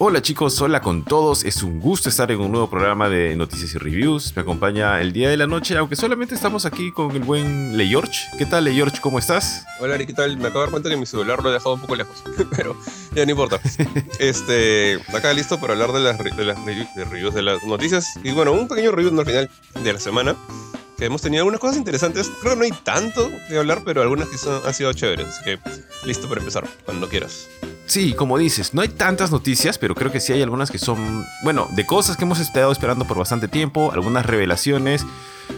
Hola chicos, hola con todos. Es un gusto estar en un nuevo programa de noticias y reviews. Me acompaña el día de la noche, aunque solamente estamos aquí con el buen Le. ¿Qué tal, Le George? ¿Cómo estás? Hola, ¿qué tal? Me acabo de dar cuenta que mi celular lo he dejado un poco lejos, pero ya no importa. este, acá listo para hablar de las, de las reviews de las noticias. Y bueno, un pequeño review al final de la semana. Que hemos tenido algunas cosas interesantes. Creo que no hay tanto de hablar, pero algunas que son, han sido chéveres. Así que listo para empezar, cuando quieras. Sí, como dices, no hay tantas noticias, pero creo que sí hay algunas que son, bueno, de cosas que hemos estado esperando por bastante tiempo, algunas revelaciones,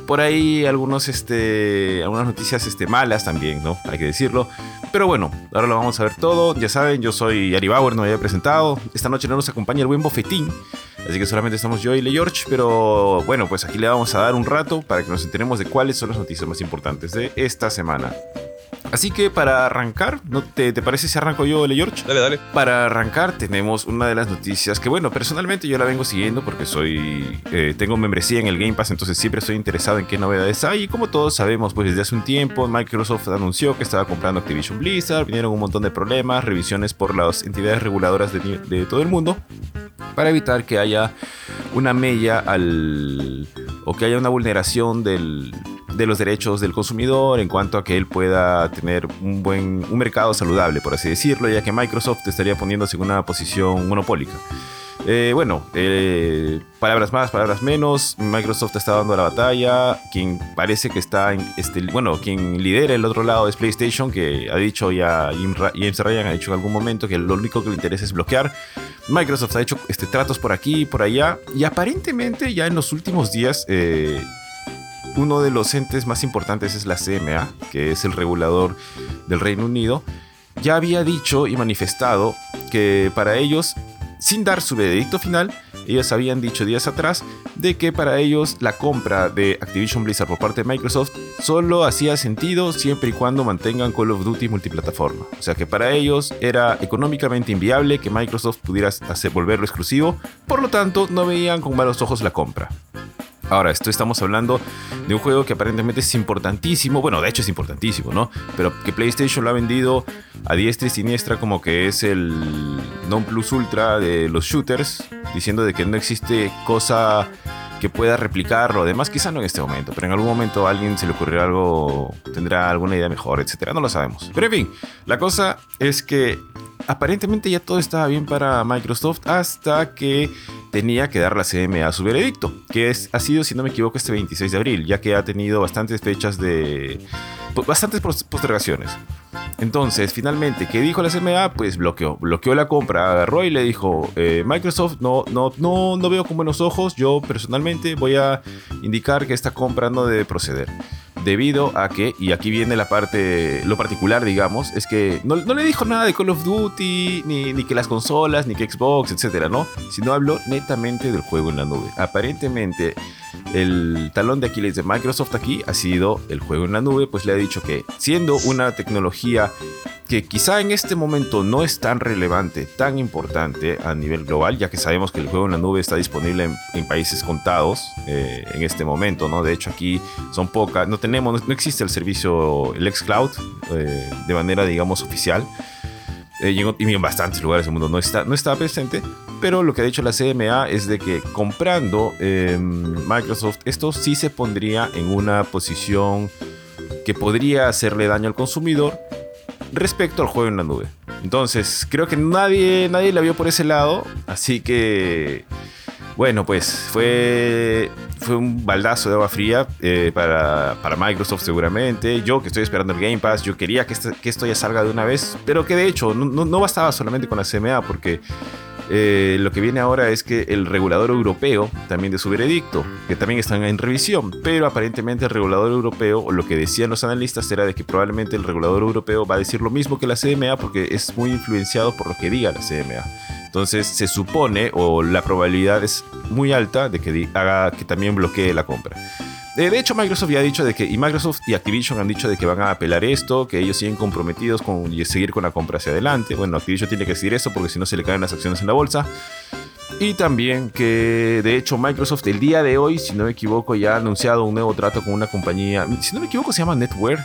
por ahí algunos, este, algunas noticias este, malas también, ¿no? Hay que decirlo. Pero bueno, ahora lo vamos a ver todo. Ya saben, yo soy Ari Bauer, no me había presentado. Esta noche no nos acompaña el buen Bofetín, así que solamente estamos yo y Le George. Pero bueno, pues aquí le vamos a dar un rato para que nos enteremos de cuáles son las noticias más importantes de esta semana. Así que para arrancar, ¿no te, parece si arranco yo, Le George? Dale, dale. Para arrancar tenemos una de las noticias que, bueno, personalmente yo la vengo siguiendo porque soy, eh, tengo membresía en el Game Pass, entonces siempre estoy interesado en qué novedades hay. Y como todos sabemos, pues desde hace un tiempo Microsoft anunció que estaba comprando Activision Blizzard, vinieron un montón de problemas, revisiones por las entidades reguladoras de, de todo el mundo, para evitar que haya una mella al... o que haya una vulneración del de los derechos del consumidor en cuanto a que él pueda tener un buen un mercado saludable, por así decirlo, ya que Microsoft estaría poniéndose en una posición monopólica. Eh, bueno, eh, palabras más, palabras menos. Microsoft está dando la batalla. Quien parece que está, en este, bueno, quien lidera el otro lado es PlayStation, que ha dicho ya, James Ryan ha dicho en algún momento que lo único que le interesa es bloquear. Microsoft ha hecho este, tratos por aquí y por allá. Y aparentemente ya en los últimos días eh, uno de los entes más importantes es la CMA, que es el regulador del Reino Unido, ya había dicho y manifestado que para ellos, sin dar su veredicto final, ellos habían dicho días atrás de que para ellos la compra de Activision Blizzard por parte de Microsoft solo hacía sentido siempre y cuando mantengan Call of Duty multiplataforma. O sea que para ellos era económicamente inviable que Microsoft pudiera hacer, volverlo exclusivo, por lo tanto no veían con malos ojos la compra. Ahora, esto estamos hablando de un juego que aparentemente es importantísimo, bueno, de hecho es importantísimo, ¿no? Pero que PlayStation lo ha vendido a diestra y siniestra como que es el non plus ultra de los shooters, diciendo de que no existe cosa que pueda replicarlo. Además, quizá no en este momento, pero en algún momento a alguien se le ocurrirá algo, tendrá alguna idea mejor, etcétera. No lo sabemos. Pero en fin, la cosa es que aparentemente ya todo estaba bien para Microsoft hasta que tenía que dar la CMA su veredicto, que es, ha sido, si no me equivoco, este 26 de abril, ya que ha tenido bastantes fechas de... bastantes postergaciones. Entonces, finalmente, ¿qué dijo la CMA? Pues bloqueó, bloqueó la compra, agarró y le dijo, eh, Microsoft, no, no, no, no veo con buenos ojos, yo personalmente voy a indicar que esta compra no debe proceder debido a que, y aquí viene la parte, lo particular, digamos, es que no, le dijo nada de Call of Duty, ni, ni, que las consolas, ni que Xbox, etcétera, ¿no? Sino habló netamente del juego en la nube. Aparentemente, el talón de Aquiles de Microsoft aquí ha sido el juego en la nube, pues le ha dicho que siendo una tecnología que quizá en este momento no es tan relevante, tan importante a nivel global, ya que sabemos que el juego en la nube está disponible en, países contados eh, en este momento, ¿no? De hecho aquí son pocas, no tenemos, no, existe el servicio, el xCloud, eh, de manera, digamos, oficial. Eh, y, en, bastantes lugares del mundo no está, no está presente, pero lo que ha dicho la CMA es de que comprando em, Microsoft, esto sí se pondría en una posición que podría hacerle daño al consumidor respecto al juego en la nube. Entonces, creo que nadie, nadie la vio por ese lado, así que bueno, pues fue, fue un baldazo de agua fría eh, para, Microsoft seguramente. Yo que estoy esperando el Game Pass, yo quería que, este, que esto ya salga de una vez, pero que de hecho no, no bastaba solamente con la CMA porque eh, lo que viene ahora es que el regulador europeo también de su veredicto, que también están en revisión, pero aparentemente el regulador europeo, lo que decían los analistas, era de que probablemente el regulador europeo va a decir lo mismo que la CMA porque es muy influenciado por lo que diga la CMA. Entonces se supone, o la probabilidad es muy alta de que haga que también bloquee la compra. De hecho, Microsoft ya ha dicho de que, y Microsoft y Activision han dicho de que van a apelar esto, que ellos siguen comprometidos con seguir con la compra hacia adelante. Bueno, Activision tiene que decir eso porque si no se le caen las acciones en la bolsa. Y también que de hecho Microsoft el día de hoy, si no me equivoco, ya ha anunciado un nuevo trato con una compañía, si no me equivoco se llama Netware,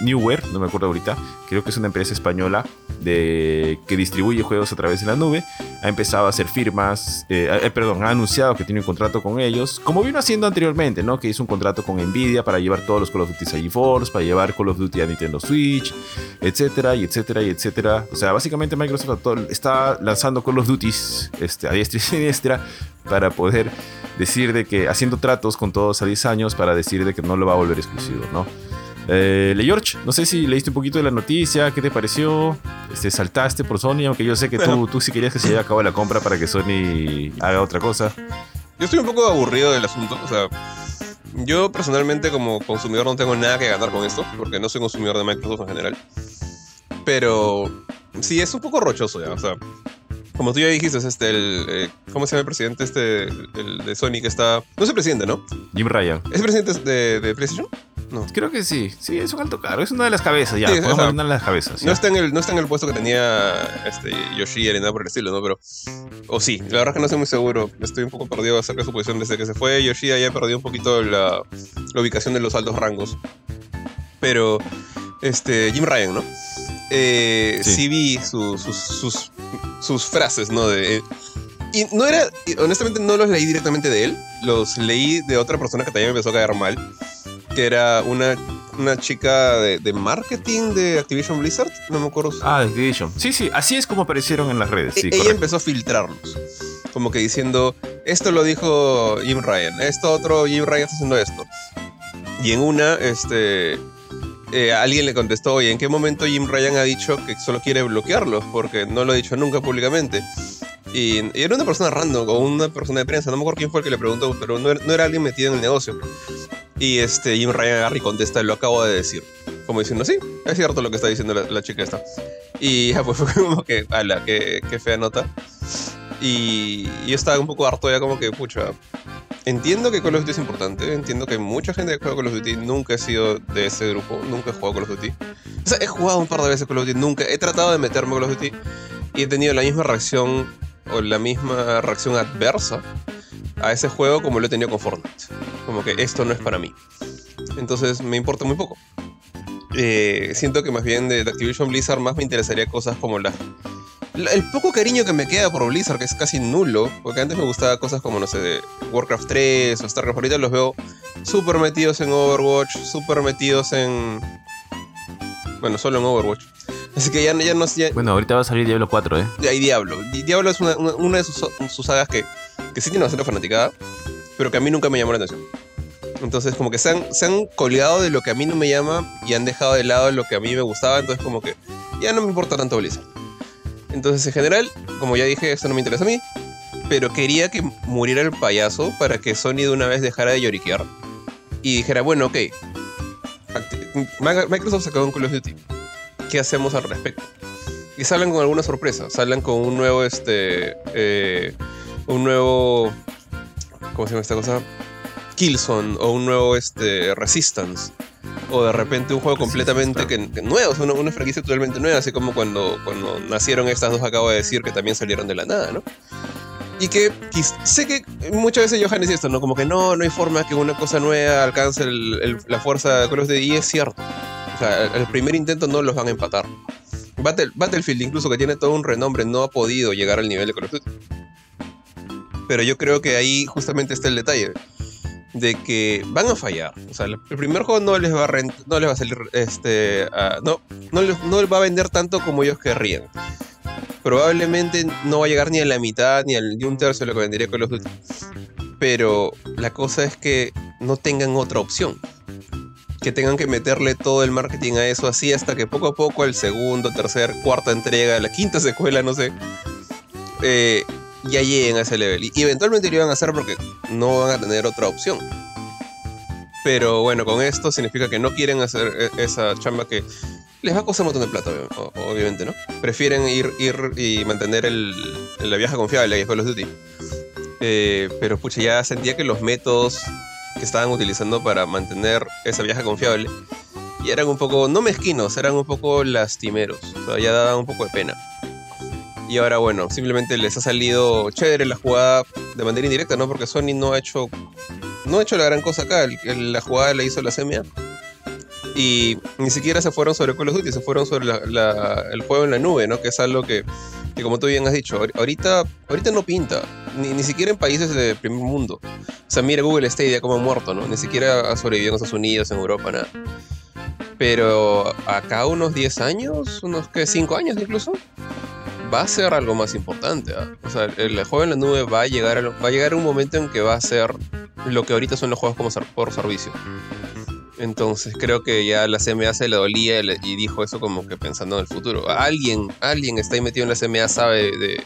Newware, no me acuerdo ahorita, creo que es una empresa española de, que distribuye juegos a través de la nube, ha empezado a hacer firmas, eh, eh, perdón, ha anunciado que tiene un contrato con ellos, como vino haciendo anteriormente, ¿no? Que hizo un contrato con Nvidia para llevar todos los Call of Duty a GeForce, para llevar Call of Duty a Nintendo Switch, etcétera, y etcétera, y etcétera. O sea, básicamente Microsoft está lanzando Call of Duty este, a diestra siniestra para poder decir de que haciendo tratos con todos a 10 años para decir de que no lo va a volver exclusivo, ¿no? Eh, Le George, no sé si leíste un poquito de la noticia, ¿qué te pareció? Este, ¿Saltaste por Sony? Aunque yo sé que tú, tú sí querías que se lleve a cabo la compra para que Sony haga otra cosa. Yo estoy un poco aburrido del asunto, o sea, yo personalmente como consumidor no tengo nada que ganar con esto, porque no soy consumidor de Microsoft en general. Pero sí, es un poco rochoso ya, o sea, como tú ya dijiste, es este, el, eh, ¿cómo se llama el presidente este, el de Sony que está... No es el presidente, ¿no? Jim Ryan. ¿Es el presidente de, de PlayStation? No. Creo que sí. Sí, es un alto cargo. Es una de las cabezas ya. Sí, o sea, una de las cabezas. No está, en el, no está en el puesto que tenía este, Yoshi ni nada por el estilo, ¿no? Pero. O sí, la verdad es que no estoy muy seguro. Estoy un poco perdido acerca de su posición desde que se fue. Yoshi ya perdido un poquito la, la ubicación de los altos rangos. Pero. Este. Jim Ryan, ¿no? Eh, sí. sí. vi su, sus, sus, sus, frases, ¿no? De, y no era. Honestamente, no los leí directamente de él. Los leí de otra persona que también me empezó a caer mal que era una, una chica de, de, marketing de Activision Blizzard, no me acuerdo. Ah, de Activision. Sí, sí, así es como aparecieron en las redes. Sí, e ella correcto. empezó a filtrarlos, como que diciendo, esto lo dijo Jim Ryan, esto otro, Jim Ryan está haciendo esto. Y en una, este, eh, alguien le contestó, oye, ¿en qué momento Jim Ryan ha dicho que solo quiere bloquearlos? Porque no lo ha dicho nunca públicamente. Y, y, era una persona random o una persona de prensa, no me acuerdo quién fue el que le preguntó, pero no era, no era alguien metido en el negocio. Y este Jim Ryan agarra y contesta, lo acabo de decir. Como diciendo, sí, es cierto lo que está diciendo la, la chica esta. Y ya pues fue como que, ala, qué, qué fea nota. Y yo estaba un poco harto ya como que, pucha, entiendo que Call of Duty es importante, entiendo que mucha gente que juega Call of Duty nunca he sido de ese grupo, nunca he jugado Call of Duty. O sea, he jugado un par de veces Call of Duty, nunca, he tratado de meterme Call of Duty y he tenido la misma reacción o la misma reacción adversa a ese juego como lo he tenido con Fortnite. Como que esto no es para mí. Entonces me importa muy poco. Eh, siento que más bien de, Activision Blizzard más me interesaría cosas como la, la, el poco cariño que me queda por Blizzard, que es casi nulo, porque antes me gustaba cosas como, no sé, de Warcraft 3 o StarCraft, ahorita los veo súper metidos en Overwatch, súper metidos en... Bueno, solo en Overwatch. Así que ya, ya no ya... Bueno, ahorita va a salir Diablo 4, ¿eh? Ya, y Diablo. Diablo es una, una, una de sus, sus, sagas que, que sí tiene bastante fanaticada, pero que a mí nunca me llamó la atención. Entonces, como que se han, se han colgado de lo que a mí no me llama y han dejado de lado lo que a mí me gustaba. Entonces, como que ya no me importa tanto Blizzard. Entonces, en general, como ya dije, esto no me interesa a mí. Pero quería que muriera el payaso para que Sony de una vez dejara de lloriquear. Y dijera, bueno, ok. Microsoft sacó un Call of Duty. ¿Qué hacemos al respecto? Y salen con alguna sorpresa. Salen con un nuevo, este... Eh, un nuevo... ¿Cómo se llama esta cosa? Killzone o un nuevo este, Resistance. O de repente un juego completamente que, que nuevo, una, una, franquicia totalmente nueva, así como cuando, cuando nacieron estas dos, acabo de decir que también salieron de la nada, ¿no? Y que, sé que muchas veces Johan dice esto, ¿no? Como que no, no hay forma que una cosa nueva alcance el, el, la fuerza de of Duty, y es cierto. O sea, el, el primer intento no los van a empatar. Battle, Battlefield, incluso que tiene todo un renombre, no ha podido llegar al nivel de Call of Duty. Pero yo creo que ahí justamente está el detalle de que van a fallar. O sea, el primer juego no les va a rent no les va a salir este uh, no, no les, no les va a vender tanto como ellos querrían. Probablemente no va a llegar ni a la mitad ni al ni un tercio de lo que vendería Call of Duty. Pero la cosa es que no tengan otra opción. Que tengan que meterle todo el marketing a eso así hasta que poco a poco el segundo, tercer, cuarta entrega, la quinta secuela, no sé, eh, ya lleguen a ese level. Y eventualmente lo iban a hacer porque no van a tener otra opción. Pero bueno, con esto significa que no quieren hacer e, esa chamba que les va a costar un montón de plata, obviamente, ¿no? Prefieren ir, ir y mantener el, la vieja confiable que fue los Duty. Eh, pero pucha, ya sentía que los métodos que estaban utilizando para mantener esa vieja confiable y eran un poco, no mezquinos, eran un poco lastimeros. O sea, ya daban un poco de pena. Y ahora, bueno, simplemente les ha salido chévere la jugada de manera indirecta, ¿no? Porque Sony no ha hecho. No ha hecho la gran cosa acá. La jugada la hizo la CMA. Y ni siquiera se fueron sobre Call of Duty, se fueron sobre el juego en la nube, ¿no? Que es algo que, como tú bien has dicho, ahorita, ahorita no pinta, ni, ni siquiera en países de primer mundo. O sea, mira Google Stadia como muerto, ¿no? Ni siquiera ha sobrevivido en Estados Unidos, en Europa, nada. Pero acá unos 10 años, unos que 5 años incluso, va a ser algo más importante. ¿ah? O sea, el juego en la nube va a llegar va a llegar un momento en que va a ser lo que ahorita son los juegos como por servicio. Entonces creo que ya la CMA se le dolía y dijo eso como que pensando en el futuro. Alguien, alguien está ahí metido en la CMA sabe de,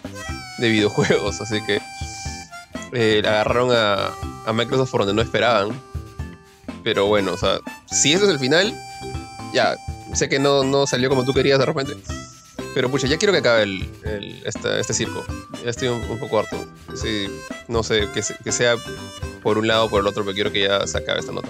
videojuegos, así que eh, agarraron a, a, Microsoft por donde no esperaban. Pero bueno, o sea, si ese es el final, ya, sé que no, no salió como tú querías de repente. Pero pucha, ya quiero que acabe el, este, circo. Ya estoy un, poco harto. Sí, no sé, que, que sea por un lado o por el otro, pero quiero que ya se acabe esta nota.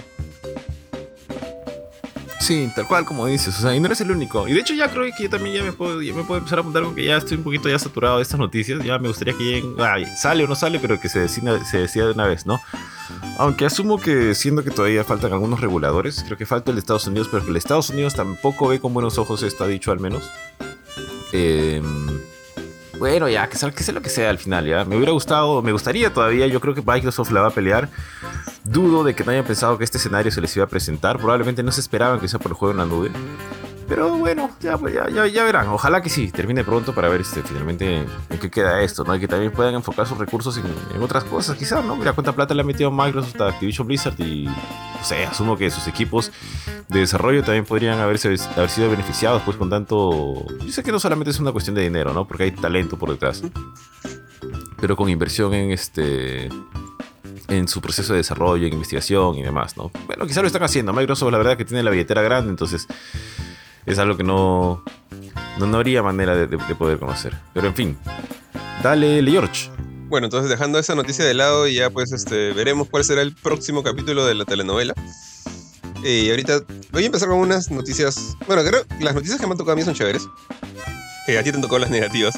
Sí, tal cual como dices, o sea, y no eres el único. Y de hecho ya creo que yo también ya me puedo, me puedo empezar a apuntar con que ya estoy un poquito ya saturado de estas noticias. Ya me gustaría que lleguen, sale o no sale, pero que se decida, se decida de una vez, ¿no? Aunque asumo que siendo que todavía faltan algunos reguladores, creo que falta el de Estados Unidos, pero que el Estados Unidos tampoco ve con buenos ojos esto, ha dicho al menos. Eh, bueno, ya, que sea, que lo que sea al final, ya. Me hubiera gustado, me gustaría todavía, yo creo que Microsoft la va a pelear. Dudo de que no hayan pensado que este escenario se les iba a presentar. Probablemente no se esperaban que sea por el juego en la nube. Pero bueno, ya, pues, ya, ya, verán. Ojalá que sí, termine pronto para ver este, finalmente en qué queda esto, ¿no? Y que también puedan enfocar sus recursos en, otras cosas, quizás, ¿no? Mira cuánta plata le ha metido Microsoft a Activision Blizzard y, no sé, asumo que sus equipos de desarrollo también podrían haberse, haber sido beneficiados, pues, con tanto... Yo sé que no solamente es una cuestión de dinero, ¿no? Porque hay talento por detrás. Pero con inversión en este en su proceso de desarrollo, en investigación y demás, ¿no? Bueno, quizás lo están haciendo. Microsoft, la verdad, que tiene la billetera grande, entonces es algo que no, no, habría manera de, poder conocer. Pero en fin, dale, George. Bueno, entonces dejando esa noticia de lado, ya pues este, veremos cuál será el próximo capítulo de la telenovela. Y ahorita voy a empezar con unas noticias. Bueno, creo que las noticias que me han tocado a mí son chéveres. Que a ti te han tocado las negativas.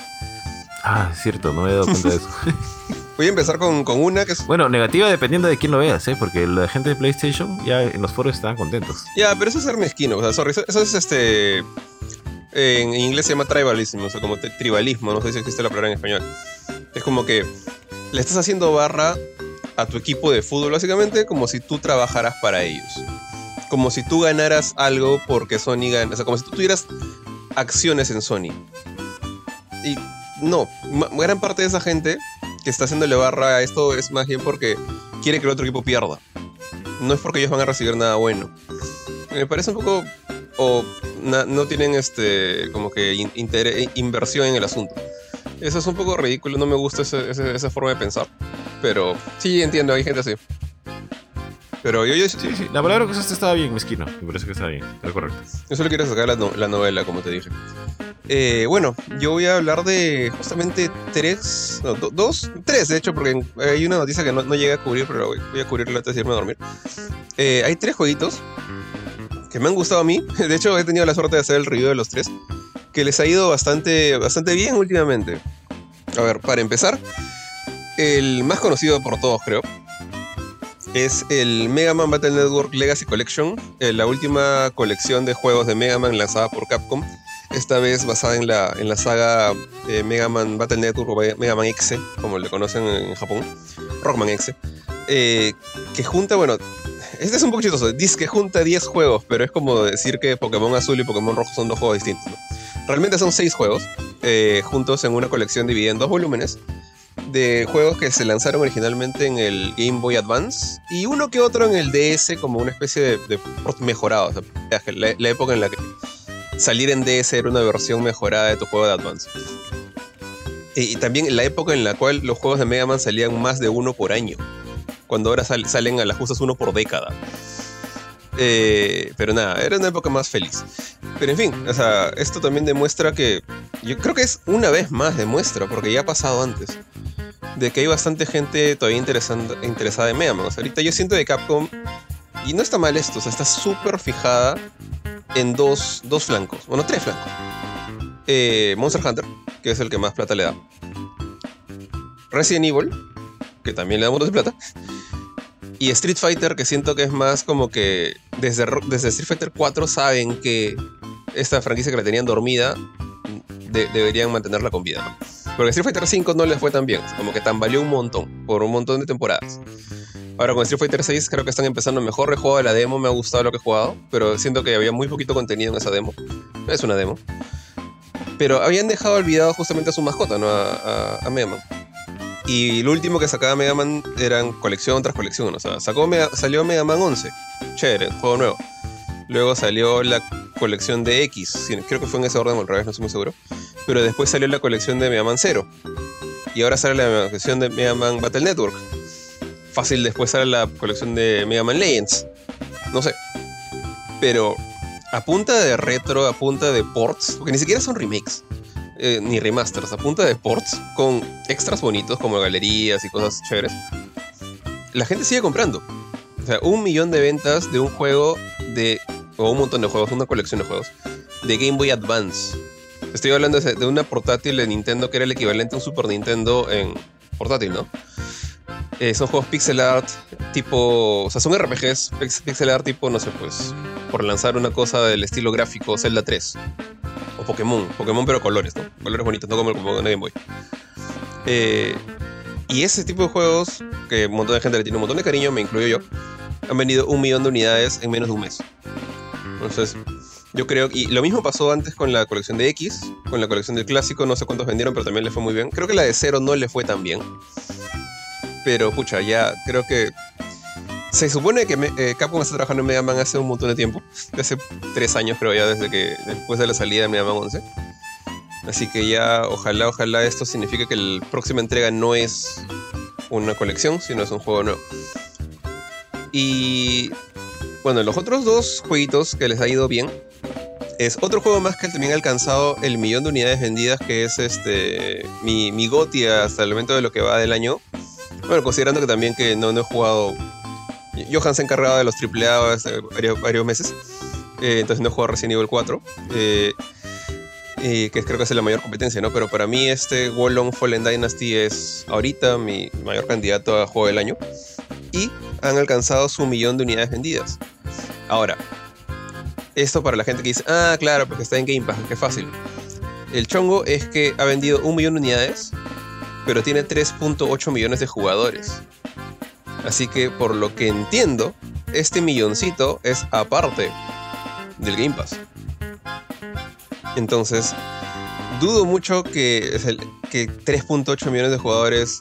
Ah, cierto, no me he dado cuenta de eso. Voy a empezar con, una que es. Bueno, negativa dependiendo de quién lo veas, ¿eh? Porque la gente de PlayStation ya en los foros estaban contentos. Ya, pero eso es ser mezquino, o sea, sorry, eso, es este. En inglés se llama tribalismo, o sea, como tribalismo, no sé si existe la palabra en español. Es como que le estás haciendo barra a tu equipo de fútbol, básicamente, como si tú trabajaras para ellos. Como si tú ganaras algo porque Sony gana. O sea, como si tú tuvieras acciones en Sony. Y no, gran parte de esa gente que está haciéndole barra a esto es más bien porque quiere que el otro equipo pierda. No es porque ellos van a recibir nada bueno. Me parece un poco. O no tienen este como que inversión en el asunto. Eso es un poco ridículo, no me gusta esa forma de pensar. Pero sí entiendo, hay gente así. Pero yo, yo... Sí, sí, la palabra que usaste estaba bien, mezquino. Me parece que está bien, está correcto. Yo solo quiero sacar la, la novela, como te dije. Eh, bueno, yo voy a hablar de justamente tres, no, dos, tres de hecho, porque hay una noticia que no, no llegué a cubrir, pero voy, a cubrirla antes de irme a dormir. Eh, hay tres jueguitos que me han gustado a mí. De hecho, he tenido la suerte de hacer el review de los tres, que les ha ido bastante, bastante bien últimamente. A ver, para empezar, el más conocido por todos, creo, es el Mega Man Battle Network Legacy Collection, eh, la última colección de juegos de Mega Man lanzada por Capcom esta vez basada en la, en la saga eh, Mega Man Battle Network o Mega Man X, como le conocen en Japón, Rockman X, eh, que junta, bueno, este es un poco chistoso, dice que junta 10 juegos, pero es como decir que Pokémon Azul y Pokémon Rojo son dos juegos distintos. Realmente son 6 juegos, eh, juntos en una colección dividida en dos volúmenes, de juegos que se lanzaron originalmente en el Game Boy Advance y uno que otro en el DS como una especie de, mejorado, la época en la que salir en DS era una versión mejorada de tu juego de Advance. Y, también la época en la cual los juegos de Mega Man salían más de uno por año. Cuando ahora salen a las justas uno por década. Eh, pero nada, era una época más feliz. Pero en fin, o sea, esto también demuestra que. Yo creo que es una vez más demuestra, porque ya ha pasado antes. De que hay bastante gente todavía interesada en Mega Man. Ahorita yo siento de Capcom. Y no está mal esto, o sea, está súper fijada en dos, dos flancos, bueno, tres flancos. Eh, Monster Hunter, que es el que más plata le da. Resident Evil, que también le da mucho de plata. Y Street Fighter, que siento que es más como que desde, desde Street Fighter 4 saben que esta franquicia que la tenían dormida deberían mantenerla con vida. Porque Street Fighter 5 no les fue tan bien, como que tambaleó un montón por un montón de temporadas. Ahora con Street Fighter 6 creo que están empezando mejor. He jugado la demo, me ha gustado lo que he jugado, pero siento que había muy poquito contenido en esa demo. Es una demo. Pero habían dejado olvidado justamente a su mascota, ¿no? A, a, Mega Man. Y lo último que sacaba Mega Man eran colección tras colección. O sea, sacó salió Mega Man 11. Chévere, juego nuevo. Luego salió la colección de X. Creo que fue en ese orden al revés, no estoy muy seguro. Pero después salió la colección de Mega Man 0. Y ahora sale la colección de Mega Man Battle Network. Fácil después sale la colección de Mega Man Legends. No sé. Pero a punta de retro, a punta de ports, porque ni siquiera son remakes, eh, ni remasters, a punta de ports, con extras bonitos como galerías y cosas chéveres, la gente sigue comprando. O sea, un millón de ventas de un juego de. O un montón de juegos, una colección de juegos, de Game Boy Advance. Estoy hablando de una portátil de Nintendo que era el equivalente a un Super Nintendo en portátil, ¿no? Eh, son juegos pixel art tipo. O sea, son RPGs pixel art tipo, no sé, pues. Por lanzar una cosa del estilo gráfico Zelda 3. O Pokémon. Pokémon, pero colores, ¿no? Colores bonitos, no como el Game Boy. Eh, y ese tipo de juegos, que un montón de gente le tiene un montón de cariño, me incluyo yo, han vendido un millón de unidades en menos de un mes. Entonces, yo creo. Y lo mismo pasó antes con la colección de X, con la colección del clásico, no sé cuántos vendieron, pero también le fue muy bien. Creo que la de Cero no le fue tan bien pero pucha, ya creo que se supone que eh, Capcom está trabajando en Mega Man hace un montón de tiempo, hace tres años creo ya, desde que después de la salida de Mega Man 11. Así que ya, ojalá, ojalá esto signifique que la próxima entrega no es una colección, sino es un juego nuevo. Y bueno, los otros dos jueguitos que les ha ido bien es otro juego más que también ha alcanzado el millón de unidades vendidas, que es este mi, mi GOTI hasta el momento de lo que va del año, bueno, considerando que también que no, no he jugado. Johan se ha encargado de los AAA hace varios, meses. Eh, entonces no he jugado recién nivel 4. Eh, que creo que es la mayor competencia, ¿no? Pero para mí este Wolong Fallen Dynasty es ahorita mi mayor candidato a juego del año. Y han alcanzado su millón de unidades vendidas. Ahora, esto para la gente que dice, ah, claro, porque está en Game Pass, qué fácil. El chongo es que ha vendido un millón de unidades pero tiene 3.8 millones de jugadores. Así que por lo que entiendo, este milloncito es aparte del Game Pass. Entonces, dudo mucho que, que 3.8 millones de jugadores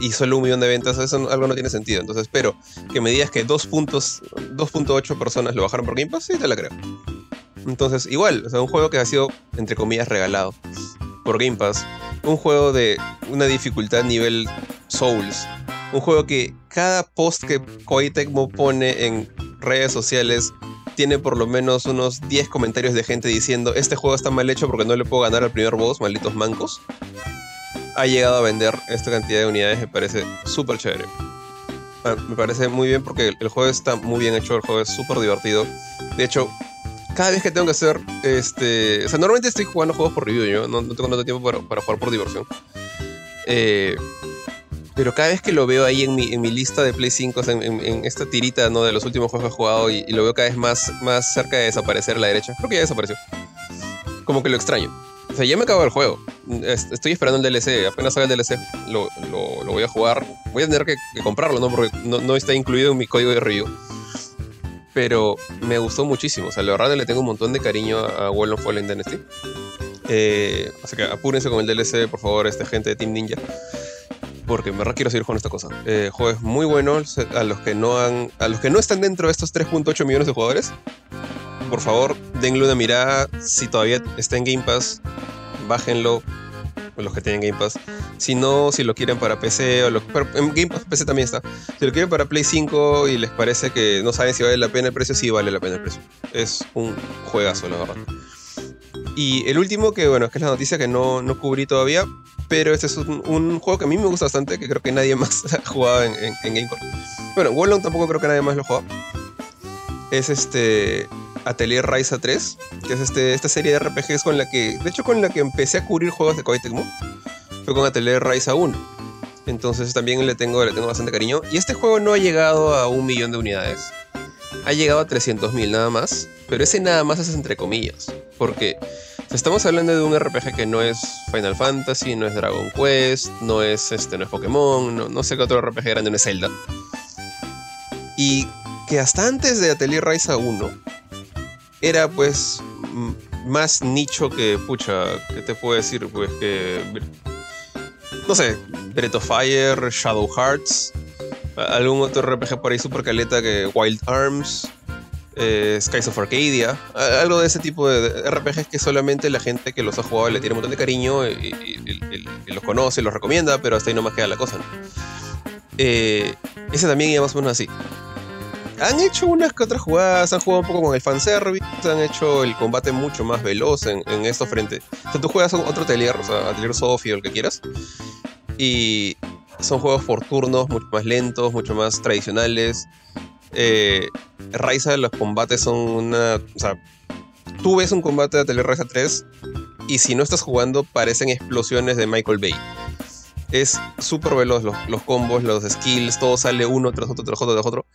y solo un millón de ventas, eso algo no tiene sentido. Entonces, espero que me digas que 2.8 personas lo bajaron por Game Pass, sí te la creo. Entonces, igual, o sea, un juego que ha sido, entre comillas, regalado por Game Pass un juego de una dificultad nivel Souls. Un juego que cada post que Koei Tecmo pone en redes sociales tiene por lo menos unos 10 comentarios de gente diciendo este juego está mal hecho porque no le puedo ganar al primer boss, malditos mancos. Ha llegado a vender esta cantidad de unidades, me parece súper chévere. Ah, me parece muy bien porque el juego está muy bien hecho, el juego es súper divertido. De hecho, cada vez que tengo que hacer, este, o sea, normalmente estoy jugando juegos por review, yo no, tengo tanto tiempo para, para, jugar por diversión. Eh, pero cada vez que lo veo ahí en mi, en mi lista de Play 5, o sea, en, esta tirita ¿no? de los últimos juegos que he jugado y, lo veo cada vez más, más cerca de desaparecer a la derecha, creo que ya desapareció. Como que lo extraño. O sea, ya me acabó el juego. Estoy esperando el DLC. Apenas salga el DLC, lo, lo, lo, voy a jugar. Voy a tener que, comprarlo, ¿no? Porque no, no, está incluido en mi código de review pero me gustó muchísimo. O sea, la verdad le tengo un montón de cariño a World of Fallen Dynasty. Eh, así que apúrense con el DLC, por favor, esta gente de Team Ninja. Porque me verdad quiero seguir con esta cosa. Eh, juego es muy bueno. A los que no han. A los que no están dentro de estos 3.8 millones de jugadores. Por favor, denle una mirada. Si todavía está en Game Pass, bájenlo los que tienen Game Pass. Si no, si lo quieren para PC o lo, en Game Pass PC también está. Si lo quieren para Play 5 y les parece que no saben si vale la pena el precio, sí vale la pena el precio. Es un juegazo, la verdad. Y el último, que bueno, que es la noticia que no, no cubrí todavía, pero este es un, juego que a mí me gusta bastante, que creo que nadie más ha jugado en, en, Game Pass. Bueno, Wallon tampoco creo que nadie más lo juega. Es este Atelier Ryza 3, que es este, esta serie de RPGs con la que, de hecho con la que empecé a cubrir juegos de Koei Tecmo, fue con Atelier Ryza 1. Entonces también le tengo, le tengo bastante cariño. Y este juego no ha llegado a un millón de unidades. Ha llegado a 300.000 nada más. Pero ese nada más es entre comillas. Porque estamos hablando de un RPG que no es Final Fantasy, no es Dragon Quest, no es, este, no es Pokémon, no, no sé qué otro RPG grande, no es Zelda. Y que hasta antes de Atelier Ryza 1 era pues más nicho que, pucha, ¿qué te puedo decir? Pues que, no sé, Breath of Fire, Shadow Hearts, algún otro RPG por ahí super caleta que Wild Arms, eh, Skies of Arcadia, algo de ese tipo de RPGs que solamente la gente que los ha jugado le tiene un montón de cariño y, los conoce, los recomienda, pero hasta ahí no más queda la cosa. Eh, ese también iba más o menos así han hecho unas que otras jugadas, han jugado un poco con el fanservice, han hecho el combate mucho más veloz en, en estos frentes. O sea, tú juegas otro Atelier, o sea, Atelier Sophie o el que quieras, y son juegos por turnos, mucho más lentos, mucho más tradicionales. Eh, Raiza, los combates son una. O sea, tú ves un combate de Atelier Raiza 3 y si no estás jugando, parecen explosiones de Michael Bay es súper veloz los, combos, los skills, todo sale uno tras otro, tras otro, tras otro.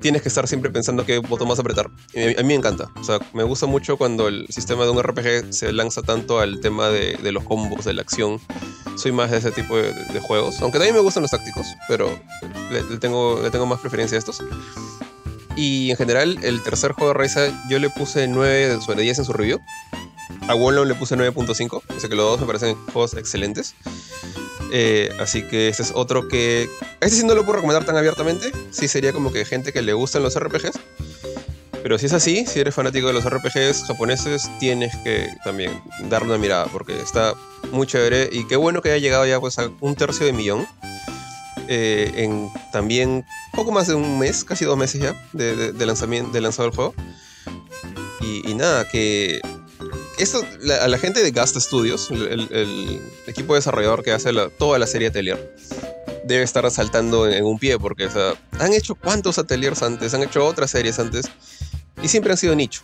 Tienes que estar siempre pensando qué botón vas a apretar. a mí me encanta. O sea, me gusta mucho cuando el sistema de un RPG se lanza tanto al tema de, los combos, de la acción. Soy más de ese tipo de, juegos. Aunque también me gustan los tácticos, pero le, tengo, le tengo más preferencia a estos. Y en general, el tercer juego de Raiza yo le puse 9 sobre 10 en su review. A Wallon le puse 9.5. O sea que los dos me parecen juegos excelentes. Eh, así que este es otro que. Este sí no lo puedo recomendar tan abiertamente. Sí sería como que gente que le gustan los RPGs. Pero si es así, si eres fanático de los RPGs japoneses, tienes que también darle una mirada porque está muy chévere. Y qué bueno que haya llegado ya pues, a un tercio de millón. Eh, en también poco más de un mes, casi dos meses ya, de, lanzamiento, de lanzado el juego. y nada, que esto, a la gente de Gast Studios, el, equipo desarrollador que hace toda la serie Atelier, debe estar saltando en, un pie porque han hecho cuántos Ateliers antes, han hecho otras series antes y siempre han sido nicho.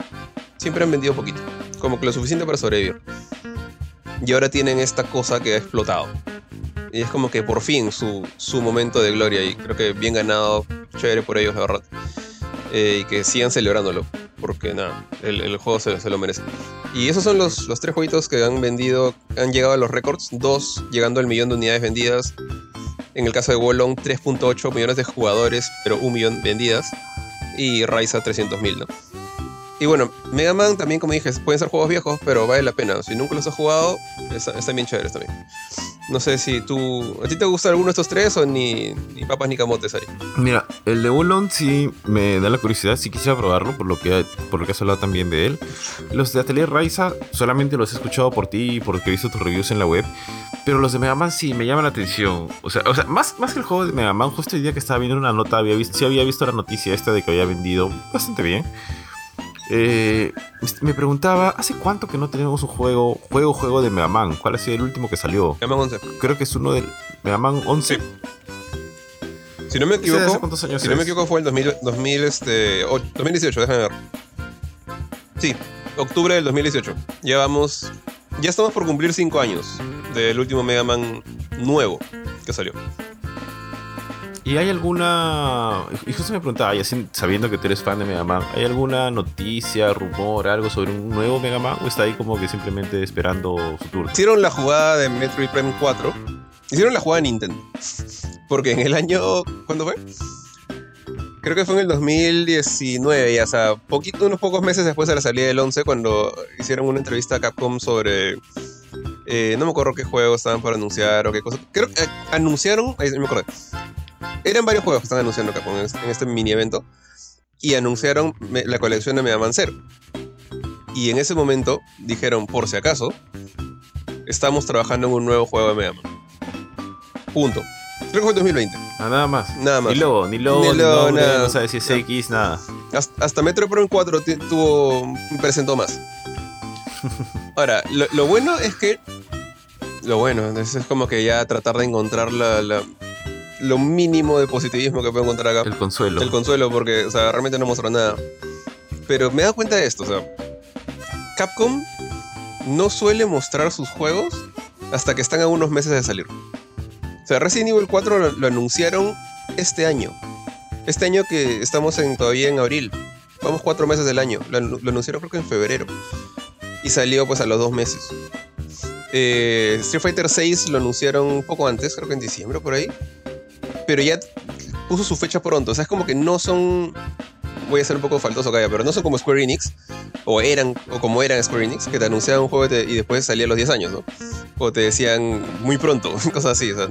Siempre han vendido poquito, como que lo suficiente para sobrevivir. Y ahora tienen esta cosa que ha explotado. Y es como que por fin su, su momento de gloria y creo que bien ganado, chévere por ellos, la verdad. Eh, y que sigan celebrándolo porque nada, el, juego se, lo merece. Y esos son los, los tres jueguitos que han vendido, han llegado a los récords, dos llegando al millón de unidades vendidas. En el caso de Wolong, 3.8 millones de jugadores, pero un millón vendidas. Y Ryza 300.000, ¿no? Y bueno, Mega Man también, como dije, pueden ser juegos viejos, pero vale la pena. Si nunca los has jugado, están bien chéveres también. No sé si tú. ¿A ti te gusta alguno de estos tres o ni, ni papas ni camotes, Ari? Mira, el de Wulong sí me da la curiosidad, sí quisiera probarlo, por lo que, por lo que has hablado también de él. Los de Atelier Raiza solamente los he escuchado por ti y porque he visto tus reviews en la web. Pero los de Mega Man sí me llaman la atención. O sea, o sea más, más que el juego de Mega Man, justo el día que estaba viendo una nota, había visto, sí había visto la noticia esta de que había vendido bastante bien. Eh, me preguntaba, ¿hace cuánto que no tenemos un juego, juego, juego de Mega Man? ¿Cuál ha sido el último que salió? Mega Man 11. Creo que es uno del Mega Man 11. Si no me equivoco, si no me equivoco fue el 2000, este, 2018, déjame ver. Sí, octubre del 2018. Llevamos, ya estamos por cumplir 5 años del último Mega Man nuevo que salió. ¿Y hay alguna... Y justo me preguntaba, y así sabiendo que tú eres fan de Mega Man, ¿hay alguna noticia, rumor, algo sobre un nuevo Mega Man? ¿O está ahí como que simplemente esperando su turno? Hicieron la jugada de Metroid Prime 4. Hicieron la jugada de Nintendo. Porque en el año... ¿Cuándo fue? Creo que fue en el 2019, ya, sea, poquito, unos pocos meses después de la salida del 11, cuando hicieron una entrevista a Capcom sobre eh, no me acuerdo qué juegos estaban por anunciar o qué cosas. Creo que eh, anunciaron, ahí me acuerdo, eran varios juegos que están anunciando acá en este, mini evento. Y anunciaron la colección de Mega Man Zero. Y en ese momento dijeron, por si acaso, estamos trabajando en un nuevo juego de Mega Man. Punto. Creo que fue el 2020. Ah, nada más. Nada más. Ni logo, ni logo, ni, logo, nada. no sabes si es X, nada. Hasta, Metro Prime 4 tuvo presentó más. Ahora, lo, bueno es que. Lo bueno, es, como que ya tratar de encontrar la, lo mínimo de positivismo que puedo encontrar acá. El consuelo. El consuelo, porque, o sea, realmente no mostró nada. Pero me he dado cuenta de esto, o sea, Capcom no suele mostrar sus juegos hasta que están a unos meses de salir. O sea, Resident Evil 4 lo, lo anunciaron este año. Este año que estamos en, todavía en abril. Vamos cuatro meses del año. Lo anunciaron creo que en febrero. Y salió pues a los dos meses. Eh, Street Fighter 6 lo anunciaron un poco antes, creo que en diciembre por ahí. Pero ya puso su fecha pronto. O sea, es como que no son. Voy a ser un poco faltoso acá, pero no son como Square Enix. O eran, o como eran Square Enix, que te anunciaban un juego y, después salía a los 10 años, ¿no? O te decían muy pronto, cosas así. O sea,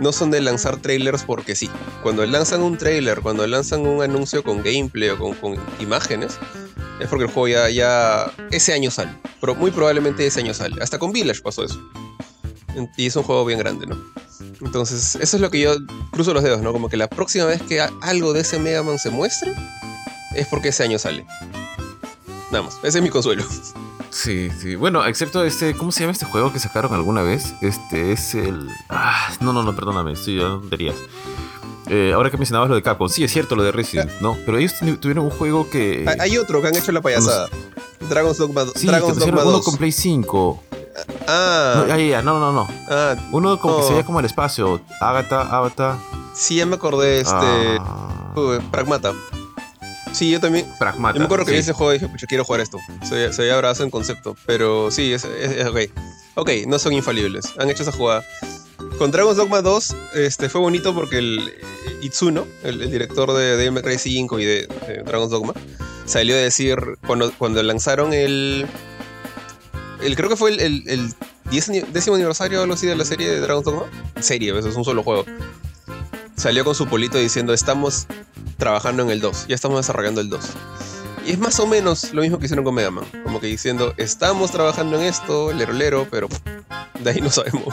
no son de lanzar trailers porque sí. Cuando lanzan un trailer, cuando lanzan un anuncio con gameplay o con, con imágenes, es porque el juego ya, ya ese año sale. Pero muy probablemente ese año sale. Hasta con Village pasó eso. Y es un juego bien grande, ¿no? Entonces, eso es lo que yo cruzo los dedos, ¿no? Como que la próxima vez que algo de ese Mega Man se muestre, es porque ese año sale. Nada más, ese es mi consuelo. Sí, sí. Bueno, excepto este, ¿cómo se llama este juego que sacaron alguna vez? Este es el. Ah, no, no, no, perdóname, estoy dando tonterías. Eh, ahora que mencionabas lo de Capcom, sí es cierto lo de Resident, ¿no? Pero ellos tu- tuvieron un juego que. Hay- otro que han hecho la payasada. Dragon's Dogma, sí, Dragon's Dogma uno 2. con Play 5. Ah, No, ya, no, no, no. ah, Uno como que No. se veía como el espacio. Agatha, Avatar. sí, ya me acordé, este... ah, uh, Pragmata. Sí, yo también... Pragmata. Yo me acuerdo que sí. ese juego y dije, pucha, quiero jugar esto. Se, se veía bravazo en concepto, pero sí, es, es- es ok. Ok, no son infalibles. Han hecho esa jugada. Con Dragon's Dogma 2 este, fue bonito porque el eh, Itsuno, el, el director de Devil May Cry 5 y de, de Dragon's Dogma, salió a decir, cuando, cuando lanzaron el, el... Creo que fue el, el, el 10 ani- décimo aniversario o algo así de la serie de Dragon's Dogma. Serie, eso es un solo juego. Salió con su polito diciendo, estamos trabajando en el 2, ya estamos desarrollando el 2. Y es más o menos lo mismo que hicieron con Mega Man. Como que diciendo, estamos trabajando en esto, lero lero, pero de ahí no sabemos.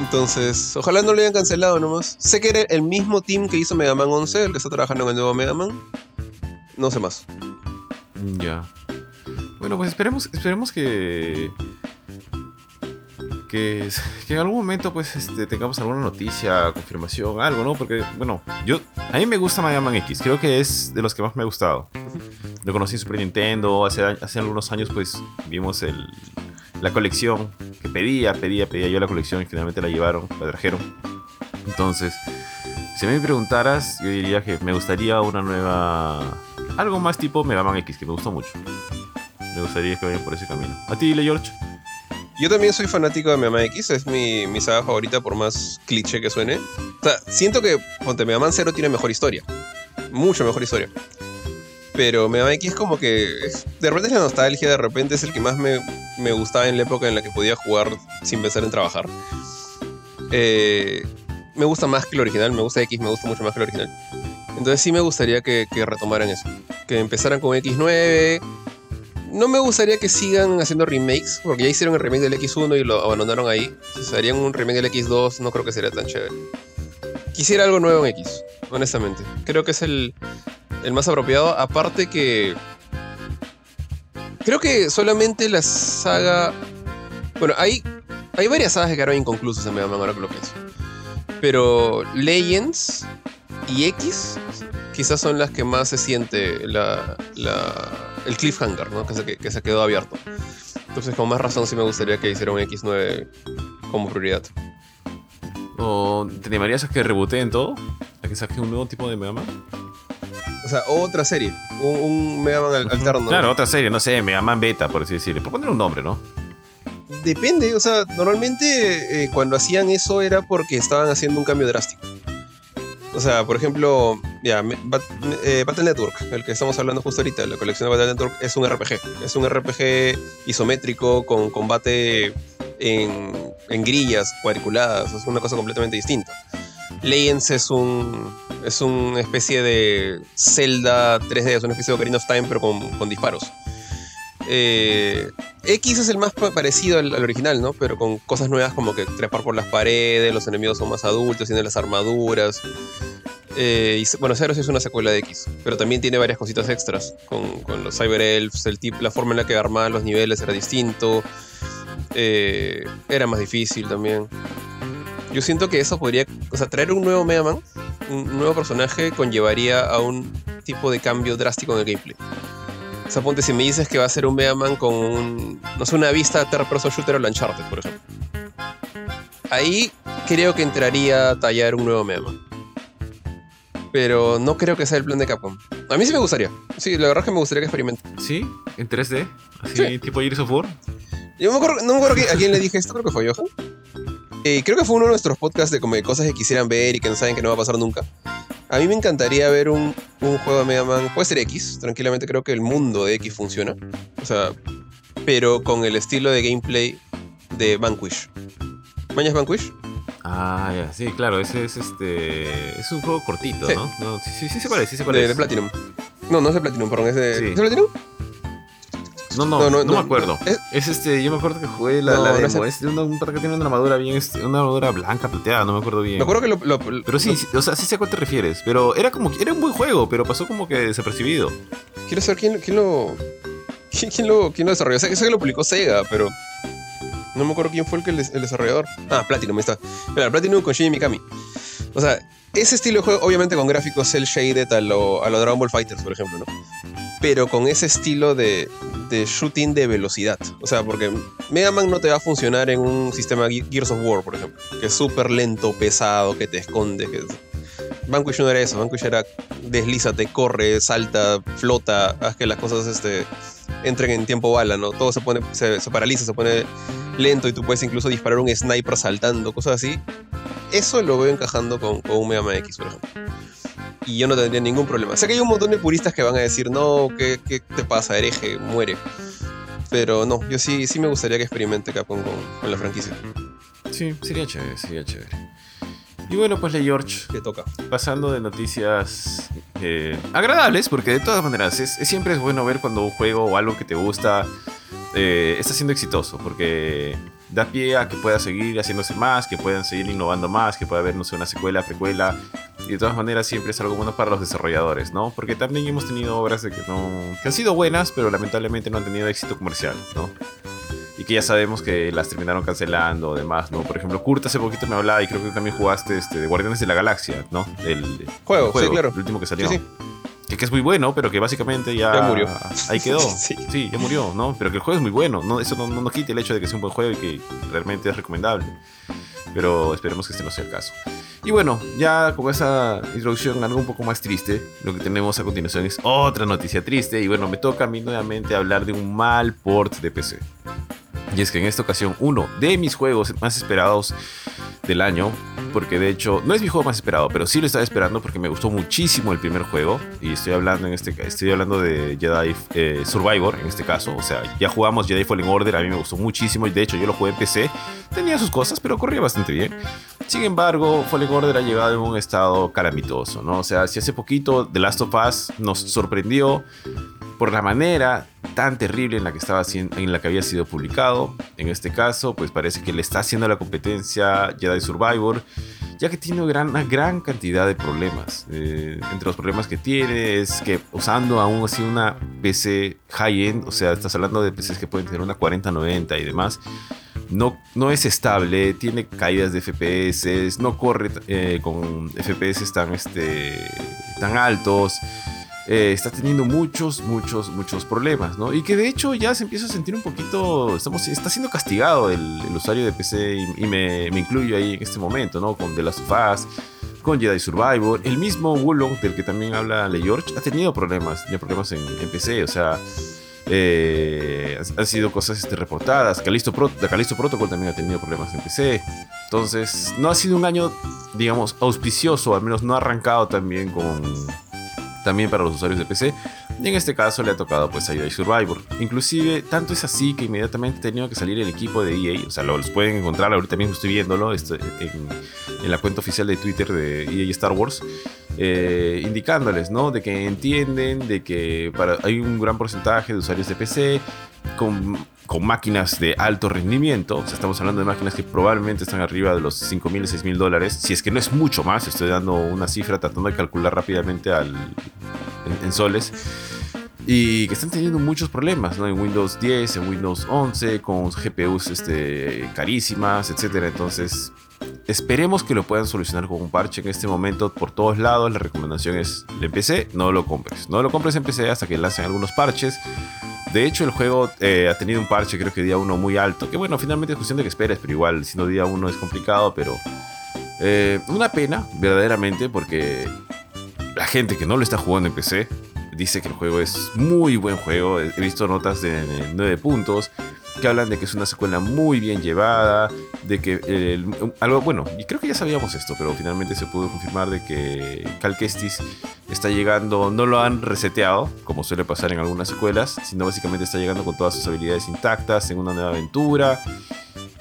Entonces, ojalá no lo hayan cancelado nomás. Sé que era el mismo team que hizo Mega Man 11, el que está trabajando en el nuevo Mega Man. No sé más. Ya. Bueno, pues esperemos, esperemos que. Que, que en algún momento pues este, tengamos alguna noticia, confirmación, algo, ¿no? Porque, bueno, yo a mí me gusta Mega Man X, creo que es de los que más me ha gustado. Lo conocí en Super Nintendo, hace, hace algunos años pues vimos el, la colección que pedía, pedía, pedía yo la colección y finalmente la llevaron, la trajeron. Entonces, si me preguntaras, yo diría que me gustaría una nueva... Algo más tipo Mega Man X, que me gustó mucho. Me gustaría que vayan por ese camino. ¿A ti, dile George? Yo también soy fanático de Man X, es mi, mi saga favorita por más cliché que suene. O sea, siento que ponte, Mega Man 0 tiene mejor historia. Mucho mejor historia. Pero Mega Man X como que... de repente es la nostalgia, de repente es el que más me, me gustaba en la época en la que podía jugar sin pensar en trabajar. Eh, me gusta más que el original, me gusta X, me gusta mucho más que el original. Entonces sí me gustaría que retomaran eso. Que empezaran con X9, no me gustaría que sigan haciendo remakes, porque ya hicieron el remake del X1 y lo abandonaron ahí. Si harían un remake del X2, no creo que sería tan chévere. Quisiera algo nuevo en X, honestamente. Creo que es el, el más apropiado. Aparte que. Creo que solamente la saga. Bueno, hay, hay varias sagas que quedaron inconclusas en Mega Man, ahora que lo pienso. Pero Legends y X quizás son las que más se siente la, la- el cliffhanger, ¿no? que, se, que, se quedó abierto. Entonces, con más razón, sí me gustaría que hiciera un X9 como prioridad. ¿O te animarías a que rebooteen todo? ¿A que saquen un nuevo tipo de Mega Man? O sea, otra serie, un, un Mega Man al- alterno. Claro, otra serie, no sé, Mega Man Beta, por así decirlo. Por poner un nombre, ¿no? Depende, o sea, normalmente eh, cuando hacían eso era porque estaban haciendo un cambio drástico. O sea, por ejemplo, ya, eh, Battle Network, el que estamos hablando justo ahorita, la colección de Battle Network es un RPG. Es un RPG isométrico con combate en, en grillas cuadriculadas, es una cosa completamente distinta. Legends es un es una especie de Zelda 3D, es una especie de Ocarina of Time pero con disparos. Eh, X es el más pa- parecido al, al original, ¿no? Pero con cosas nuevas como que trepar por las paredes, los enemigos son más adultos, tienen las armaduras. Eh, y, bueno, Zero es una secuela de X, pero también tiene varias cositas extras, con, los Cyber Elves, el la forma en la que armaban los niveles era distinto, eh, era más difícil también. Yo siento que eso podría, o sea, traer un nuevo Mega Man, un nuevo personaje, conllevaría a un tipo de cambio drástico en el gameplay. O sea, ponte, si me dices que va a ser un Mega Man con un, no sé, una vista third person shooter o Uncharted, por ejemplo. ahí creo que entraría a tallar un nuevo Mega Man. Pero no creo que sea el plan de Capcom. A mí sí me gustaría. Sí, la verdad es que me gustaría que experimente. ¿Sí? ¿En 3D? ¿Así Sí. tipo Gears of War? Yo me acuerdo, no me acuerdo que- a quién le dije esto, creo que fue Johan. Eh, creo que fue uno de nuestros podcasts de como de cosas que quisieran ver y que no saben que no va a pasar nunca. A mí me encantaría ver un, un juego de Mega Man, puede ser X, tranquilamente creo que el mundo de X funciona. O sea, pero con el estilo de gameplay de Vanquish. ¿Mañas Vanquish? Ah, ya, sí, claro, ese es este. Es un juego cortito, Sí. ¿no? No, sí, sí, sí se parece, sí se De, parece. de Platinum. No, no es de Platinum, perdón, es de. Sí. ¿Es de Platinum? No, no, No, no, me acuerdo. es- Es, este, yo me acuerdo que jugué la, la demo. es Es de una- un pata que tiene una armadura bien, este, una armadura blanca, plateada, no me acuerdo bien. Me acuerdo que lo. Pero sí, sí, o sea, sí sé a cuál te refieres. Pero era como era un buen juego, pero pasó como que desapercibido. Quiero saber quién, quién lo. ¿Quién, quién lo, quién lo desarrolló? Sé, que- sé que lo publicó Sega, pero. No me acuerdo quién fue el, que el, el desarrollador. Ah, Platinum, ahí está. Mira, Platinum con Shinji Mikami. O sea, ese estilo de juego, obviamente con gráficos cel shaded a lo, a lo Dragon Ball Fighters, por ejemplo, ¿no? Pero con ese estilo de, de shooting de velocidad. O sea, porque Mega Man no te va a funcionar en un sistema Ge- Gears of War, por ejemplo. Que es súper lento, pesado, que te esconde. Que... Vanquish no era eso. Vanquish era deslízate, corre, salta, flota, haz que las cosas este, entren en tiempo bala, ¿no? Todo se pone, se, se paraliza, se pone lento y tú puedes incluso disparar un sniper saltando, cosas así. Eso lo veo encajando con un Mega Man X, por ejemplo. Y yo no tendría ningún problema. Sé que hay un montón de puristas que van a decir, no, ¿qué, qué te pasa, hereje? Muere. Pero no, yo sí, sí me gustaría que experimente Capcom con, con la franquicia. Sí, sería chévere, sería chévere. Y bueno, pues le George, Que toca. pasando de noticias eh, agradables, porque de todas maneras es, es- siempre es bueno ver cuando un juego o algo que te gusta eh, está siendo exitoso, porque da pie a que pueda seguir haciéndose más, que puedan seguir innovando más, que pueda haber, no sé, una secuela, precuela, y de todas maneras siempre es algo bueno para los desarrolladores, ¿no? Porque también hemos tenido obras de que, no, que han sido buenas, pero lamentablemente no han tenido éxito comercial, ¿no? Y que ya sabemos que las terminaron cancelando, demás, ¿no? Por ejemplo, Kurt hace poquito me hablaba y creo que también jugaste este, de Guardianes de la Galaxia, ¿no? El, Juego, sí, claro. El último que salió. Sí, sí. Que, es muy bueno, pero que básicamente ya, Ya murió. Ahí quedó. Sí. sí. ya murió, ¿no? Pero que el juego es muy bueno. ¿no? Eso no, no nos quita el hecho de que sea un buen juego y que realmente es recomendable. Pero esperemos que este no sea el caso. Y bueno, ya con esa introducción algo un poco más triste, lo que tenemos a continuación es otra noticia triste. Y bueno, me toca a mí nuevamente hablar de un mal port de PC. Y es que en esta ocasión uno de mis juegos más esperados del año, porque de hecho no es mi juego más esperado, pero sí lo estaba esperando porque me gustó muchísimo el primer juego y estoy hablando en este estoy hablando de Jedi eh, Survivor en este caso, o sea, ya jugamos Jedi Fallen Order, a mí me gustó muchísimo y de hecho yo lo jugué en PC, tenía sus cosas, pero corría bastante bien. Sin embargo, Fallen Order ha llegado en un estado calamitoso, ¿no? O sea, si hace poquito The Last of Us nos sorprendió por la manera tan terrible en la que estaba en la que había sido publicado. En este caso, pues parece que le está haciendo la competencia Jedi Survivor, ya que tiene gran- una gran cantidad de problemas. Eh, entre los problemas que tiene es que usando aún así una PC high-end, o sea, estás hablando de PCs que pueden tener una 4090 y demás, no, no es estable, tiene caídas de FPS, no corre eh, con FPS tan, este, tan altos. Eh, está teniendo muchos, muchos, muchos problemas, ¿no? Y que de hecho ya se empieza a sentir un poquito, estamos, está siendo castigado el, el usuario de PC y, me, me incluyo ahí en este momento, ¿no? Con The Last of Us, con Jedi Survivor, el mismo Wulong del que también habla Le George ha tenido problemas, tiene problemas en, PC, o sea, eh, han- sido cosas este, reportadas. Callisto, Pro, Callisto Protocol también ha tenido problemas en PC. Entonces, no ha sido un año, digamos, auspicioso, al menos no ha arrancado también con. También para los usuarios de PC. Y en este caso le ha tocado pues a Jedi Survivor. Inclusive, tanto es así que inmediatamente ha tenido que salir el equipo de EA. O sea, lo- los pueden encontrar, ahorita mismo estoy viéndolo en, en la cuenta oficial de Twitter de EA Star Wars. eh, indicándoles, ¿no? De que entienden, de que para, hay un gran porcentaje de usuarios de PC con, con máquinas de alto rendimiento. Estamos hablando de máquinas que probablemente están arriba de los 5 mil, 6 mil dólares. Si es que no es mucho más, estoy dando una cifra tratando de calcular rápidamente al, en, soles. Y que están teniendo muchos problemas, ¿no? En Windows 10, en Windows 11, con GPUs este, carísimas, etcétera. Entonces, esperemos que lo puedan solucionar con un parche en este momento por todos lados. La recomendación es, en PC, no lo compres. No lo compres en PC hasta que lancen algunos parches. De hecho, el juego eh, ha tenido un parche, creo que día 1 muy alto. Que bueno, finalmente es cuestión de que esperes, pero igual, siendo día 1 es complicado, pero. eh, una pena, verdaderamente, porque la gente que no lo está jugando en PC dice que el juego es muy buen juego. He visto notas de 9 puntos que hablan de que es una secuela muy bien llevada, de que algo bueno, y creo que ya sabíamos esto, pero finalmente se pudo confirmar de que Cal Kestis está llegando, no lo han reseteado, como suele pasar en algunas secuelas, sino básicamente está llegando con todas sus habilidades intactas en una nueva aventura.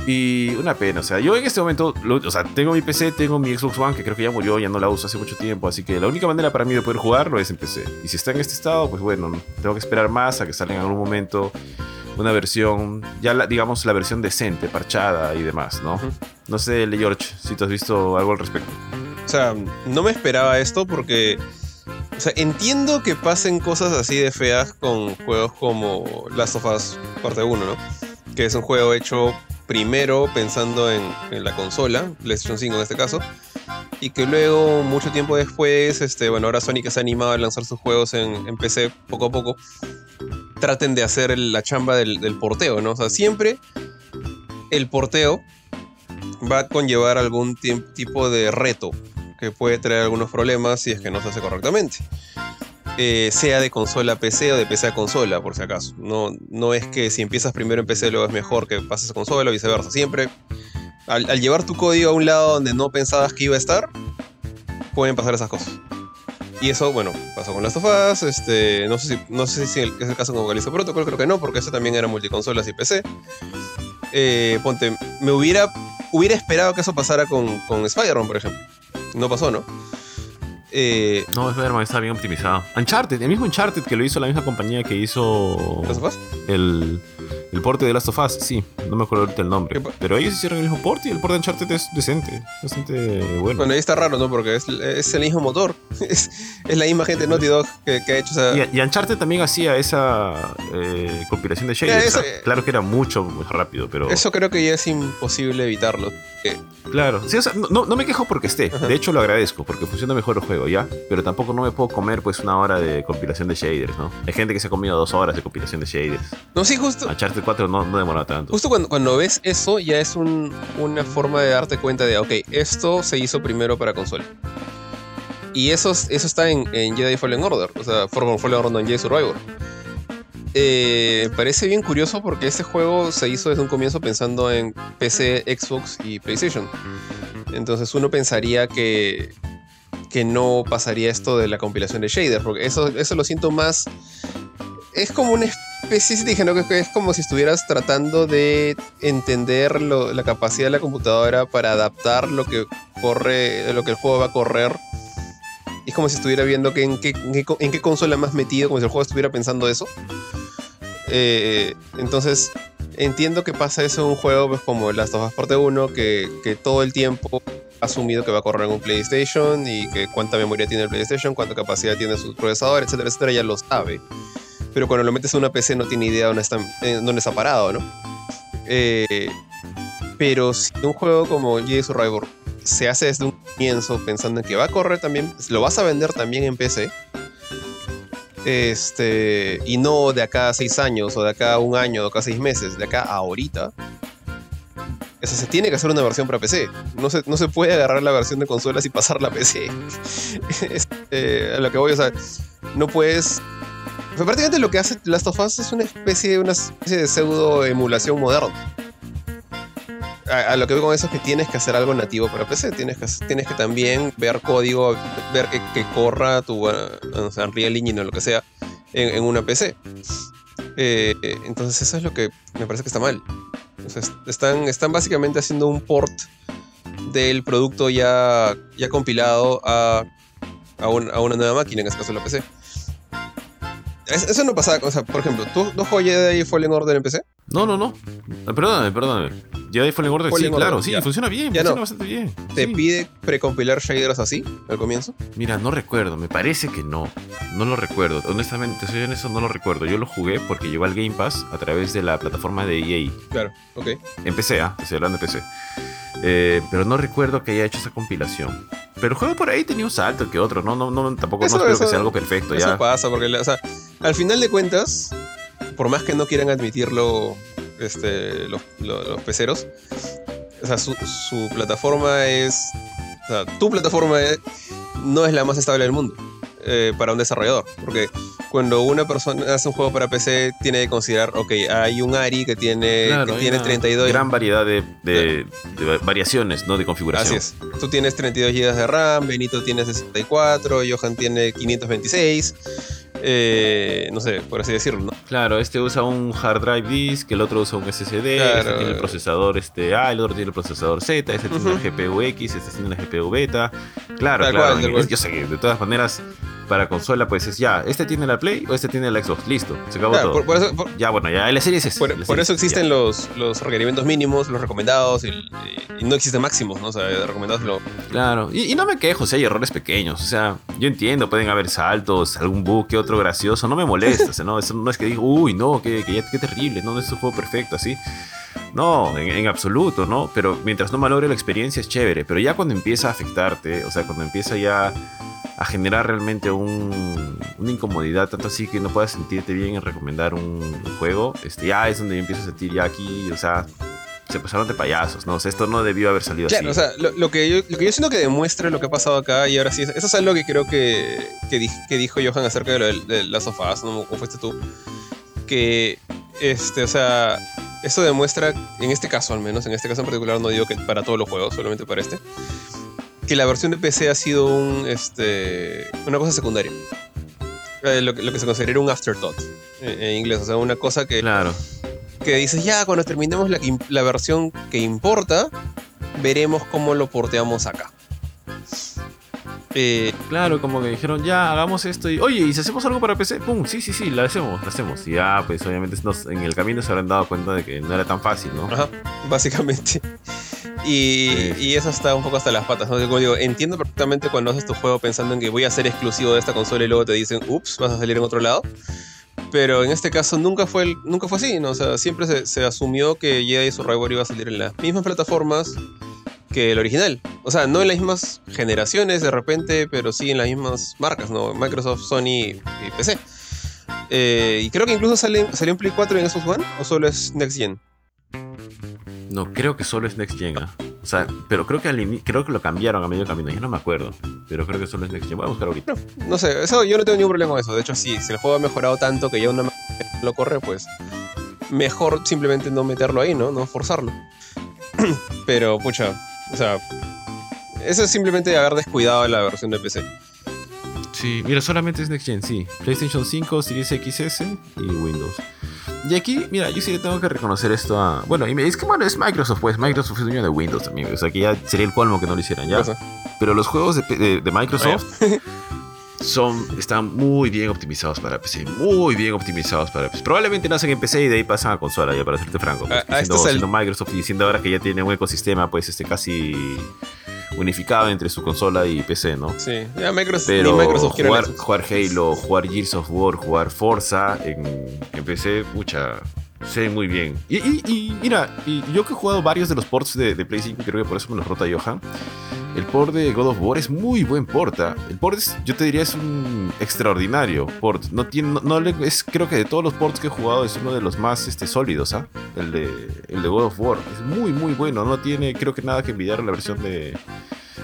Y una pena, o sea, yo en este momento, o sea, tengo mi PC, tengo mi Xbox One, que creo que ya murió, ya no la uso hace mucho tiempo, así que la única manera para mí de poder jugarlo es en PC. Y si está en este estado, pues bueno, tengo que esperar más a que salga en algún momento una versión, ya la- digamos la versión decente, parchada y demás, ¿no? Ujú. No sé, George, si tú has visto algo al respecto. O sea, no me esperaba esto porque. O sea, entiendo que pasen cosas así de feas con juegos como Last of Us Parte 1, ¿no? Que es un juego hecho primero pensando en, en la consola, PlayStation 5 en este caso, y que luego, mucho tiempo después, este, bueno, ahora Sonic se ha animado a lanzar sus juegos en, en PC poco a poco, traten de hacer la chamba del, porteo, ¿no? O sea, siempre el porteo va a conllevar algún tipo de reto que puede traer algunos problemas si es que no se hace correctamente. Eh, sea de consola a PC o de PC a consola, por si acaso. No, no es que si empiezas primero en PC luego es mejor que pases a consola o viceversa. Siempre, al llevar tu código a un lado donde no pensabas que iba a estar, pueden pasar esas cosas. Y eso, bueno, pasó con Last of Us, este, no sé si, no sé si es el caso con Callisto Protocol, creo que no, porque eso también era multiconsolas y PC. Eh, ponte, me hubiera, hubiera esperado que eso pasara con, con Spider-Man, por ejemplo. No pasó, ¿no? Eh, No, Spider-Man está bien optimizado. Uncharted, el mismo Uncharted que lo hizo la misma compañía que hizo ¿Last of Us? el, el porte de Last of Us, sí, no me acuerdo ahorita el nombre. ¿Qué pa- Pero ellos hicieron el mismo porte y el porte de Uncharted es decente, bastante bueno. Bueno, ahí está raro, ¿no? Porque es, es el mismo motor. Es, es la misma gente de Naughty Dog que, que ha hecho esa... Y, y Uncharted también hacía esa eh, compilación de shaders. eso- o sea, claro que era mucho más rápido, pero. Eso creo que ya es imposible evitarlo. Eh, Claro. Sí, o sea, no- no, no me quejo porque esté. Ajá. De hecho, lo agradezco porque funciona mejor el juego, ¿ya? Pero tampoco no me puedo comer pues una hora de compilación de shaders, ¿no? Hay gente que se ha comido dos horas de compilación de shaders. no, sí, justo, Uncharted 4 no, no demora tanto. justo cuando, cuando ves eso ya es un- una forma de darte cuenta de, ok, esto se hizo primero para consola. Y eso, es- eso está en, en Jedi Fallen Order, o sea, Fallen Order no, en Jedi Survivor. Eh, parece bien curioso porque este juego se hizo desde un comienzo pensando en PC, Xbox y PlayStation. Entonces uno pensaría que, que no pasaría esto de la compilación de shaders, porque eso, eso lo siento más... Es como una especie, dije, ¿no? es como si estuvieras tratando de entender lo- la capacidad de la computadora para adaptar lo que corre, lo que el juego va a correr. Es como si estuviera viendo que en, qué, en qué consola más metido, como si el juego estuviera pensando eso. Eh, entonces, entiendo que pasa eso en un juego pues, como Last of Us Parte 1, que, que todo el tiempo ha asumido que va a correr en un PlayStation y que cuánta memoria tiene el PlayStation, cuánta capacidad tiene su procesador, etcétera, etcétera, ya lo sabe. Pero cuando lo metes en una PC no tiene idea dónde está, eh, dónde está parado, ¿no? Eh, pero si un juego como Jedi Survivor se hace desde un comienzo pensando en que va a correr también, lo vas a vender también en PC, este, y no de acá a seis años, o de acá a un año, o de acá a seis meses, de acá a ahorita. O sea, se tiene que hacer una versión para PC. No se, no se puede agarrar la versión de consolas y pasarla a PC. Es, eh, a lo que voy, o sea, no puedes. prácticamente lo que hace Last of Us es una especie una especie de pseudo emulación moderna. A, lo que voy con eso es que tienes que hacer algo nativo para PC. Tienes que, también ver código, ver que, corra tu uh, Unreal Engine o lo que sea en, una PC. Eh, entonces eso es lo que me parece que está mal. O sea, est- están, básicamente haciendo un port del producto ya, compilado a una nueva máquina, en este caso la PC. Es- Eso no pasaba, o sea, por ejemplo, ¿tú no juegas Jedi Fallen Order en PC? No, no, no. Eh, Perdóname, perdóname. Jedi Fallen Order, Fallen sí, Order, claro, sí, ya. funciona bien, Ya funciona no. bastante bien. ¿Te sí. pide precompilar shaders así al comienzo? Mira, no recuerdo, me parece que no. No lo recuerdo. Honestamente, soy honesto, no lo recuerdo. Yo lo jugué porque llegó al Game Pass a través de la plataforma de EA. Claro, ok. En PC, ¿ah? Estoy hablando de PC. Eh, pero no recuerdo que haya hecho esa compilación. Pero el juego por ahí tenía un salto que otro, ¿no? no, no tampoco Eso- no espero eso- que sea algo perfecto Eso ya. pasa, porque la- o sea, al final de cuentas, por más que no quieran admitirlo este, los, los, los peceros, o sea, su, su plataforma es. O sea, tu plataforma es- no es la más estable del mundo eh, para un desarrollador. Porque cuando una persona hace un juego para PC, tiene que considerar, ok, hay un ARI que tiene, Claro, que tiene una 32 Gran variedad de, de- de variaciones, ¿no? De configuración. Así es. Tú tienes 32 GB de RAM, Benito tiene 64, Johan tiene 526. eh, no sé, por así decirlo, ¿no? Claro, este usa un hard drive disk, el otro usa un SSD, Claro. este tiene el procesador este A, el otro tiene el procesador Z, este tiene la GPU X, este tiene la GPU beta. Claro, Tal claro. cual. yo sé que de todas maneras, para consola, pues es ya, este tiene la Play o este tiene la Xbox, listo, se acabó Claro, todo. por, por eso, por- Ya, bueno, ya la serie es por- eso existen los, los requerimientos mínimos, los recomendados, y, no existen máximos, ¿no? O sea, recomendados lo. Claro, y, y no me quejo si hay errores pequeños, o sea, yo entiendo, pueden haber saltos, algún bug que otro gracioso, no me molesta, o sea, no, eso no es que digo, uy, no, qué, qué, qué terrible, no, no es un juego perfecto, así. No, en, en absoluto, ¿no? Pero mientras no malogre la experiencia es chévere. Pero ya cuando empieza a afectarte, o sea, cuando empieza ya a generar realmente un- una incomodidad, tanto así que no puedas sentirte bien en recomendar un, un juego, este, ya es donde yo empiezo a sentir ya aquí, o sea, se pasaron de payasos, ¿no? O sea, esto no debió haber salido Claro, o así. sea, lo, lo que yo, lo que yo siento que demuestra lo que ha pasado acá, y ahora sí, eso es algo que creo que, que, di- que dijo Johan acerca de, lo del- de las sofás, ¿no? ¿Cómo fuiste tú? Que, este, o sea, eso demuestra, en este caso al menos, en este caso en particular, no digo que para todos los juegos, solamente para este, que la versión de PC ha sido un, este, una cosa secundaria. Eh, Lo, que- lo que se considera un afterthought eh, en inglés, o sea, una cosa que, Claro, que dices, ya, cuando terminemos la, la versión que importa, veremos cómo lo porteamos acá. Eh, claro, como que dijeron, ya, hagamos esto y, oye, ¿y si hacemos algo para PC? ¡Pum! Sí, sí, sí, la hacemos, la hacemos. Y ya, pues obviamente nos- en el camino se habrán dado cuenta de que no era tan fácil, ¿no? ajá, básicamente. Y, Sí. y eso está un poco hasta las patas. ¿no? Como digo, entiendo perfectamente cuando haces tu juego pensando en que voy a ser exclusivo de esta consola y luego te dicen, ups, vas a salir en otro lado. Pero en este caso nunca fue, el- nunca fue así, ¿no? O sea, siempre se, se asumió que Jedi Survivor iba a salir en las mismas plataformas que el original. O sea, no en las mismas generaciones de repente, pero sí en las mismas marcas, ¿no? Microsoft, Sony y PC. Eh, y creo que incluso sale, salió en Play 4 y en Xbox One, o solo es Next Gen. No, creo que solo es Next Gen. ¿ah? O sea, pero creo que, al creo que lo cambiaron a medio camino. Yo no me acuerdo. Pero creo que solo es Next Gen. Voy a buscar ahorita. No sé, eso yo no tengo ningún problema con eso. De hecho, sí, si el juego ha mejorado tanto que ya una lo corre, pues mejor simplemente no meterlo ahí, ¿no? No forzarlo. Pero, pucha, o sea, eso es simplemente haber descuidado la versión de PC. Sí, mira, solamente es Next Gen, sí. PlayStation 5, Series XS y Windows. Y aquí, mira, yo sí le tengo que reconocer esto a. Bueno, y me- es que bueno, es Microsoft, pues. Microsoft es dueño de Windows también. O sea, que ya sería el colmo que no lo hicieran, ¿ya? Pero los juegos de, de- de Microsoft son, están muy bien optimizados para PC. Muy bien optimizados para PC. Probablemente nacen en PC y de ahí pasan a consola, ya para serte franco. pues, A- a siendo, estas al- siendo Microsoft y diciendo ahora que ya tiene un ecosistema, pues, este casi unificado entre su consola y PC, ¿no? Sí, ya Microsoft, Pero ni Microsoft jugar, jugar Halo, jugar Gears of War, jugar Forza en, en PC, pucha, sé muy bien. Y, y- y mira, y yo que he jugado varios de los ports de, de Play 5, creo que por eso me los rota Johan. El port de God of War es muy buen port. ¿ah? El port, es, yo te diría, es un extraordinario port. No tiene, no, no le- es, creo que de todos los ports que he jugado es uno de los más este, sólidos. ¿ah? El, de, el de God of War. Es muy, muy bueno. No tiene, creo que nada que envidiar a la versión de,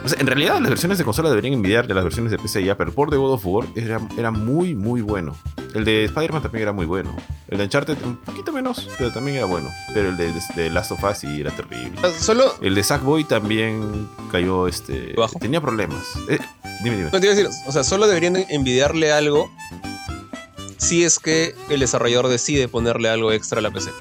o sea, en realidad las versiones de consola deberían envidiar de las versiones de PC ya, pero el port de God of War era, era muy, muy bueno. El de Spider-Man también era muy bueno. El de Uncharted un poquito menos, pero también era bueno. Pero el de, de Last of Us sí era terrible. Ah, Solo, El de Sackboy también cayó, este... ¿Bajo? Tenía problemas. Eh, dime, dime. no te iba a decir, o sea, solo deberían envidiarle algo si es que el desarrollador decide ponerle algo extra a la PC.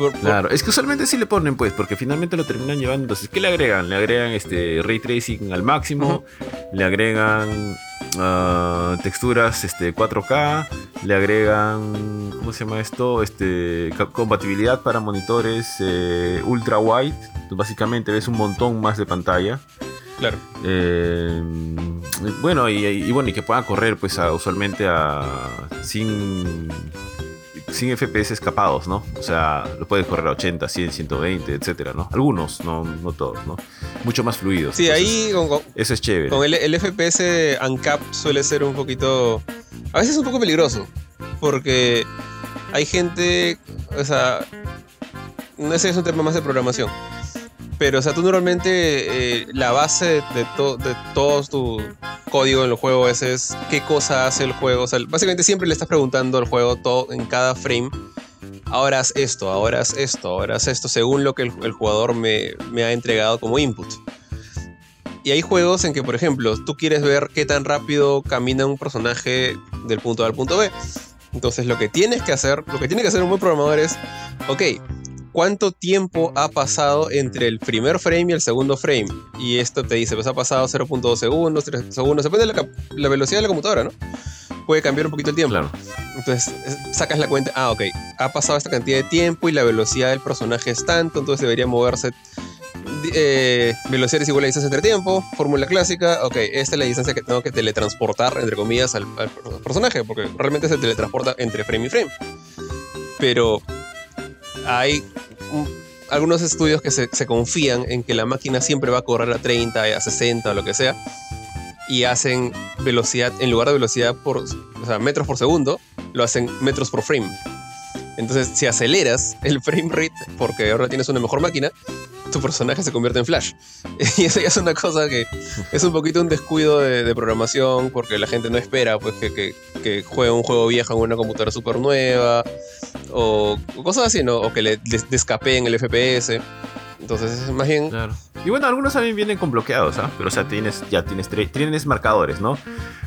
Por- por- Claro, es que usualmente sí le ponen, pues, porque finalmente lo terminan llevando. Entonces, ¿qué le agregan? Le agregan este ray tracing al máximo, le agregan ah, texturas este 4K, le agregan ¿cómo se llama esto? Este compatibilidad para monitores eh, ultra wide. Entonces, básicamente ves un montón más de pantalla. Claro. Eh, bueno, y, y bueno, y que pueda correr pues a- usualmente a sin sin FPS escapados, ¿no? O sea, lo puedes correr a 80, 100, 120, etcétera, ¿no? Algunos, no, no todos, ¿no? Mucho más fluidos. Sí, Entonces, ahí con, con- Eso es chévere. con el, el FPS ANCAP suele ser un poquito. A veces un poco peligroso. Porque hay gente, o sea, no ese es un tema más de programación. Pero, o sea, tú normalmente eh, la base de, de, todo tu código en el juego es, es qué cosa hace el juego. O sea, básicamente siempre le estás preguntando al juego todo en cada frame. Ahora haz esto, ahora haz esto, ahora haz esto, según lo que el, el jugador me, me ha entregado como input. Y hay juegos en que, por ejemplo, tú quieres ver qué tan rápido camina un personaje del punto A al punto B. Entonces lo que tienes que hacer, lo que tiene que hacer un buen programador es, ok, ¿cuánto tiempo ha pasado entre el primer frame y el segundo frame? Y esto te dice, pues ha pasado 0.2 segundos, 3 segundos, depende de la, la, velocidad de la computadora, ¿no? Puede cambiar un poquito el tiempo. Claro. Entonces sacas la cuenta, ah, ok, ha pasado esta cantidad de tiempo y la velocidad del personaje es tanto, entonces debería moverse eh, velocidad es igual a distancia entre tiempo, fórmula clásica, ok, esta es la distancia que tengo que teletransportar, entre comillas, al, al, personaje, porque realmente se teletransporta entre frame y frame. Pero hay un, algunos estudios que se, confían en que la máquina siempre va a correr a 30, a 60 o lo que sea, y hacen velocidad, en lugar de velocidad por, o sea, metros por segundo, lo hacen metros por frame. Entonces, si aceleras el frame rate, porque ahora tienes una mejor máquina, tu personaje se convierte en Flash. Y eso ya es una cosa que es un poquito un descuido de, programación, porque la gente no espera pues, que, que, que, juegue un juego viejo en una computadora súper nueva, o, o, cosas así, ¿no? O que le descapeen el FPS. Entonces, más bien. Claro. Y bueno, algunos también vienen con bloqueados, ¿ah? Pero, o sea, tienes, ya tienes, tienes marcadores, ¿no?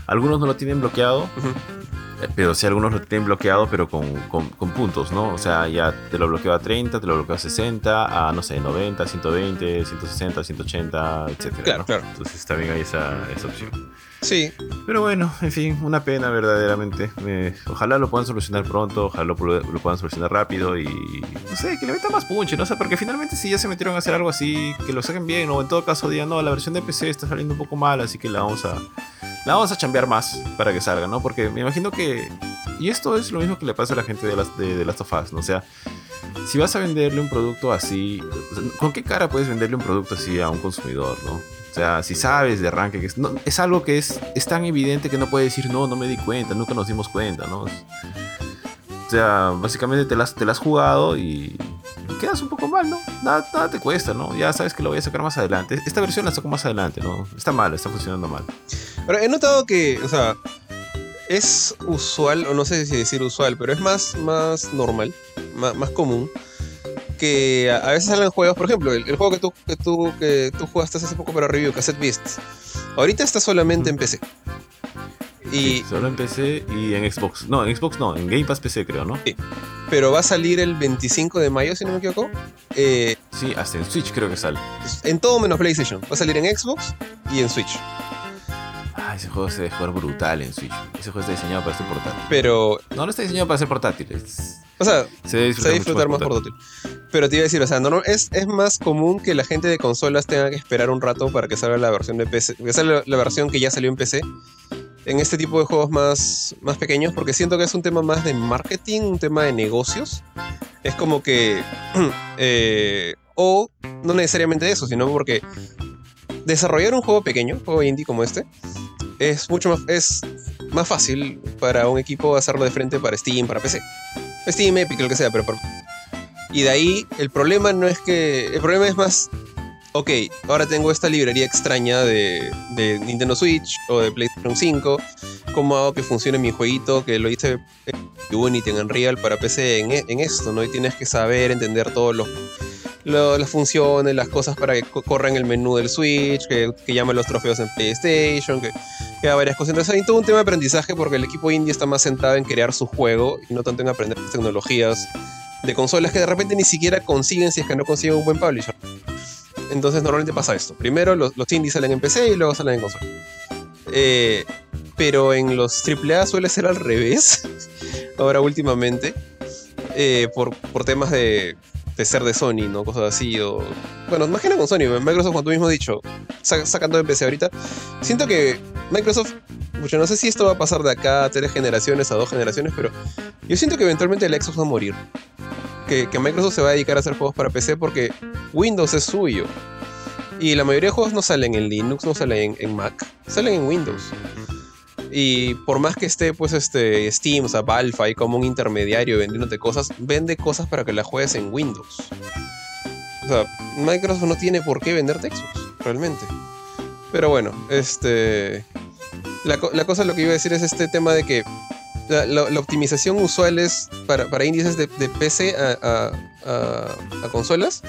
Algunos no lo tienen bloqueado. Uh -huh pero si algunos lo tienen bloqueado, pero con, con, con, puntos, ¿no? O sea, ya te lo bloqueo a 30, te lo bloqueo a 60, a no sé, 90, 120, 160, 180, etcétera. Claro, ¿no? claro. Entonces también hay esa, esa opción. Sí. Pero bueno, en fin, una pena verdaderamente. Me, ojalá lo puedan solucionar pronto, ojalá lo, lo, puedan solucionar rápido y no sé, que le metan más punch, ¿no? O sea, porque finalmente si ya se metieron a hacer algo así, que lo saquen bien, o en todo caso digan, no, la versión de PC está saliendo un poco mal, así que la vamos a la vamos a chambear más para que salga, ¿no? Porque me imagino que. Y esto es lo mismo que le pasa a la gente de las, de, de Last of Us, ¿no? O sea, si vas a venderle un producto así, ¿con qué cara puedes venderle un producto así a un consumidor, ¿no? O sea, si sabes de arranque que es, no, es algo que es, es tan evidente que no puedes decir, no, no me di cuenta, nunca nos dimos cuenta, ¿no? O sea, básicamente te las, te las has jugado y quedas un poco mal, ¿no? Nada, nada, te cuesta, ¿no? Ya sabes que lo voy a sacar más adelante. Esta versión la saco más adelante, ¿no? Está mal, está funcionando mal. Pero he notado que, o sea, es usual, o no sé si decir usual, pero es más, más normal, más, más común, que a, a veces salen juegos, por ejemplo, el, el, juego que tú, que, tú, que tú jugaste hace poco para review, Cassette Beasts, ahorita está solamente en PC. Y... Sí, solo en PC y en Xbox. No, en Xbox no, en Game Pass PC creo, ¿no? Sí. Pero va a salir el 25 de mayo, si no me equivoco. Eh, sí, hasta en Switch creo que sale. En todo menos PlayStation. Va a salir en Xbox y en Switch. Ah, ese juego se debe jugar brutal en Switch. Ese juego está diseñado para ser portátil. Pero. No, no está diseñado para ser portátil. Es... O sea, se debe disfrutar, se debe disfrutar más, más portátil. Pero te iba a decir, o sea, no, es, es más común que la gente de consolas tenga que esperar un rato para que salga la versión de PC. Que salga la versión que ya salió en PC en este tipo de juegos más, más pequeños porque siento que es un tema más de marketing, un tema de negocios. Es como que... Eh, o no necesariamente eso, sino porque desarrollar un juego pequeño, un juego indie como este, es mucho más, es más fácil para un equipo hacerlo de frente para Steam, para PC. Steam, Epic, lo que sea, pero... Por... Y de ahí el problema no es que... El problema es más ok, ahora tengo esta librería extraña de, de, Nintendo Switch o de PlayStation 5. ¿Cómo hago que funcione mi jueguito? Que lo hice en Unity, en Unreal para PC en, en esto, ¿no? Y tienes que saber, entender todos los, lo, las funciones, las cosas para que corra en el menú del Switch, que, que los trofeos en PlayStation, que, que varias cosas. Entonces hay todo un tema de aprendizaje porque el equipo indie está más centrado en crear su juego y no tanto en aprender tecnologías de consolas que de repente ni siquiera consiguen si es que no consiguen un buen publisher. Entonces normalmente pasa esto. Primero los, los indies salen en PC y luego salen en consola. Eh, pero en los AAA suele ser al revés. Ahora últimamente. Eh, por, por, temas de, de, ser de Sony, ¿no? Cosas así. O... Bueno, imagina con Sony. Microsoft, como tú mismo has dicho, sac sacando en PC ahorita. Siento que Microsoft. Mucho, no sé si esto va a pasar de acá a tres generaciones, a dos generaciones, pero yo siento que eventualmente el Xbox va a morir. Que, que, Microsoft se va a dedicar a hacer juegos para PC porque Windows es suyo. Y la mayoría de juegos no salen en Linux, no salen en, en Mac, salen en Windows. Y por más que esté, pues, este, Steam, o sea, Valve ahí como un intermediario vendiéndote cosas, vende cosas para que las juegues en Windows. O sea, Microsoft no tiene por qué vender Xbox, realmente. Pero bueno, este. La, la cosa lo que iba a decir es este tema de que la, optimización usual es para, índices de, de PC a, a- a- a consolas.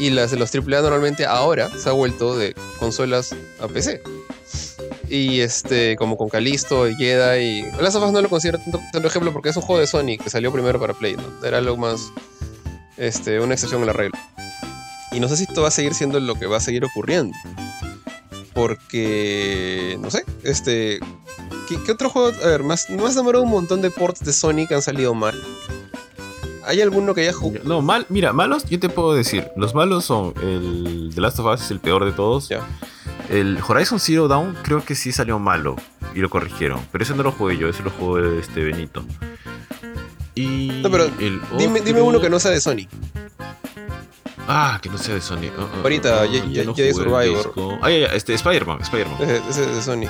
Y las de los AAA normalmente ahora se ha vuelto de consolas a PC. Y este, como con Calisto, y Jedi y. Last of Us no lo considero tanto, tanto ejemplo porque es un juego de Sony que salió primero para Play, ¿no? Era algo más. Este, una excepción a la regla. Y no sé si esto va a seguir siendo lo que va a seguir ocurriendo. Porque. No sé. Este. ¿Qué, qué otro juego? A ver, más, me has nombrado un montón de ports de Sony que han salido mal. ¿Hay alguno que haya jugado? No, mal, mira, malos, yo te puedo decir. Los malos son el The Last of Us es el peor de todos. Ya. El Horizon Zero Dawn creo que sí salió malo y lo corrigieron. Pero ese no lo jugué yo, ese lo jugó este Benito. Y No, pero el Dime, otro- dime uno que no sea de Sony. Ah, que no sea de Sony. Ah, ah, Ahorita, ah, ya no el Survivor. Ah, ya, ya, este, Spider-Man, Spider-Man. Ese, es de Sony.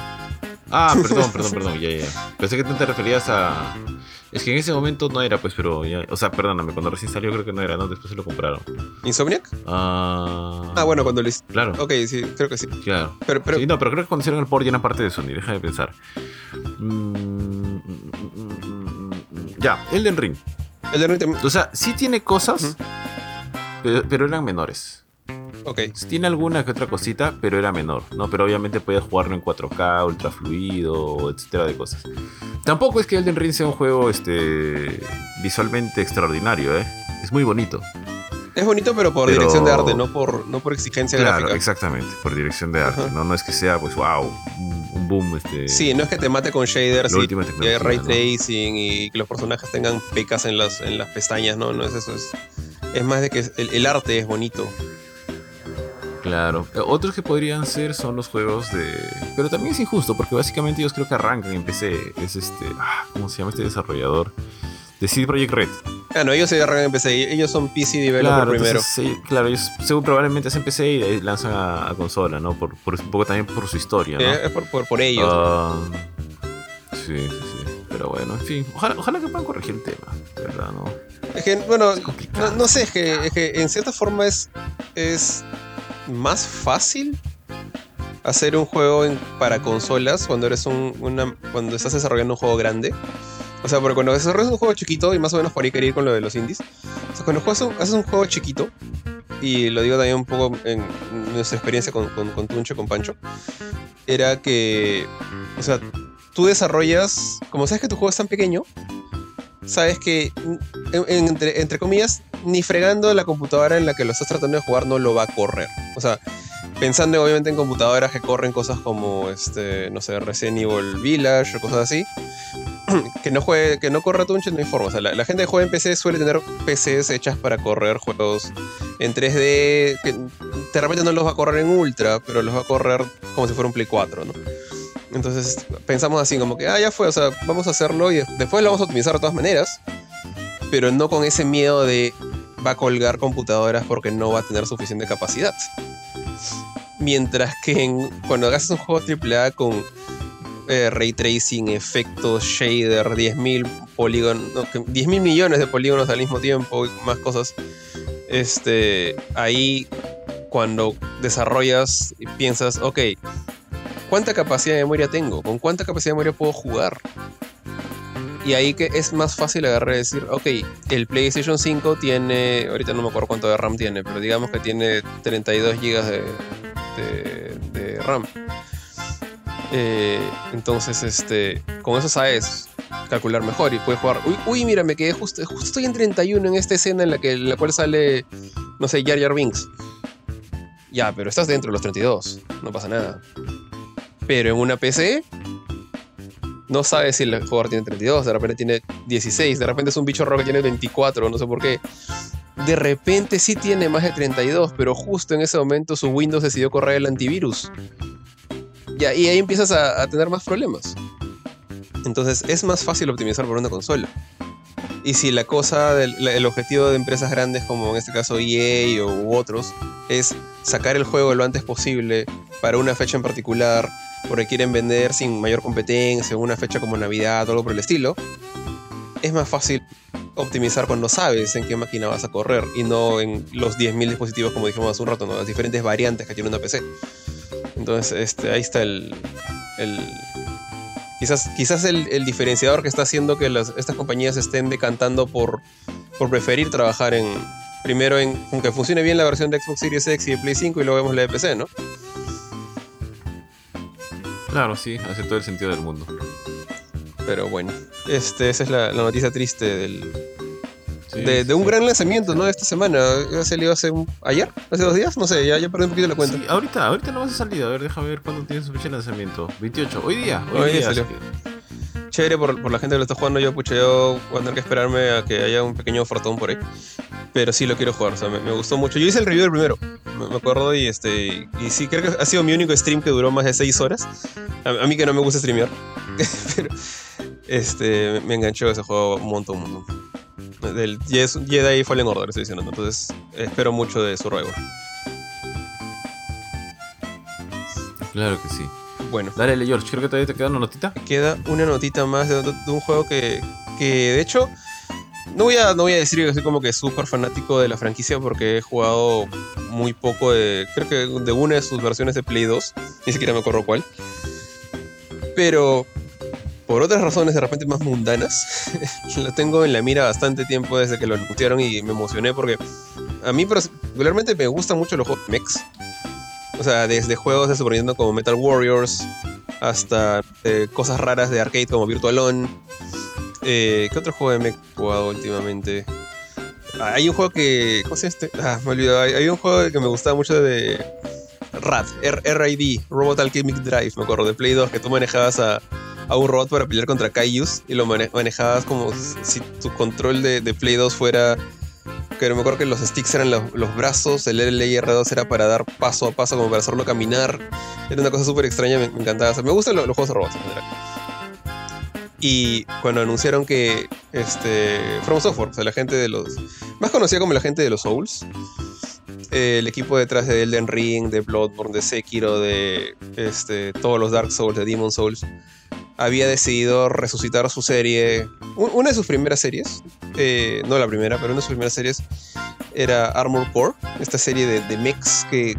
Ah, perdón, perdón, perdón, ya, ya. Pensé que te referías a... Es que en ese momento no era, pues, pero ya... O sea, perdóname, cuando recién salió creo que no era, ¿no? Después se lo compraron. ¿Insomniac? Ah... Ah, bueno, cuando lo hice. Claro, Ok, sí, creo que sí. claro. Pero, pero Sí, no, pero creo que cuando hicieron el port ya era parte de Sony, deja de pensar. Mm, Ya, Elden Ring. el de también. O sea, sí tiene cosas, pero eran menores. Ok. Tiene alguna que otra cosita, pero era menor, ¿no? Pero obviamente puedes jugarlo en 4K, ultra fluido, etcétera de cosas. Tampoco es que Elden Ring sea un juego este, visualmente extraordinario, ¿eh? Es muy bonito. Es bonito, pero por Pero- dirección de arte, no por, no por exigencia Claro, gráfica. exactamente, por dirección de arte, Ajá. ¿no? No es que sea, pues, wow, un, boom, este... Sí, no es que te mate con shaders y, ray ¿no? tracing y que los personajes tengan pecas en las, en las pestañas, no, no es eso. Es, es más de que el, el arte es bonito. Claro. Eh, Otros que podrían ser son los juegos de. Pero también es injusto, porque básicamente ellos creo que arrancan en PC. Es este. ah, ¿Cómo se llama este desarrollador? De CD Projekt Red. Ah, no, ellos se arrancan en PC, ellos son PC developer Claro, primero. entonces, sí, claro, ellos según probablemente hacen PC y de ahí lanzan a, a consola, ¿no? Por, por- un poco también por su historia, ¿no? Eh, es por, por, por ellos. Ah, sí, sí, sí. Pero bueno, en fin. Ojalá, ojalá que puedan corregir el tema, de ¿verdad? ¿no? Es que, bueno, no sé, es que, es que en cierta forma es, es más fácil hacer un juego para consolas cuando eres un, cuando estás desarrollando un juego grande. O sea, porque cuando desarrollas un juego chiquito, y más o menos por ahí quería ir con lo de los indies, o sea, cuando juegas un- haces un juego chiquito, y lo digo también un poco en nuestra experiencia con, con, con Tuncho, con Pancho, era que, o sea, tú desarrollas, como sabes que tu juego es tan pequeño, sabes que, en- en- entre, entre comillas, ni fregando la computadora en la que lo estás tratando de jugar no lo va a correr. O sea, pensando obviamente en computadoras que corren cosas como, este, no sé, Resident Evil Village o cosas así, que no juegue, que no corra Tunche no hay forma. O sea, la, gente que juega en PC suele tener PCs hechas para correr juegos en 3D, que de repente no los va a correr en Ultra, pero los va a correr como si fuera un Play 4, ¿no? Entonces pensamos así como que, ah, ya fue, o sea, vamos a hacerlo y después lo vamos a optimizar de todas maneras, pero no con ese miedo de va a colgar computadoras porque no va a tener suficiente capacidad. Mientras que cuando hagas un juego AAA con eh, ray tracing, efectos, shader, 10.000 polígonos, 10.000 millones de polígonos al mismo tiempo y más cosas, este, ahí cuando desarrollas y piensas, ok, ¿cuánta capacidad de memoria tengo? ¿Con cuánta capacidad de memoria puedo jugar? Y ahí que es más fácil agarrar y decir, ok, el PlayStation 5 tiene, ahorita no me acuerdo cuánto de RAM tiene, pero digamos que tiene 32 GB de, de- de RAM. Eh, entonces, este, con eso sabes calcular mejor y puedes jugar. Uy, uy, mira, me quedé justo, justo estoy en 31 en esta escena en la que la cual sale, no sé, Jar Jar Binks. Ya, pero estás dentro de los 32, no pasa nada. Pero en una PC, no sabes si el jugador tiene 32, de repente tiene 16, de repente es un bicho raro que tiene 24, no sé por qué. De repente sí tiene más de 32, pero justo en ese momento su Windows decidió correr el antivirus. Ya, y ahí empiezas a, tener más problemas. Entonces es más fácil optimizar por una consola. Y si la cosa, del, el objetivo de empresas grandes como en este caso EA o, u otros, es sacar el juego lo antes posible para una fecha en particular porque quieren vender sin mayor competencia, en una fecha como Navidad o algo por el estilo, es más fácil optimizar cuando sabes en qué máquina vas a correr y no en los 10.000 dispositivos como dijimos hace un rato, ¿no? las diferentes variantes que tiene una PC. Entonces, este, ahí está el, el quizás, quizás el, diferenciador que está haciendo que estas compañías estén decantando por, por preferir trabajar en, primero en que funcione bien la versión de Xbox Series X y de Play 5 y luego vemos la de PC, ¿no? Claro, sí, hace todo el sentido del mundo. Pero bueno, este, esa es la, noticia triste del, de, un gran lanzamiento, ¿no? Esta semana. ¿Ha salido hace ayer? ¿Hace dos días? No sé, ya, ya perdí un poquito la cuenta. Sí, ahorita, ahorita no vas a salir. A ver, déjame ver cuándo tiene su fecha de lanzamiento. 28. Hoy día. Hoy, día, salió. Chévere por, por, la gente que lo está jugando. Yo, pucha, yo voy a tener que esperarme a que haya un pequeño ofertón por ahí. Pero sí lo quiero jugar, o sea, me, gustó mucho. Yo hice el review del primero, me, acuerdo, y este y sí, creo que ha sido mi único stream que duró más de 6 horas. A, mí que no me gusta streamear. Pero este, me enganchó ese juego un montón, un montón. Del Jedi Fallen Order, estoy diciendo. Entonces, espero mucho de Survivor. Claro que sí. Bueno. Dale, George, creo que todavía te queda una notita. Queda una notita más de, un juego que, que, de hecho, no voy a, no voy a decir que soy como que súper fanático de la franquicia porque he jugado muy poco de, creo que de una de sus versiones de Play 2, ni siquiera me acuerdo cuál. Pero por otras razones de repente más mundanas, lo tengo en la mira bastante tiempo desde que lo anunciaron y me emocioné porque a mí particularmente me gustan mucho los juegos mechs. O sea, desde juegos de Super como Metal Warriors hasta eh, cosas raras de arcade como Virtual On. Eh, ¿Qué otro juego mech he jugado últimamente? Ah, hay un juego que. ¿Cómo se llama este? Ah, me olvidó. Hay, un juego que me gustaba mucho de. RAD, R-RID, Robot Alchemic Drive, me acuerdo, de Play 2, que tú manejabas a, a un robot para pelear contra Kaijus y lo manejabas como si tu control de, Play 2 fuera. Que me acuerdo que los sticks eran los, brazos, el L y R2 era para dar paso a paso, como para hacerlo caminar. Era una cosa súper extraña, me, encantaba. me gustan los, juegos de robots. Y cuando anunciaron que este, From Software, o sea, la gente de los. Más conocida como la gente de los Souls, el equipo detrás de Elden Ring, de Bloodborne, de Sekiro, de este, todos los Dark Souls, de Demon Souls, había decidido resucitar su serie, una de sus primeras series, eh, no la primera, pero una de sus primeras series era Armor Core, esta serie de, de mechs que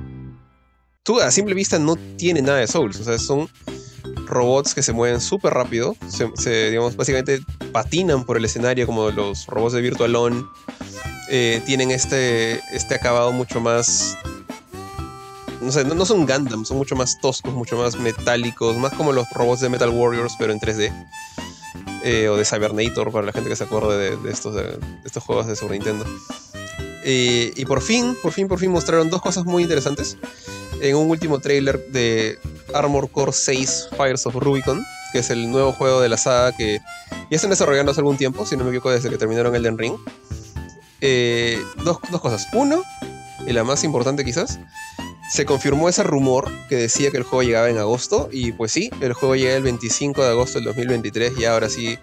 a simple vista no tiene nada de Souls, o sea, son robots que se mueven súper rápido, se, digamos, básicamente patinan por el escenario como los robots de Virtual On, eh, tienen este, este acabado mucho más no sé, no, son Gundam, son mucho más toscos, mucho más metálicos, más como los robots de Metal Warriors, pero en 3D. Eh, o de Cybernator, para la gente que se acuerde de, estos, estos juegos de Super Nintendo. Y por fin, por fin, por fin mostraron dos cosas muy interesantes. En un último trailer de Armor Core 6 Fires of Rubicon, que es el nuevo juego de la saga que ya están desarrollando hace algún tiempo, si no me equivoco, desde que terminaron Elden Ring. Eh, dos, dos cosas. Uno, y la más importante quizás, se confirmó ese rumor que decía que el juego llegaba en agosto y pues sí, el juego llega el 25 de agosto del 2023 y ahora sí,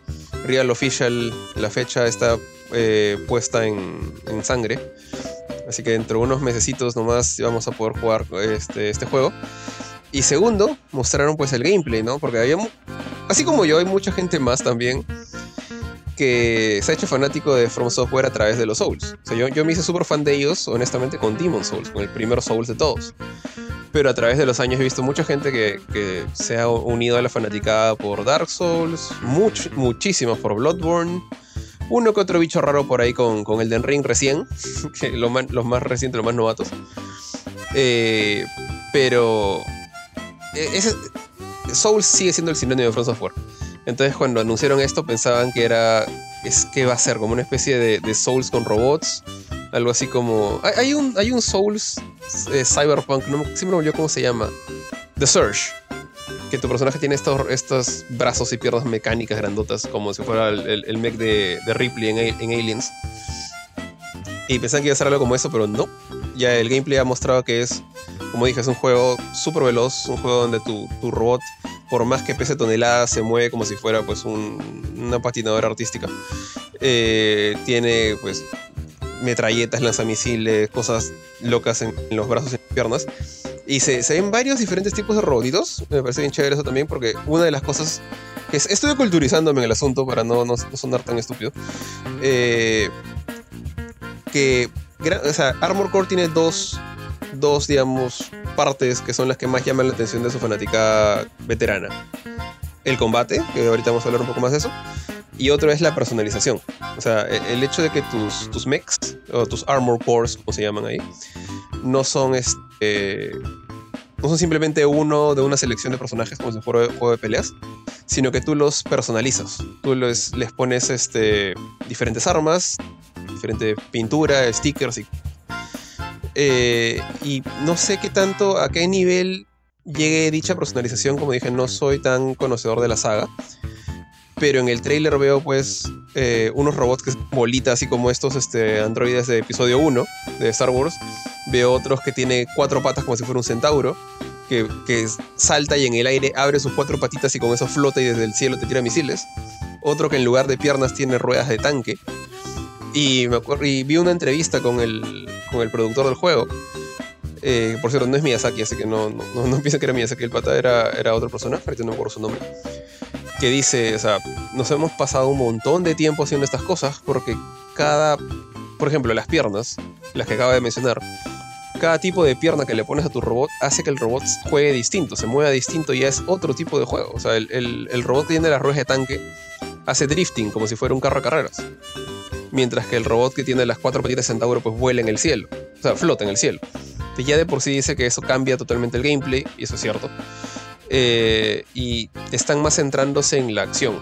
Real Official, la fecha está eh, puesta en, sangre. Así que dentro de unos mesecitos nomás vamos a poder jugar este, este juego. Y segundo, mostraron pues el gameplay, ¿no? Porque había, así como yo, hay mucha gente más también que se ha hecho fanático de From Software a través de los Souls. O sea, yo, me hice súper fan de ellos, honestamente, con Demon Souls, con el primer Souls de todos. Pero a través de los años he visto mucha gente que, se ha unido a la fanaticada por Dark Souls, much, muchísimos por Bloodborne, uno que otro bicho raro por ahí con, con Elden Ring recién, los más recientes, los más novatos. Eh, pero eh, ese, Souls sigue siendo el sinónimo de From Software. Entonces cuando anunciaron esto pensaban que era, es que va a ser como una especie de, Souls con robots, algo así como, hay, un, hay un Souls eh, Cyberpunk, no, siempre me olvidó cómo se llama, The Surge, que tu personaje tiene estos, estos brazos y piernas mecánicas grandotas como si fuera el, el, mech de, Ripley en, en Aliens. Y pensaban que iba a ser algo como eso, pero no. Ya el gameplay ha mostrado que es, como dije, es un juego súper veloz, un juego donde tu, tu robot por más que pese toneladas, se mueve como si fuera pues una patinadora artística. Eh, tiene pues metralletas, lanzamisiles, cosas locas en, los brazos y en las piernas. Y se, ven varios diferentes tipos de robotitos. Me parece bien chévere eso también, porque una de las cosas que es, estoy culturizándome en el asunto para no, no, sonar tan estúpido. Eh, que, o sea, Armor Core tiene dos, dos, digamos, partes que son las que más llaman la atención de su fanática veterana. El combate, que ahorita vamos a hablar un poco más de eso. Y otro es la personalización. O sea, e, el hecho de que tus, tus mechs, o tus armor cores, como se llaman ahí, no son este, no son simplemente uno de una selección de personajes como si fuera un juego de peleas, sino que tú los personalizas. Tú les, pones este, diferentes armas, diferente pintura, stickers y... Eh, y no sé qué tanto, a qué nivel llegue dicha personalización, como dije, no soy tan conocedor de la saga. Pero en el trailer veo pues eh, unos robots que son bolitas, así como estos este, androides de episodio 1 de Star Wars. Veo otros que tiene cuatro patas como si fuera un centauro. Que, que, salta y en el aire abre sus cuatro patitas y con eso flota y desde el cielo te tira misiles. Otro que en lugar de piernas tiene ruedas de tanque. Y, me y vi una entrevista con el, con el productor del juego. Eh, por cierto, no es Miyazaki, así que no, no, no, piensen que era Miyazaki. El pata era, era otro personaje, ahorita no me acuerdo su nombre. Que dice, o sea, nos hemos pasado un montón de tiempo haciendo estas cosas porque cada, por ejemplo, las piernas, las que acabo de mencionar, cada tipo de pierna que le pones a tu robot hace que el robot juegue distinto, se mueva distinto y es otro tipo de juego. O sea, el, el, el robot que tiene las ruedas de tanque hace drifting como si fuera un carro de carreras mientras que el robot que tiene las cuatro patitas de centauro pues vuela en el cielo, o sea, flota en el cielo. Ya de por sí dice que eso cambia totalmente el gameplay, y eso es cierto. Eh, y están más centrándose en la acción.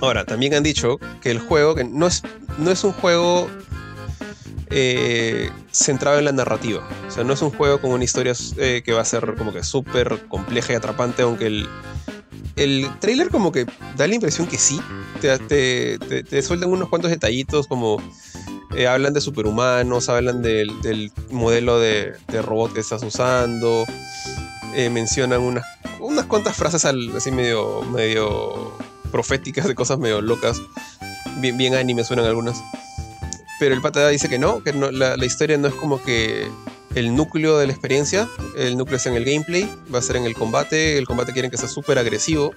Ahora, también han dicho que el juego, que no es, no es un juego eh, centrado en la narrativa. O sea, no es un juego con una historia eh, que va a ser como que súper compleja y atrapante, aunque el, el trailer como que da la impresión que sí, te, te, te, sueltan unos cuantos detallitos como eh, hablan de superhumanos, hablan del, modelo de, robot que estás usando, eh, mencionan unas, unas cuantas frases así medio, medio proféticas de cosas medio locas, bien, bien anime suenan algunas. Pero el pata dice que no, que la historia no es como que el núcleo de la experiencia. El núcleo es en el gameplay, va a ser en el combate. El combate quieren que sea súper agresivo.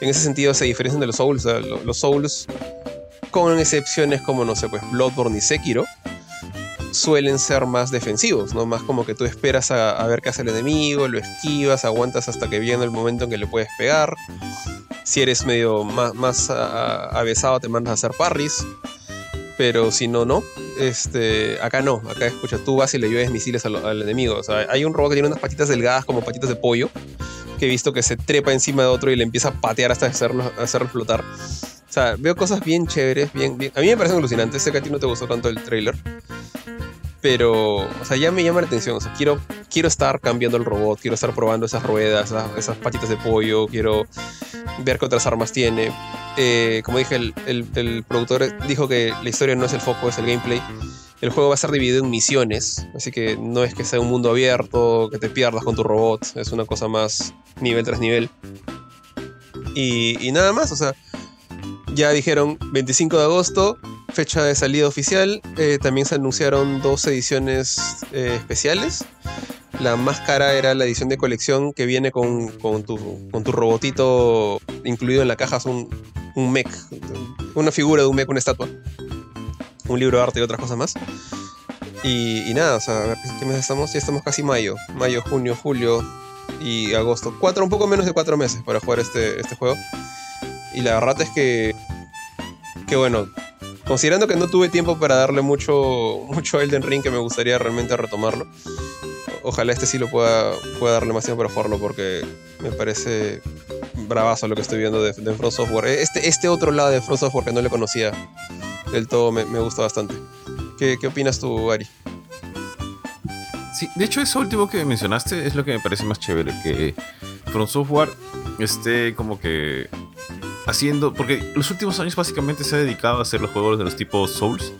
En ese sentido se diferencian de los Souls. los Souls, con excepciones como, no sé, pues Bloodborne y Sekiro, suelen ser más defensivos, ¿no? Más como que tú esperas a, ver qué hace el enemigo, lo esquivas, aguantas hasta que viene el momento en que le puedes pegar. Si eres medio más, más avesado, te mandas a hacer parries pero si no, no. Este, acá no, acá escucha, tú vas y le llueves misiles al, enemigo. O sea, hay un robot que tiene unas patitas delgadas como patitas de pollo, que he visto que se trepa encima de otro y le empieza a patear hasta hacerlo, hacerlo explotar. O sea, veo cosas bien chéveres, bien, bien. A mí me parecen alucinantes. Sé que a ti no te gustó tanto el trailer. Pero, o sea, ya me llama la atención. O sea, quiero, quiero estar cambiando el robot, quiero estar probando esas ruedas, esas, patitas de pollo, quiero ver qué otras armas tiene. Eh, como dije, el, el, productor dijo que la historia no es el foco, es el gameplay. El juego va a estar dividido en misiones, así que no es que sea un mundo abierto, que te pierdas con tu robot, es una cosa más nivel tras nivel. Y, y nada más, o sea, ya dijeron 25 de agosto, fecha de salida oficial. Eh, también se anunciaron dos ediciones eh, especiales. La más cara era la edición de colección que viene con, tu, con tu, robotito incluido en la caja, es un, un mech, una figura de un mech, una estatua, un libro de arte y otras cosas más. Y, nada, o sea, ¿qué mes estamos? Ya estamos casi mayo, mayo, junio, julio y agosto. Cuatro, un poco menos de cuatro meses para jugar este, este juego. Y la verdad es que, que bueno, Considerando que no tuve tiempo para darle mucho, mucho Elden Ring, que me gustaría realmente retomarlo. Ojalá este sí lo pueda, pueda darle más tiempo para jugarlo, porque me parece bravazo lo que estoy viendo de, de Software. Este, este otro lado de Front Software que no le conocía del todo me, me gusta bastante. ¿Qué, ¿Qué opinas tú, Ari? Sí, de hecho, eso último que mencionaste es lo que me parece más chévere, que Front Software esté como que haciendo, porque los últimos años básicamente se ha dedicado a hacer los juegos de los tipos Souls.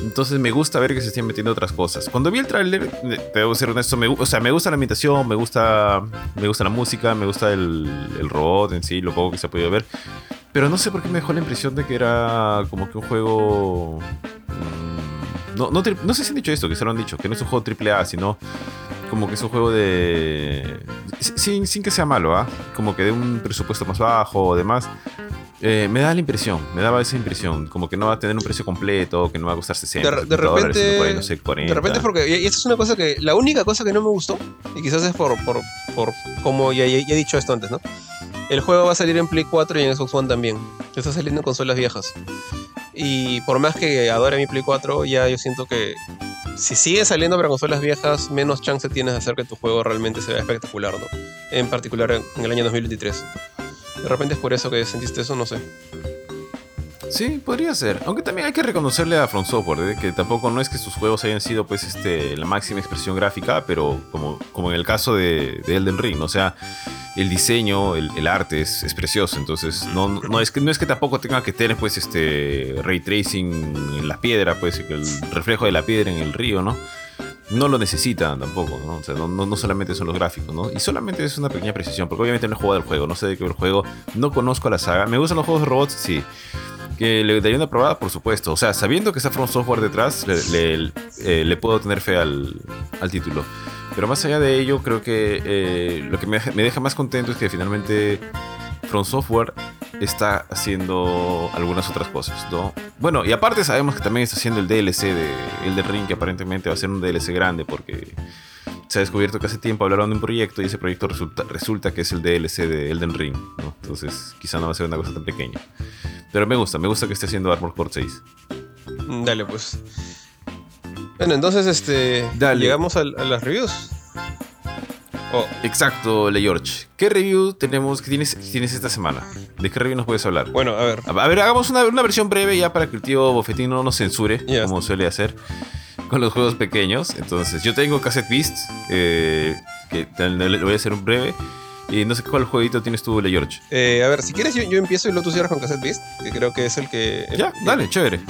Entonces me gusta ver que se estén metiendo otras cosas. Cuando vi el tráiler, debo ser honesto, me, o sea, me gusta la ambientación, me gusta, me gusta la música, me gusta el, el robot en sí, lo poco que se ha podido ver. Pero no sé por qué me dejó la impresión de que era como que un juego... Mm, no, no, no, sé si han dicho esto, que se lo han dicho, que no es un juego AAA, sino como que es un juego de... Sin, sin que sea malo, ¿ah? Como que de un presupuesto más bajo o demás. Eh, me da la impresión, me daba esa impresión, como que no va a tener un precio completo, que no va a costar 60 de, de repente, no sé, 40. De repente porque, y esta es una cosa que, la única cosa que no me gustó, y quizás es por, por, por como ya, ya, he dicho esto antes, ¿no? El juego va a salir en Play 4 y en Xbox One también. Está saliendo en consolas viejas. Y por más que adore mi Play 4, ya yo siento que si sigue saliendo para consolas viejas, menos chance tienes de hacer que tu juego realmente se vea espectacular, ¿no? En particular en el año 2023. De repente es por eso que sentiste eso, no sé. Sí, podría ser. Aunque también hay que reconocerle a Front Software, ¿eh? que tampoco no es que sus juegos hayan sido pues este la máxima expresión gráfica, pero como, como en el caso de, Elden Ring, o sea, el diseño, el, arte es, precioso, entonces no, no, es que, no es que tampoco tenga que tener pues este ray tracing en la piedra, pues el reflejo de la piedra en el río, ¿no? no lo necesitan tampoco, ¿no? O sea, no, no, solamente son los gráficos, ¿no? Y solamente es una pequeña precisión, porque obviamente no he jugado el juego, no sé de qué el juego, no conozco la saga. ¿Me gustan los juegos de robots? Sí. ¿Que le daría una probada? Por supuesto. O sea, sabiendo que está From Software detrás, le, eh, puedo tener fe al, al, título. Pero más allá de ello, creo que eh, lo que me, deja más contento es que finalmente From Software está haciendo algunas otras cosas, ¿no? Bueno, y aparte sabemos que también está haciendo el DLC de Elden Ring, que aparentemente va a ser un DLC grande porque se ha descubierto que hace tiempo hablaron de un proyecto y ese proyecto resulta, resulta que es el DLC de Elden Ring, ¿no? Entonces quizá no va a ser una cosa tan pequeña. Pero me gusta, me gusta que esté haciendo Armor Core 6. Dale, pues. Bueno, entonces este llegamos a, a las reviews. Oh. Exacto, Le George. ¿Qué review tenemos, que tienes, tienes esta semana? ¿De qué review nos puedes hablar? Bueno, a ver. A, ver, hagamos una, versión breve ya para que el tío Bofetín no nos censure, como suele hacer con los juegos pequeños. Entonces, yo tengo Cassette Beast, eh, que le voy a hacer un breve. Y no sé cuál jueguito tienes tú, Le George. Eh, a ver, si quieres, yo, empiezo y lo tú cierras con Cassette Beast, que creo que es el que. ya, dale, chévere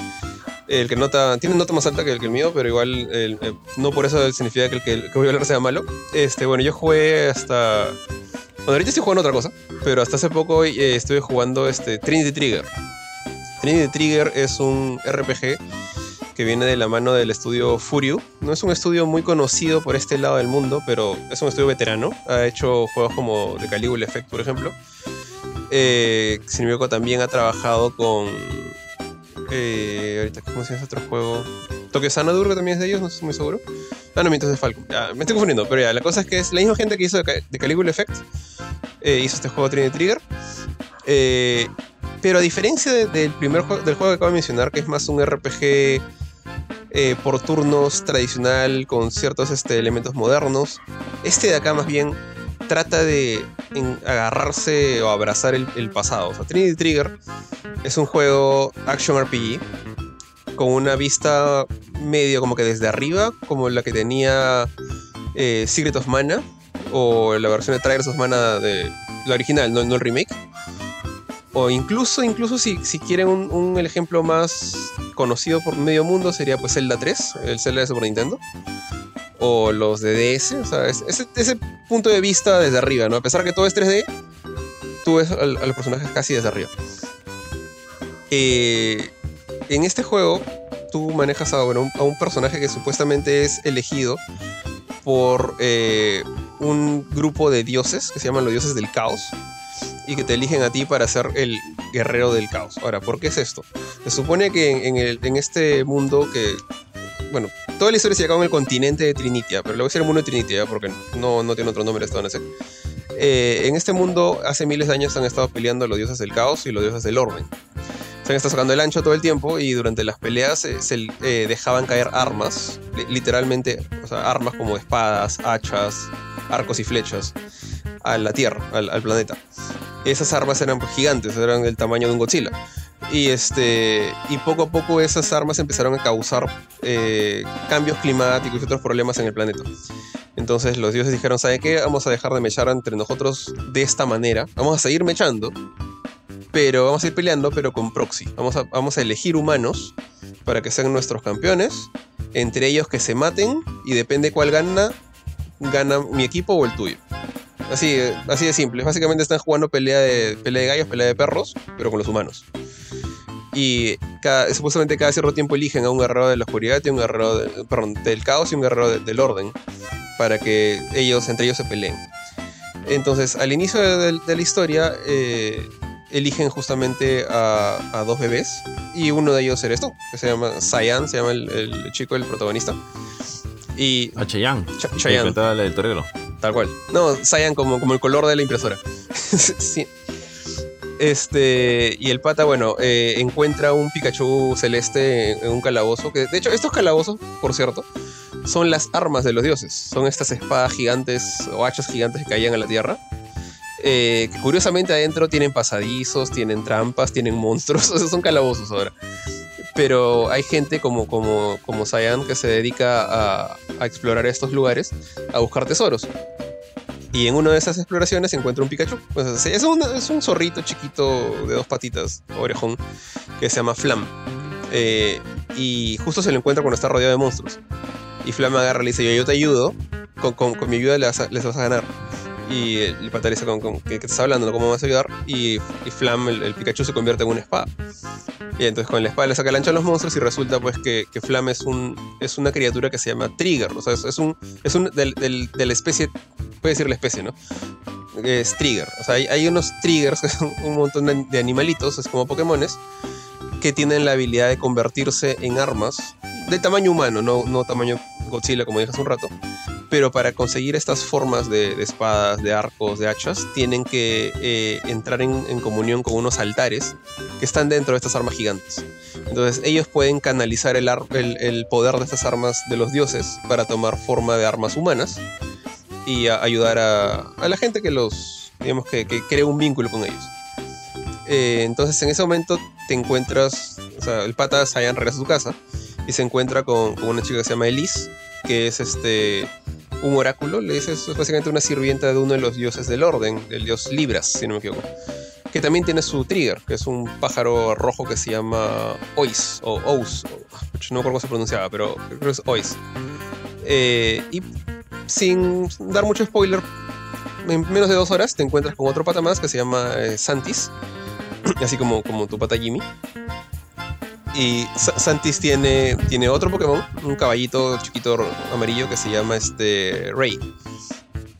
el que nota, tiene nota más alta que el, que el mío, pero igual eh, no por eso significa que el que, voy a hablar sea malo. Este, bueno, yo jugué hasta... Bueno, ahorita estoy jugando otra cosa, pero hasta hace poco eh, estuve jugando este, Trinity Trigger. Trinity Trigger es un RPG que viene de la mano del estudio Furio. No es un estudio muy conocido por este lado del mundo, pero es un estudio veterano. Ha hecho juegos como The Caligula Effect, por ejemplo. Eh, sin embargo, también ha trabajado con eh, ahorita, ¿cómo se llama ese otro juego? Tokyo Sanadurga también es de ellos, no estoy muy seguro. Ah, no, mientras de Falcon. me estoy confundiendo, pero ya, la cosa es que es la misma gente que hizo de, Caligula Effect. Eh, hizo este juego Trinity Trigger. Eh, pero a diferencia del primer juego, del juego que acabo de mencionar, que es más un RPG eh, por turnos tradicional con ciertos este, elementos modernos, este de acá más bien trata de agarrarse o abrazar el, pasado. Trinity Trigger es un juego action RPG con una vista medio como que desde arriba, como la que tenía eh, Secret of Mana o la versión de Trials of Mana de la original, no, el remake. O incluso, incluso si, si quieren un, ejemplo más conocido por medio mundo, sería pues Zelda 3, el Zelda de Super Nintendo. O los de DS, o sea, ese, ese punto de vista desde arriba, ¿no? A pesar que todo es 3D, tú ves a los personajes casi desde arriba. Eh, en este juego, tú manejas a, un personaje que supuestamente es elegido por eh, un grupo de dioses que se llaman los dioses del caos y que te eligen a ti para ser el guerrero del caos. Ahora, ¿por qué es esto? Se supone que en, este mundo que... Bueno, toda la historia se acaba en el continente de Trinitia, pero le voy a decir el mundo de Trinitia porque no, no tiene otro nombre esto, no sé. en este mundo, hace miles de años han estado peleando los dioses del caos y los dioses del orden se han estado sacando el ancho todo el tiempo y durante las peleas eh, se eh, dejaban caer armas, literalmente, o sea, armas como espadas, hachas, arcos y flechas a la Tierra, al, planeta. Esas armas eran gigantes, eran del tamaño de un Godzilla. Y, este, y poco a poco esas armas empezaron a causar eh, cambios climáticos y otros problemas en el planeta. Entonces los dioses dijeron, ¿sabe qué? Vamos a dejar de mechar entre nosotros de esta manera. Vamos a seguir mechando, pero vamos a ir peleando, pero con proxy. Vamos a, vamos a elegir humanos para que sean nuestros campeones, entre ellos que se maten y depende cuál gana, gana mi equipo o el tuyo. Así, así de simple. Básicamente están jugando pelea de, pelea de gallos, pelea de perros, pero con los humanos. Y supuestamente cada cierto tiempo eligen a un guerrero de la oscuridad y un guerrero del caos y un guerrero del orden para que ellos entre ellos se peleen. Entonces, al inicio de, la historia, eh, eligen justamente a, dos bebés y uno de ellos eres tú, que se llama Cyan, se llama el, chico, el protagonista. Y. A Cheyenne. Tal cual. No, Cyan como, como el color de la impresora. sí. Este, y el pata, bueno, eh, encuentra un Pikachu celeste en, un calabozo. Que, de hecho, estos calabozos, por cierto, son las armas de los dioses. Son estas espadas gigantes o hachas gigantes que caían a la tierra. Eh, curiosamente adentro tienen pasadizos, tienen trampas, tienen monstruos, sea, son calabozos ahora. Pero hay gente como, como, como que se dedica a, explorar estos lugares, a buscar tesoros. Y en una de esas exploraciones se encuentra un Pikachu. Pues, es, un, es un zorrito chiquito de dos patitas, orejón, que se llama Flam. Eh, y justo se lo encuentra cuando está rodeado de monstruos. Y Flam agarra y le dice, yo, yo te ayudo, con, con, con mi ayuda les vas, a, ganar. Y el pata dice, ¿con, con qué, te estás hablando? ¿Cómo vas a ayudar? Y, y Flam, el, Pikachu, se convierte en una espada. Y entonces con la espada le saca la ancha a los monstruos y resulta pues que, que Flam es, un, es una criatura que se llama Trigger. O sea, es, un, es un del, de la especie, puede decir la especie, ¿no? Es Trigger. O sea, hay, hay unos Triggers que son un montón de, de animalitos, es como Pokémones, que tienen la habilidad de convertirse en armas de tamaño humano, no, no tamaño Godzilla como dije hace un rato. Pero para conseguir estas formas de, espadas, de arcos, de hachas, tienen que eh, entrar en, comunión con unos altares que están dentro de estas armas gigantes. Entonces ellos pueden canalizar el, el, poder de estas armas de los dioses para tomar forma de armas humanas y ayudar a, la gente que los, digamos, que, que crea un vínculo con ellos. Eh, entonces en ese momento te encuentras, o sea, el pata Saiyan regresa a su casa y se encuentra con, una chica que se llama Elise, que es este un oráculo, le dice, es básicamente una sirvienta de uno de los dioses del orden, el dios Libras, si no me equivoco. Que también tiene su trigger, que es un pájaro rojo que se llama Ois, o Ous, no me acuerdo cómo se pronunciaba, pero creo que es Ois. Eh, y sin dar mucho spoiler, en menos de dos horas te encuentras con otro pata más que se llama eh, Santis, así como, como tu pata Jimmy. Y Santis tiene, tiene otro Pokémon, un caballito chiquito amarillo que se llama este Rey.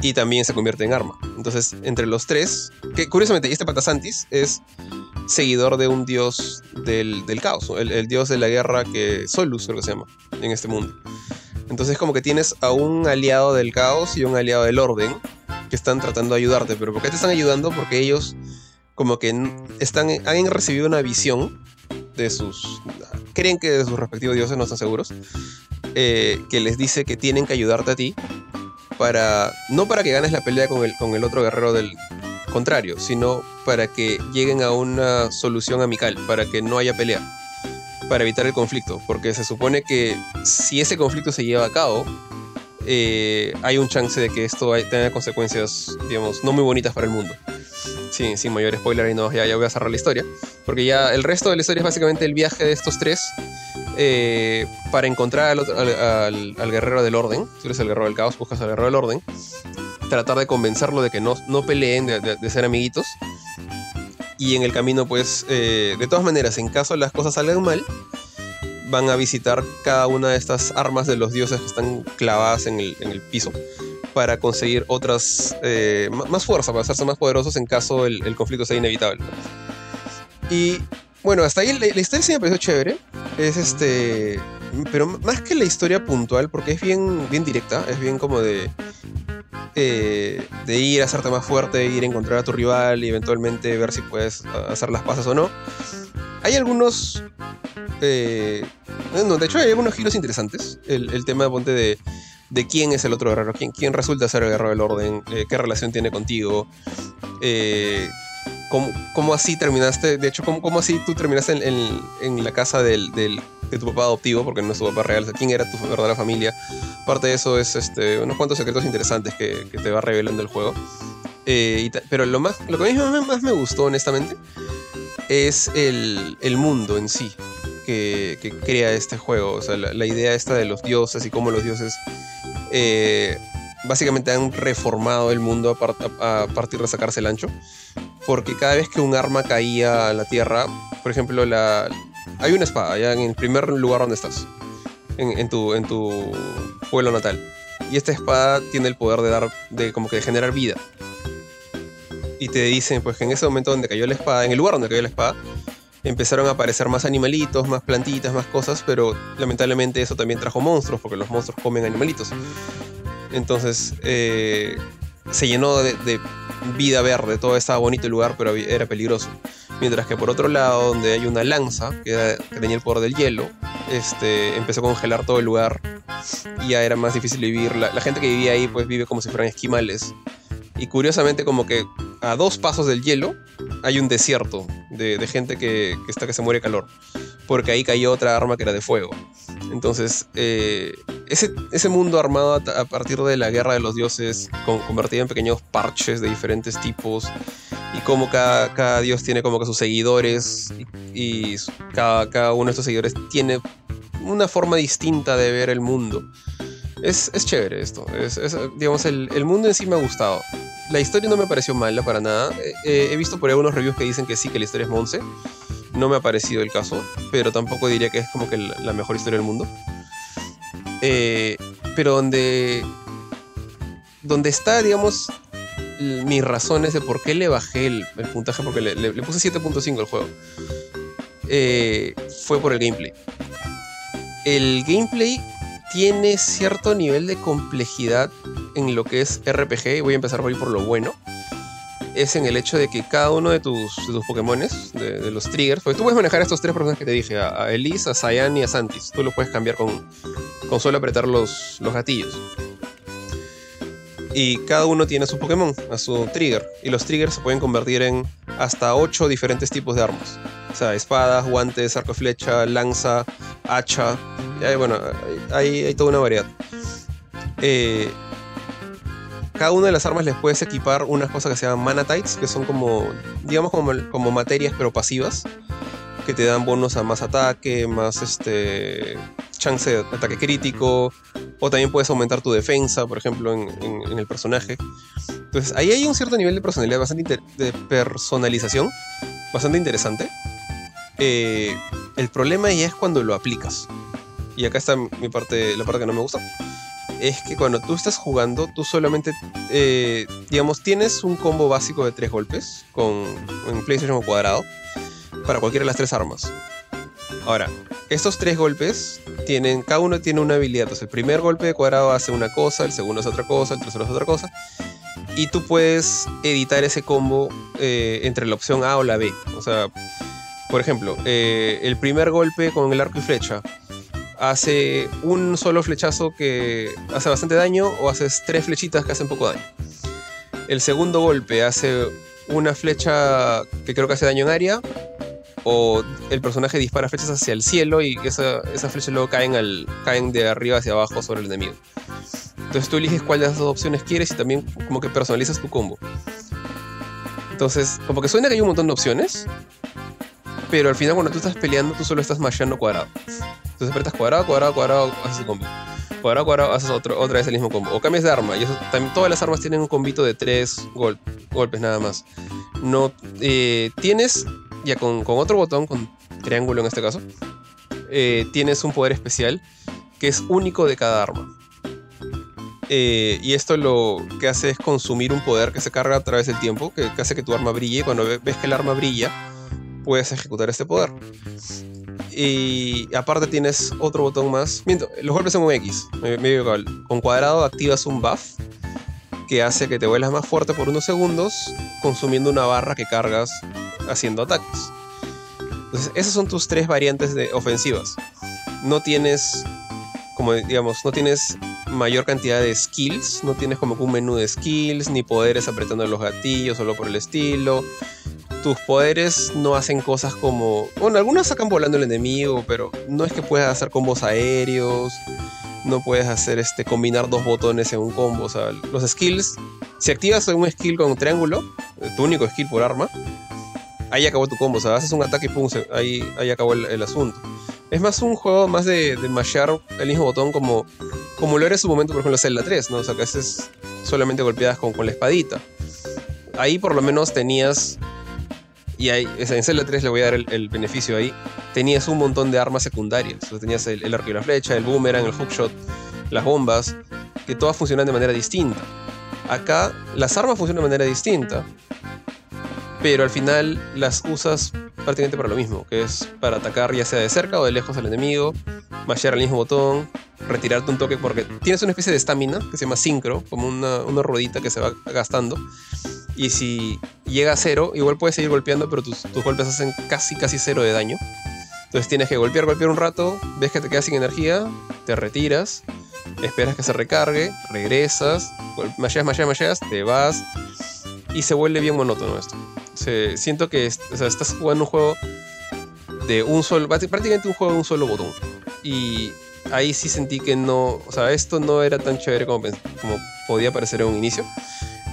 Y también se convierte en arma. Entonces, entre los tres, que curiosamente, este pata Santis es seguidor de un dios del, caos, el, el, dios de la guerra que Solus creo que se llama en este mundo. Entonces como que tienes a un aliado del caos y un aliado del orden que están tratando de ayudarte. Pero ¿por qué te están ayudando? Porque ellos como que están, han recibido una visión de sus... creen que de sus respectivos dioses, no están seguros, eh, que les dice que tienen que ayudarte a ti para... no para que ganes la pelea con el, con el otro guerrero del contrario, sino para que lleguen a una solución amical, para que no haya pelea, para evitar el conflicto, porque se supone que si ese conflicto se lleva a cabo, eh, hay un chance de que esto tenga consecuencias, digamos, no muy bonitas para el mundo sin, sin mayor spoiler y no, ya, ya voy a cerrar la historia. Porque ya el resto de la historia es básicamente el viaje de estos tres eh, para encontrar al, al, guerrero del orden. Si eres el guerrero del caos, buscas al guerrero del orden. Tratar de convencerlo de que no, peleen, de, ser amiguitos. Y en el camino, pues, eh, de todas maneras, en caso las cosas salgan mal, van a visitar cada una de estas armas de los dioses que están clavadas en el, en el piso para conseguir otras, eh, más fuerza, para hacerse más poderosos en caso el, conflicto sea inevitable. Y bueno, hasta ahí la, historia sí me pareció chévere. Es este. Pero más que la historia puntual, porque es bien, bien directa, es bien como de. Eh, de ir a hacerte más fuerte, ir a encontrar a tu rival y eventualmente ver si puedes hacer las pasas o no. Hay algunos. Eh, no, de hecho, hay algunos giros interesantes. El, el tema de ponte de de quién es el otro guerrero, quién, quién resulta ser el guerrero del orden, eh, qué relación tiene contigo, eh, cómo, así terminaste, de hecho, cómo, así tú terminaste en, la casa del, de tu papá adoptivo, porque no es tu papá real, quién era tu verdadera familia. Parte de eso es este, unos cuantos secretos interesantes que, te va revelando el juego. Eh, pero lo, más, lo que a mí más me gustó, honestamente, es el, el mundo en sí. Que, crea este juego. O sea, la, la, idea esta de los dioses y cómo los dioses eh, básicamente han reformado el mundo a, partir de sacarse el ancho. Porque cada vez que un arma caía a la tierra, por ejemplo, hay una espada allá en el primer lugar donde estás, en, tu, en tu pueblo natal. Y esta espada tiene el poder de dar, de como que generar vida. Y te dicen, pues que en ese momento donde cayó la espada, en el lugar donde cayó la espada, empezaron a aparecer más animalitos, más plantitas, más cosas, pero lamentablemente eso también trajo monstruos, porque los monstruos comen animalitos. Entonces eh, se llenó de, vida verde, todo estaba bonito el lugar, pero era peligroso. Mientras que por otro lado, donde hay una lanza, que, tenía el poder del hielo, este, empezó a congelar todo el lugar y ya era más difícil vivir. La, gente que vivía ahí pues vive como si fueran esquimales. Y curiosamente como que a dos pasos del hielo hay un desierto de, gente que, está que se muere de calor. Porque ahí cayó otra arma que era de fuego. Entonces, eh, ese, ese, mundo armado a, partir de la guerra de los dioses, convertido en pequeños parches de diferentes tipos, y como cada, dios tiene como que sus seguidores, y, cada, cada, uno de estos seguidores tiene una forma distinta de ver el mundo. Es, es chévere esto. Es, digamos, el, el, mundo en sí me ha gustado. La historia no me pareció mala para nada. Eh, eh, he visto por ahí unos reviews que dicen que sí, que la historia es Monse. No me ha parecido el caso, pero tampoco diría que es como que la mejor historia del mundo. Eh, pero donde, donde está, digamos, mis razones de por qué le bajé el, puntaje, porque le, puse 7.5 al juego, eh, fue por el gameplay. El gameplay tiene cierto nivel de complejidad en lo que es RPG, voy a empezar por por lo bueno es en el hecho de que cada uno de tus, de tus de, los triggers, porque tú puedes manejar estos tres personajes que te dije, a, Elise, a Cyan y a Santis. Tú lo puedes cambiar con, con solo apretar los, los gatillos. Y cada uno tiene su Pokémon, a su trigger. Y los triggers se pueden convertir en hasta 8 diferentes tipos de armas. O sea, espadas, guantes, arco y flecha, lanza, hacha. bueno, hay, hay toda una variedad. Eh, cada una de las armas les puedes equipar unas cosas que se llaman manatites, que son como, digamos, como, como materias pero pasivas, que te dan bonos a más ataque, más este chance de ataque crítico, o también puedes aumentar tu defensa, por ejemplo, en, el personaje. Entonces, ahí hay un cierto nivel de personalidad, bastante de personalización, bastante interesante. Eh, el problema ya es cuando lo aplicas. Y acá está mi parte, la parte que no me gusta es que cuando tú estás jugando, tú solamente, eh, digamos, tienes un combo básico de tres golpes con en PlayStation cuadrado para cualquiera de las tres armas. Ahora, estos tres golpes tienen, cada uno tiene una habilidad. Entonces, el primer golpe de cuadrado hace una cosa, el segundo es otra cosa, el tercero es otra cosa. Y tú puedes editar ese combo eh, entre la opción A o la B. O sea, por ejemplo, eh, el primer golpe con el arco y flecha hace un solo flechazo que hace bastante daño o haces tres flechitas que hacen poco daño. El segundo golpe hace una flecha que creo que hace daño en área o el personaje dispara flechas hacia el cielo y esas flechas luego caen, al, caen de arriba hacia abajo sobre el enemigo. Entonces tú eliges cuál de esas dos opciones quieres y también como que personalizas tu combo. Entonces, como que suena que hay un montón de opciones, pero al final cuando tú estás peleando tú solo estás machando cuadrado. Entonces apretas cuadrado, cuadrado, cuadrado, haces un combo. Cuadrado, cuadrado, haces otra vez el mismo combo. O cambias de arma. Y eso, también, todas las armas tienen un combito de tres golpes nada más. No eh, tienes, ya con, otro botón, con triángulo en este caso, eh, tienes un poder especial que es único de cada arma. Eh, y esto lo que hace es consumir un poder que se carga a través del tiempo, que, que hace que tu arma brille. Cuando ves que el arma brilla, puedes ejecutar este poder. Y aparte tienes otro botón más. Miento, los golpes son un X. Con cuadrado activas un buff que hace que te vuelas más fuerte por unos segundos, consumiendo una barra que cargas haciendo ataques. Entonces, esas son tus tres variantes de ofensivas. No tienes, como digamos, no tienes mayor cantidad de skills, no tienes como un menú de skills, ni poderes apretando los gatillos, solo por el estilo tus poderes no hacen cosas como. Bueno, algunos sacan volando el enemigo, pero no es que puedas hacer combos aéreos. No puedes hacer este combinar dos botones en un combo. O sea, los skills. Si activas un skill con un triángulo, eh, tu único skill por arma, ahí acabó tu combo. O sea, haces un ataque y pum, ahí, ahí acabó el, asunto. Es más un juego más de, de mashear el mismo botón como, como lo era en su momento, por ejemplo, Zelda 3, ¿no? O sea, que haces solamente golpeadas con, con la espadita. Ahí por lo menos tenías y ahí, en Zelda 3 le voy a dar el, beneficio ahí, tenías un montón de armas secundarias. tenías el, arco y la flecha, el boomerang, el hookshot, las bombas, que todas funcionan de manera distinta. Acá las armas funcionan de manera distinta, pero al final las usas prácticamente para lo mismo, que es para atacar ya sea de cerca o de lejos al enemigo, mashear el mismo botón, retirarte un toque porque tienes una especie de estamina que se llama sincro, como una, una ruedita que se va gastando. Y si llega a cero, igual puedes seguir golpeando, pero tus, tus golpes hacen casi, casi cero de daño. Entonces tienes que golpear, golpear un rato, ves que te quedas sin energía, te retiras, esperas que se recargue, regresas, masheas, masheas, masheas, te vas y se vuelve bien monótono esto siento que estás jugando un juego de un solo, prácticamente un juego de un solo botón. Y ahí sí sentí que no, o sea, esto no era tan chévere como, como podía parecer en un inicio.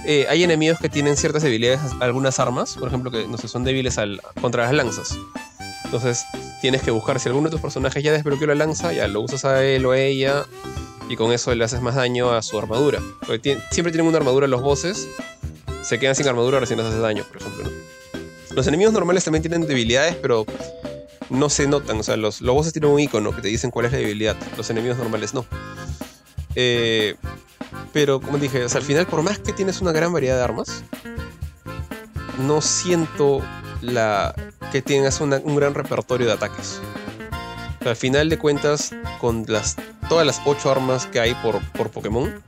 Eh, hay enemigos que tienen ciertas debilidades algunas armas, por ejemplo, que no sé, son débiles al, contra las lanzas. Entonces tienes que buscar si alguno de tus personajes ya desbloqueó la lanza, ya lo usas a él o a ella y con eso le haces más daño a su armadura. Siempre tienen una armadura los bosses se quedan sin armadura recién les hace daño, por ejemplo. Los enemigos normales también tienen debilidades, pero no se notan. O sea, los, los bosses tienen un icono que te dicen cuál es la debilidad. Los enemigos normales no. Eh, pero como dije, al final, por más que tienes una gran variedad de armas, no siento la, que tengas un gran repertorio de ataques. al final de cuentas, con las, todas las 8 armas que hay por, por Pokémon,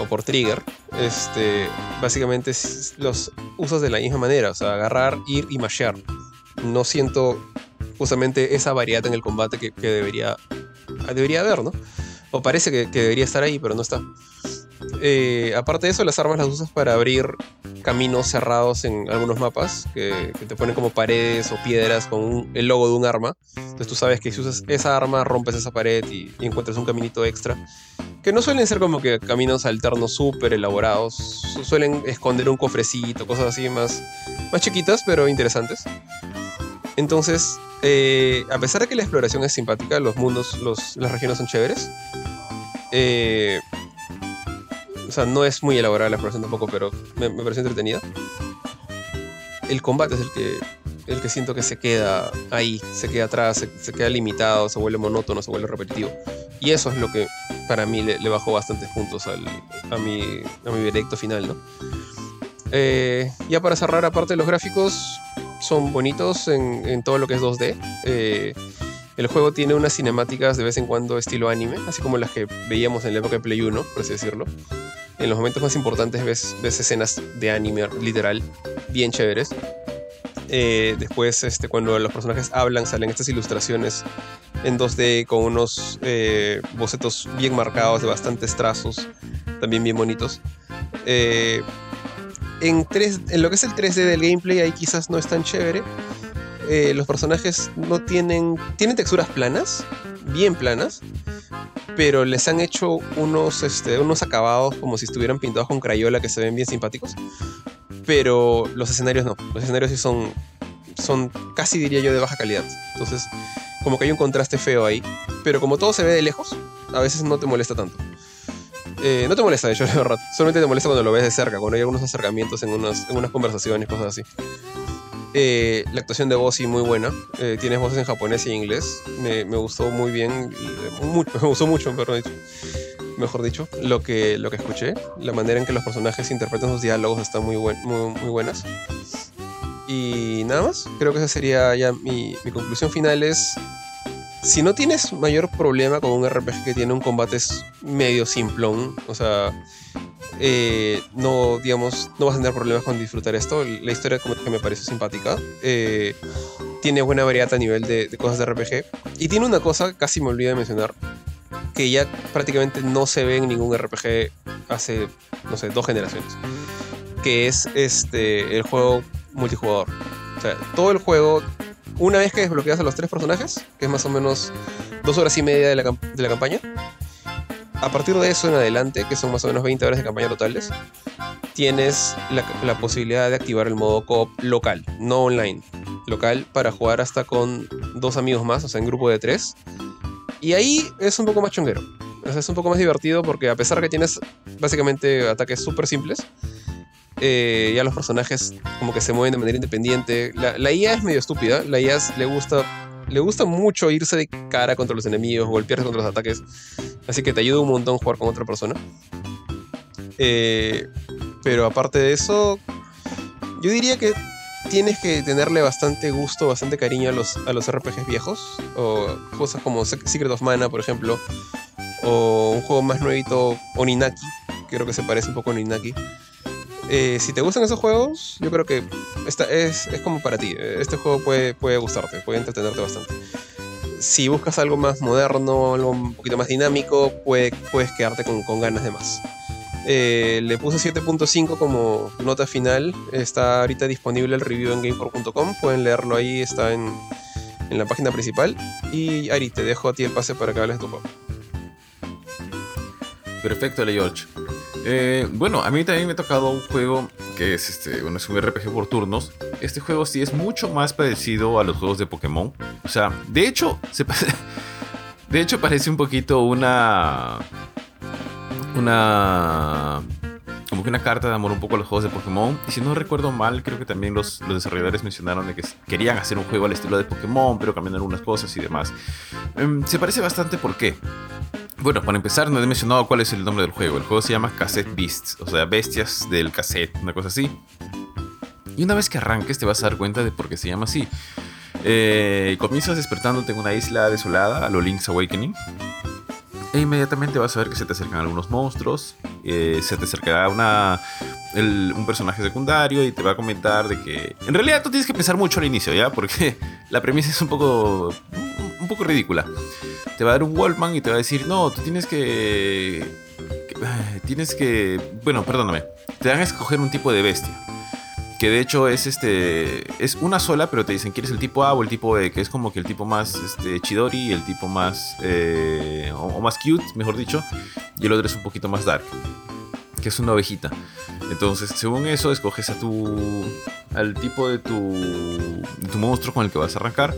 o por trigger, este, básicamente los usas de la misma manera, o sea, agarrar, ir y mashear. No siento justamente esa variedad en el combate que, debería, debería haber, ¿no? O parece que, debería estar ahí, pero no está. Eh, aparte de eso, las armas las usas para abrir caminos cerrados en algunos mapas que, te ponen como paredes o piedras con el logo de un arma. Entonces tú sabes que si usas esa arma rompes esa pared y, encuentras un caminito extra. Que no suelen ser como que caminos alternos súper elaborados. Suelen esconder un cofrecito, cosas así más, más chiquitas pero interesantes. Entonces, eh, a pesar de que la exploración es simpática, los mundos, las regiones son chéveres. Eh, o sea, no es muy elaborada la exploración tampoco, pero me, me pareció entretenida. El combate es el que, el que siento que se queda ahí, se queda atrás, se, queda limitado, se vuelve monótono, se vuelve repetitivo. Y eso es lo que para mí le, bajó bastantes puntos al, a, mi, a mi veredicto final, ¿no? Eh, ya para cerrar, aparte de los gráficos, son bonitos en, en todo lo que es 2D. Eh, el juego tiene unas cinemáticas de vez en cuando estilo anime, así como las que veíamos en la época de Play 1, por así decirlo en los momentos más importantes ves, ves escenas de anime literal bien chéveres. Eh, después, este, cuando los personajes hablan, salen estas ilustraciones en 2D con unos eh, bocetos bien marcados de bastantes trazos, también bien bonitos. Eh, en, 3, en lo que es el 3D del gameplay, ahí quizás no es tan chévere. los personajes no tienen. tienen texturas planas, bien planas, pero les han hecho unos, este, unos acabados como si estuvieran pintados con crayola que se ven bien simpáticos. Pero los escenarios no. Los escenarios sí son, son casi diría yo de baja calidad. Entonces, como que hay un contraste feo ahí. Pero como todo se ve de lejos, a veces no te molesta tanto. Eh, no te molesta, de hecho, rato. Solamente te molesta cuando lo ves de cerca, cuando hay algunos acercamientos en unas, en unas conversaciones, cosas así. Eh, la actuación de Bossy muy buena. Eh, tienes voces en japonés y inglés. Me, gustó muy bien. me gustó mucho, mejor dicho, lo que, lo que escuché. La manera en que los personajes interpretan sus diálogos está muy, muy, muy buenas. Y nada más. Creo que esa sería ya mi, mi conclusión final. Es. Si no tienes mayor problema con un RPG que tiene un combate medio simplón, o sea, eh, no, digamos, no vas a tener problemas con disfrutar esto. La historia como que me parece simpática. Eh, tiene buena variedad a nivel de, cosas de RPG. Y tiene una cosa, casi me olvidé de mencionar, que ya prácticamente no se ve en ningún RPG hace, no sé, dos generaciones. Que es este, el juego multijugador. O sea, todo el juego, una vez que desbloqueas a los tres personajes, que es más o menos dos horas y media de la, de la campaña, a partir de eso en adelante, que son más o menos 20 horas de campaña totales, tienes la, posibilidad de activar el modo coop local, no online. Local para jugar hasta con dos amigos más, o sea, en grupo de tres. Y ahí es un poco más chonguero. es un poco más divertido porque a pesar que tienes básicamente ataques súper simples, Eh, ya los personajes como que se mueven de manera independiente. La, IA es medio estúpida. La IA le gusta, le gusta mucho irse de cara contra los enemigos, golpearse contra los ataques. Así que te ayuda un montón jugar con otra persona. Eh, pero aparte de eso, yo diría que tienes que tenerle bastante gusto, bastante cariño a los, a los RPGs viejos. O cosas como Secret of Mana, por ejemplo. O un juego más nuevito, Oninaki. Creo que se parece un poco a Oninaki. Eh, si te gustan esos juegos, yo creo que es, como para ti. Este juego puede, gustarte, puede entretenerte bastante. Si buscas algo más moderno, algo un poquito más dinámico, puede, puedes quedarte con, ganas de más. Eh, le puse 7.5 como nota final. Está ahorita disponible el review en gameport.com. Pueden leerlo ahí, está en, en, la página principal. Y Ari, te dejo a ti el pase para que hables de tu juego. Perfecto, Le George. Eh, bueno, a mí también me ha tocado un juego que es este, bueno, es un RPG por turnos. Este juego sí es mucho más parecido a los juegos de Pokémon. O sea, de hecho, se, de hecho parece un poquito una una como que una carta de amor un poco a los juegos de Pokémon. Y si no recuerdo mal, creo que también los, los desarrolladores mencionaron de que querían hacer un juego al estilo de Pokémon, pero cambiando algunas cosas y demás. Um, se parece bastante, ¿por qué? Bueno, para empezar, no he mencionado cuál es el nombre del juego. El juego se llama Cassette Beasts, o sea, bestias del cassette, una cosa así. Y una vez que arranques te vas a dar cuenta de por qué se llama así. Eh, comienzas despertándote en una isla desolada, a lo Link's Awakening. E inmediatamente vas a ver que se te acercan algunos monstruos. Eh, se te acercará una, un personaje secundario y te va a comentar de que. En realidad tú tienes que pensar mucho al inicio, ¿ya? Porque la premisa es un poco. un poco ridícula. Te va a dar un Wallman y te va a decir, no, tú tienes que. tienes que. Bueno, perdóname. Te van a escoger un tipo de bestia que de hecho es este es una sola, pero te dicen quieres el tipo A o el tipo B, que es como que el tipo más este, chidori el tipo más eh, o, más cute, mejor dicho, y el otro es un poquito más dark, que es una ovejita. Entonces, según eso, escoges a tu al tipo de tu, de tu monstruo con el que vas a arrancar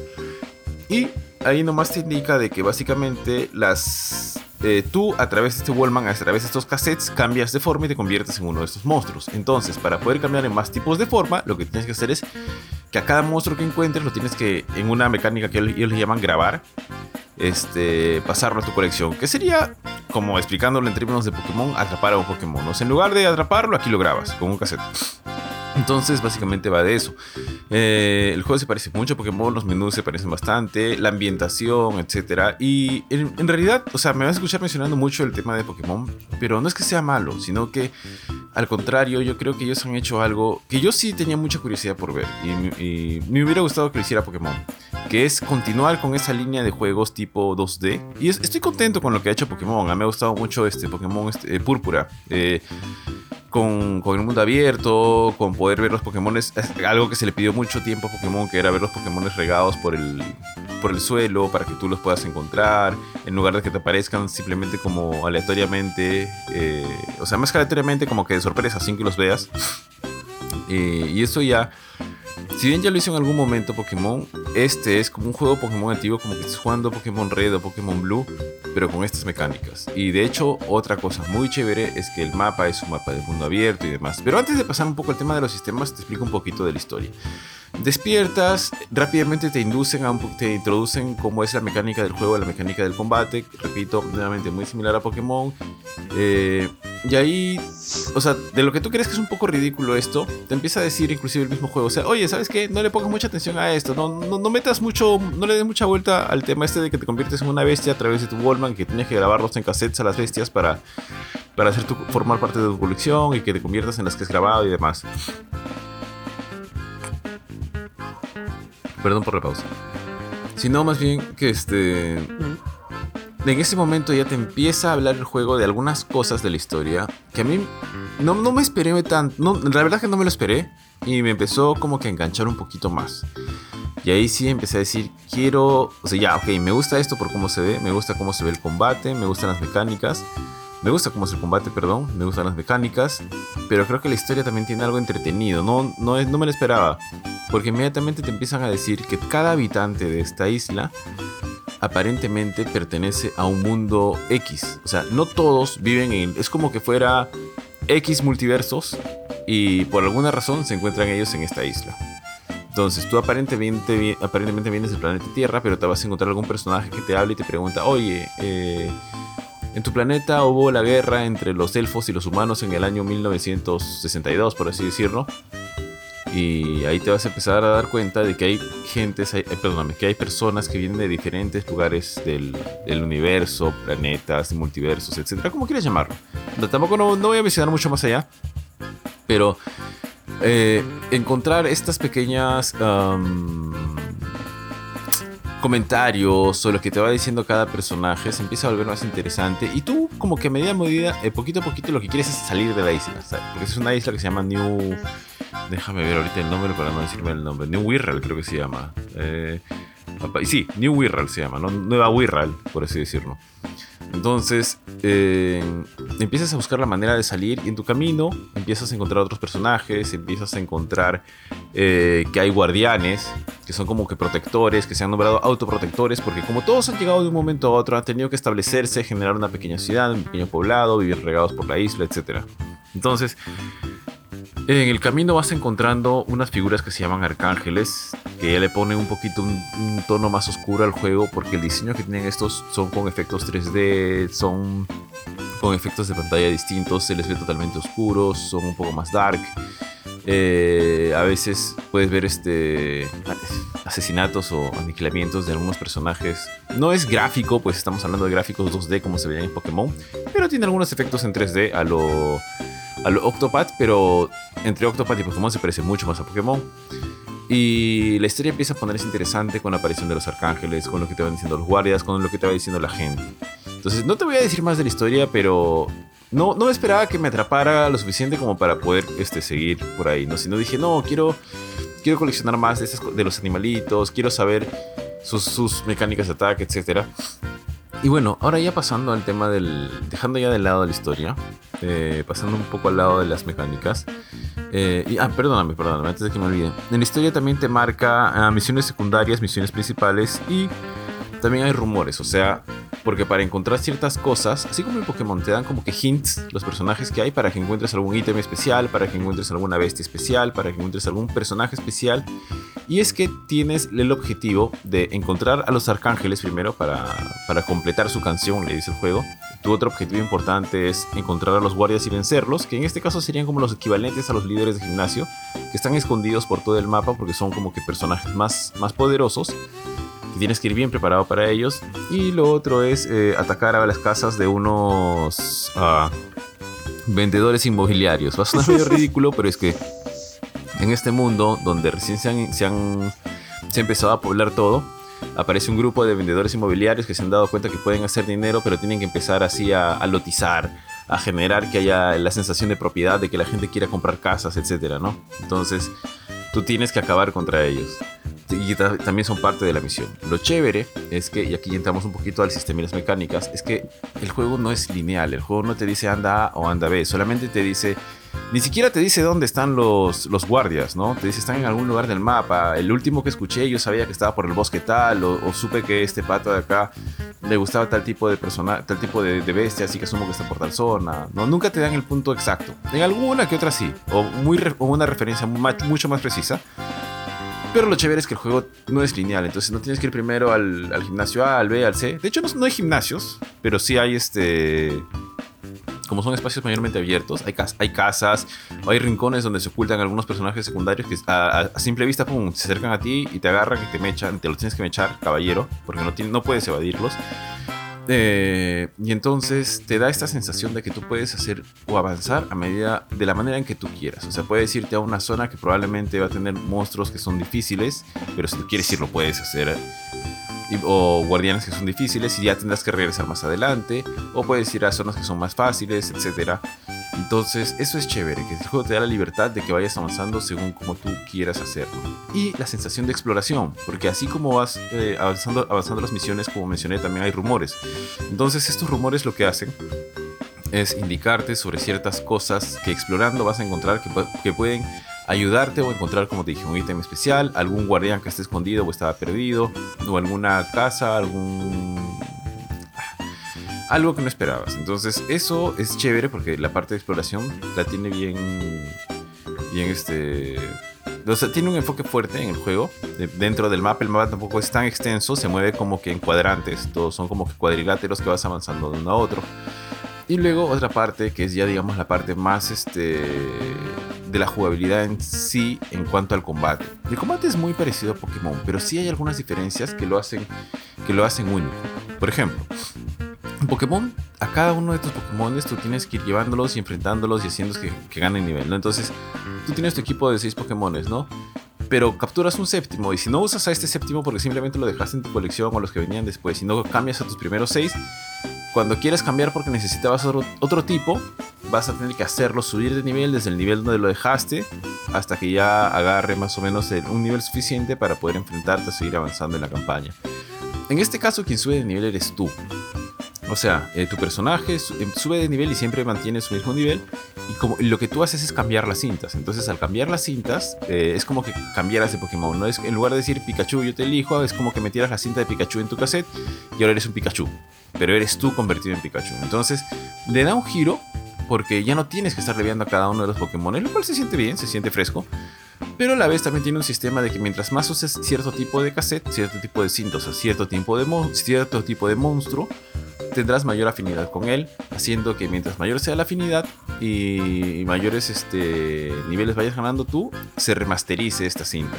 y ahí nomás te indica de que básicamente las eh, tú a través de este Wallman, a través de estos cassettes, cambias de forma y te conviertes en uno de estos monstruos. Entonces, para poder cambiar en más tipos de forma, lo que tienes que hacer es que a cada monstruo que encuentres lo tienes que, en una mecánica que ellos le llaman grabar, este, pasarlo a tu colección. Que sería, como explicándolo en términos de Pokémon, atrapar a un Pokémon. O sea, en lugar de atraparlo, aquí lo grabas con un cassette. Entonces, básicamente va de eso. Eh, el juego se parece mucho a Pokémon, los menús se parecen bastante, la ambientación, etc. Y en, realidad, o sea, me vas a escuchar mencionando mucho el tema de Pokémon, pero no es que sea malo, sino que al contrario, yo creo que ellos han hecho algo que yo sí tenía mucha curiosidad por ver y, me hubiera gustado que lo hiciera Pokémon, que es continuar con esa línea de juegos tipo 2D. Y es, estoy contento con lo que ha hecho Pokémon, a mí me ha gustado mucho este Pokémon este, eh, Púrpura. Eh, con, con, el mundo abierto, con poder ver los Pokémon, algo que se le pidió mucho tiempo a Pokémon, que era ver los Pokémon regados por el, por el suelo para que tú los puedas encontrar, en lugar de que te aparezcan simplemente como aleatoriamente, eh, o sea, más que aleatoriamente como que de sorpresa sin que los veas. Eh, y eso ya, si bien ya lo hizo en algún momento Pokémon, este es como un juego Pokémon antiguo, como que estás jugando Pokémon Red o Pokémon Blue, pero con estas mecánicas. Y de hecho, otra cosa muy chévere es que el mapa es un mapa de mundo abierto y demás. Pero antes de pasar un poco al tema de los sistemas, te explico un poquito de la historia. Despiertas, rápidamente te inducen a un, te introducen cómo es la mecánica del juego, la mecánica del combate. Repito, nuevamente muy similar a Pokémon. Eh, y ahí, o sea, de lo que tú crees que es un poco ridículo esto, te empieza a decir inclusive el mismo juego. O sea, oye, ¿sabes qué? No le pongas mucha atención a esto. No, metas mucho, no le des mucha vuelta al tema este de que te conviertes en una bestia a través de tu Wallman, que tienes que grabarlos en cassettes a las bestias para, para hacer tu, formar parte de tu colección y que te conviertas en las que has grabado y demás. Perdón por la pausa. Sino más bien que este. En ese momento ya te empieza a hablar el juego de algunas cosas de la historia que a mí no, no me esperé tanto. No, la verdad que no me lo esperé y me empezó como que a enganchar un poquito más. Y ahí sí empecé a decir, quiero, o sea, ya, ok, me gusta esto por cómo se ve, me gusta cómo se ve el combate, me gustan las mecánicas, me gusta cómo es el combate, perdón, me gustan las mecánicas, pero creo que la historia también tiene algo entretenido, no, no, no me lo esperaba, porque inmediatamente te empiezan a decir que cada habitante de esta isla aparentemente pertenece a un mundo X, o sea, no todos viven en, es como que fuera X multiversos y por alguna razón se encuentran ellos en esta isla. Entonces, tú aparentemente, aparentemente vienes del planeta Tierra, pero te vas a encontrar algún personaje que te habla y te pregunta, oye, eh, en tu planeta hubo la guerra entre los elfos y los humanos en el año 1962, por así decirlo. Y ahí te vas a empezar a dar cuenta de que hay gentes, eh, perdóname, que hay personas que vienen de diferentes lugares del, universo, planetas, multiversos, etcétera, como quieras llamarlo. tampoco no, voy a mencionar mucho más allá, pero eh, encontrar estas pequeñas comentarios o lo que te va diciendo cada personaje se empieza a volver más interesante y tú como que a medida medida, eh, poquito a poquito lo que quieres es salir de la isla, porque es una isla que se llama New... Déjame ver ahorita el nombre para no decirme el nombre. New Wirral creo que se llama. Eh, sí, New Wirral se llama, ¿no? Nueva Wirral, por así decirlo. Entonces, eh, empiezas a buscar la manera de salir y en tu camino empiezas a encontrar otros personajes, empiezas a encontrar eh, que hay guardianes, que son como que protectores, que se han nombrado autoprotectores, porque como todos han llegado de un momento a otro, han tenido que establecerse, generar una pequeña ciudad, un pequeño poblado, vivir regados por la isla, etc. Entonces, en el camino vas encontrando unas figuras que se llaman arcángeles, que ya le ponen un poquito un, tono más oscuro al juego, porque el diseño que tienen estos son con efectos 3D, son con efectos de pantalla distintos, se les ve totalmente oscuros, son un poco más dark. Eh, a veces puedes ver este asesinatos o aniquilamientos de algunos personajes. No es gráfico, pues estamos hablando de gráficos 2D como se veían en Pokémon, pero tiene algunos efectos en 3D a lo a Octopath, pero entre Octopath y Pokémon se parece mucho más a Pokémon. Y la historia empieza a ponerse interesante con la aparición de los arcángeles, con lo que te van diciendo los guardias, con lo que te va diciendo la gente. Entonces, no te voy a decir más de la historia, pero no, no esperaba que me atrapara lo suficiente como para poder este, seguir por ahí, ¿no? Sino dije, no, quiero, quiero coleccionar más de, de los animalitos, quiero saber sus, sus mecánicas de ataque, etcétera. Y bueno, ahora ya pasando al tema del. dejando ya de lado la historia, eh, pasando un poco al lado de las mecánicas. Eh, y, ah, perdóname, perdóname, antes de que me olvide. En la historia también te marca ah, misiones secundarias, misiones principales y también hay rumores, o sea, porque para encontrar ciertas cosas, así como en Pokémon te dan como que hints los personajes que hay para que encuentres algún ítem especial, para que encuentres alguna bestia especial, para que encuentres algún personaje especial. Y es que tienes el objetivo de encontrar a los arcángeles primero para, para completar su canción, le dice el juego. Tu otro objetivo importante es encontrar a los guardias y vencerlos, que en este caso serían como los equivalentes a los líderes de gimnasio, que están escondidos por todo el mapa porque son como que personajes más, más poderosos tienes que ir bien preparado para ellos. Y lo otro es eh, atacar a las casas de unos ah, vendedores inmobiliarios. Va a sonar medio ridículo, pero es que en este mundo donde recién se han, se han se ha empezado a poblar todo, aparece un grupo de vendedores inmobiliarios que se han dado cuenta que pueden hacer dinero, pero tienen que empezar así a, a lotizar, a generar que haya la sensación de propiedad, de que la gente quiera comprar casas, etcétera, ¿no? Entonces, tú tienes que acabar contra ellos y también son parte de la misión. Lo chévere es que, y aquí entramos un poquito al sistema y las mecánicas, es que el juego no es lineal, el juego no te dice anda A o anda B, solamente te dice, ni siquiera te dice dónde están los, los guardias, ¿no? Te dice están en algún lugar del mapa. El último que escuché yo sabía que estaba por el bosque tal, o, supe que este pato de acá le gustaba tal tipo de persona, tal tipo de, bestia, así que asumo que está por tal zona. No, nunca te dan el punto exacto. En alguna que otra sí, o, muy o una referencia mucho más precisa pero lo chévere es que el juego no es lineal, entonces no tienes que ir primero al, gimnasio A, al B, al C. De hecho, no, hay gimnasios, pero sí hay este como son espacios mayormente abiertos, hay, hay casas, o hay rincones donde se ocultan algunos personajes secundarios que a, simple vista pum, se acercan a ti y te agarran y te mechan, te lo tienes que mechar, caballero, porque no, no puedes evadirlos. Eh, y entonces te da esta sensación de que tú puedes hacer o avanzar a medida de la manera en que tú quieras. O sea, puedes irte a una zona que probablemente va a tener monstruos que son difíciles, pero si tú quieres ir lo puedes hacer. o guardianes que son difíciles y ya tendrás que regresar más adelante. O puedes ir a zonas que son más fáciles, etcétera. Entonces, eso es chévere, que el juego te da la libertad de que vayas avanzando según como tú quieras hacerlo. Y la sensación de exploración, porque así como vas eh, avanzando, avanzando las misiones, como mencioné, también hay rumores. Entonces, estos rumores lo que hacen es indicarte sobre ciertas cosas que explorando vas a encontrar que, que pueden ayudarte o encontrar, como te dije, un ítem especial, algún guardián que esté escondido o estaba perdido, o alguna casa, algún algo que no esperabas. Entonces, eso es chévere porque la parte de exploración la tiene bien bien este... O sea, tiene un enfoque fuerte en el juego. dentro del mapa, el mapa tampoco es tan extenso, se mueve como que en cuadrantes. Todos son como que cuadriláteros que vas avanzando de uno a otro. Y luego otra parte que es ya digamos la parte más este de la jugabilidad en sí en cuanto al combate. El combate es muy parecido a Pokémon, pero sí hay algunas diferencias que lo hacen que lo hacen único. Por ejemplo, en Pokémon, a cada uno de tus Pokémon tú tienes que ir llevándolos y enfrentándolos y haciendo que, que ganen nivel, ¿no? Entonces, tú tienes tu equipo de 6 Pokémon, ¿no? Pero capturas un séptimo y si no usas a este séptimo porque simplemente lo dejaste en tu colección o los que venían después y no cambias a tus primeros 6, cuando quieres cambiar porque necesitabas otro, otro tipo, vas a tener que hacerlo subir de nivel desde el nivel donde lo dejaste hasta que ya agarre más o menos un nivel suficiente para poder enfrentarte a seguir avanzando en la campaña. En este caso, quien sube de nivel eres tú. O sea, eh, tu personaje eh, sube de nivel y siempre mantiene su mismo nivel. Y como lo que tú haces es cambiar las cintas. Entonces, al cambiar las cintas, eh, es como que cambiaras de Pokémon. ¿no? Es, en lugar de decir Pikachu, yo te elijo, es como que metieras la cinta de Pikachu en tu cassette y ahora eres un Pikachu. Pero eres tú convertido en Pikachu. Entonces, le da un giro porque ya no tienes que estar reviando a cada uno de los Pokémon, lo cual se siente bien, se siente fresco. Pero a la vez también tiene un sistema de que mientras más uses cierto tipo de cassette, cierto tipo de cintas, o cierto tipo de, cierto tipo de monstruo, tendrás mayor afinidad con él, haciendo que mientras mayor sea la afinidad y mayores este, niveles vayas ganando tú, se remasterice esta cinta.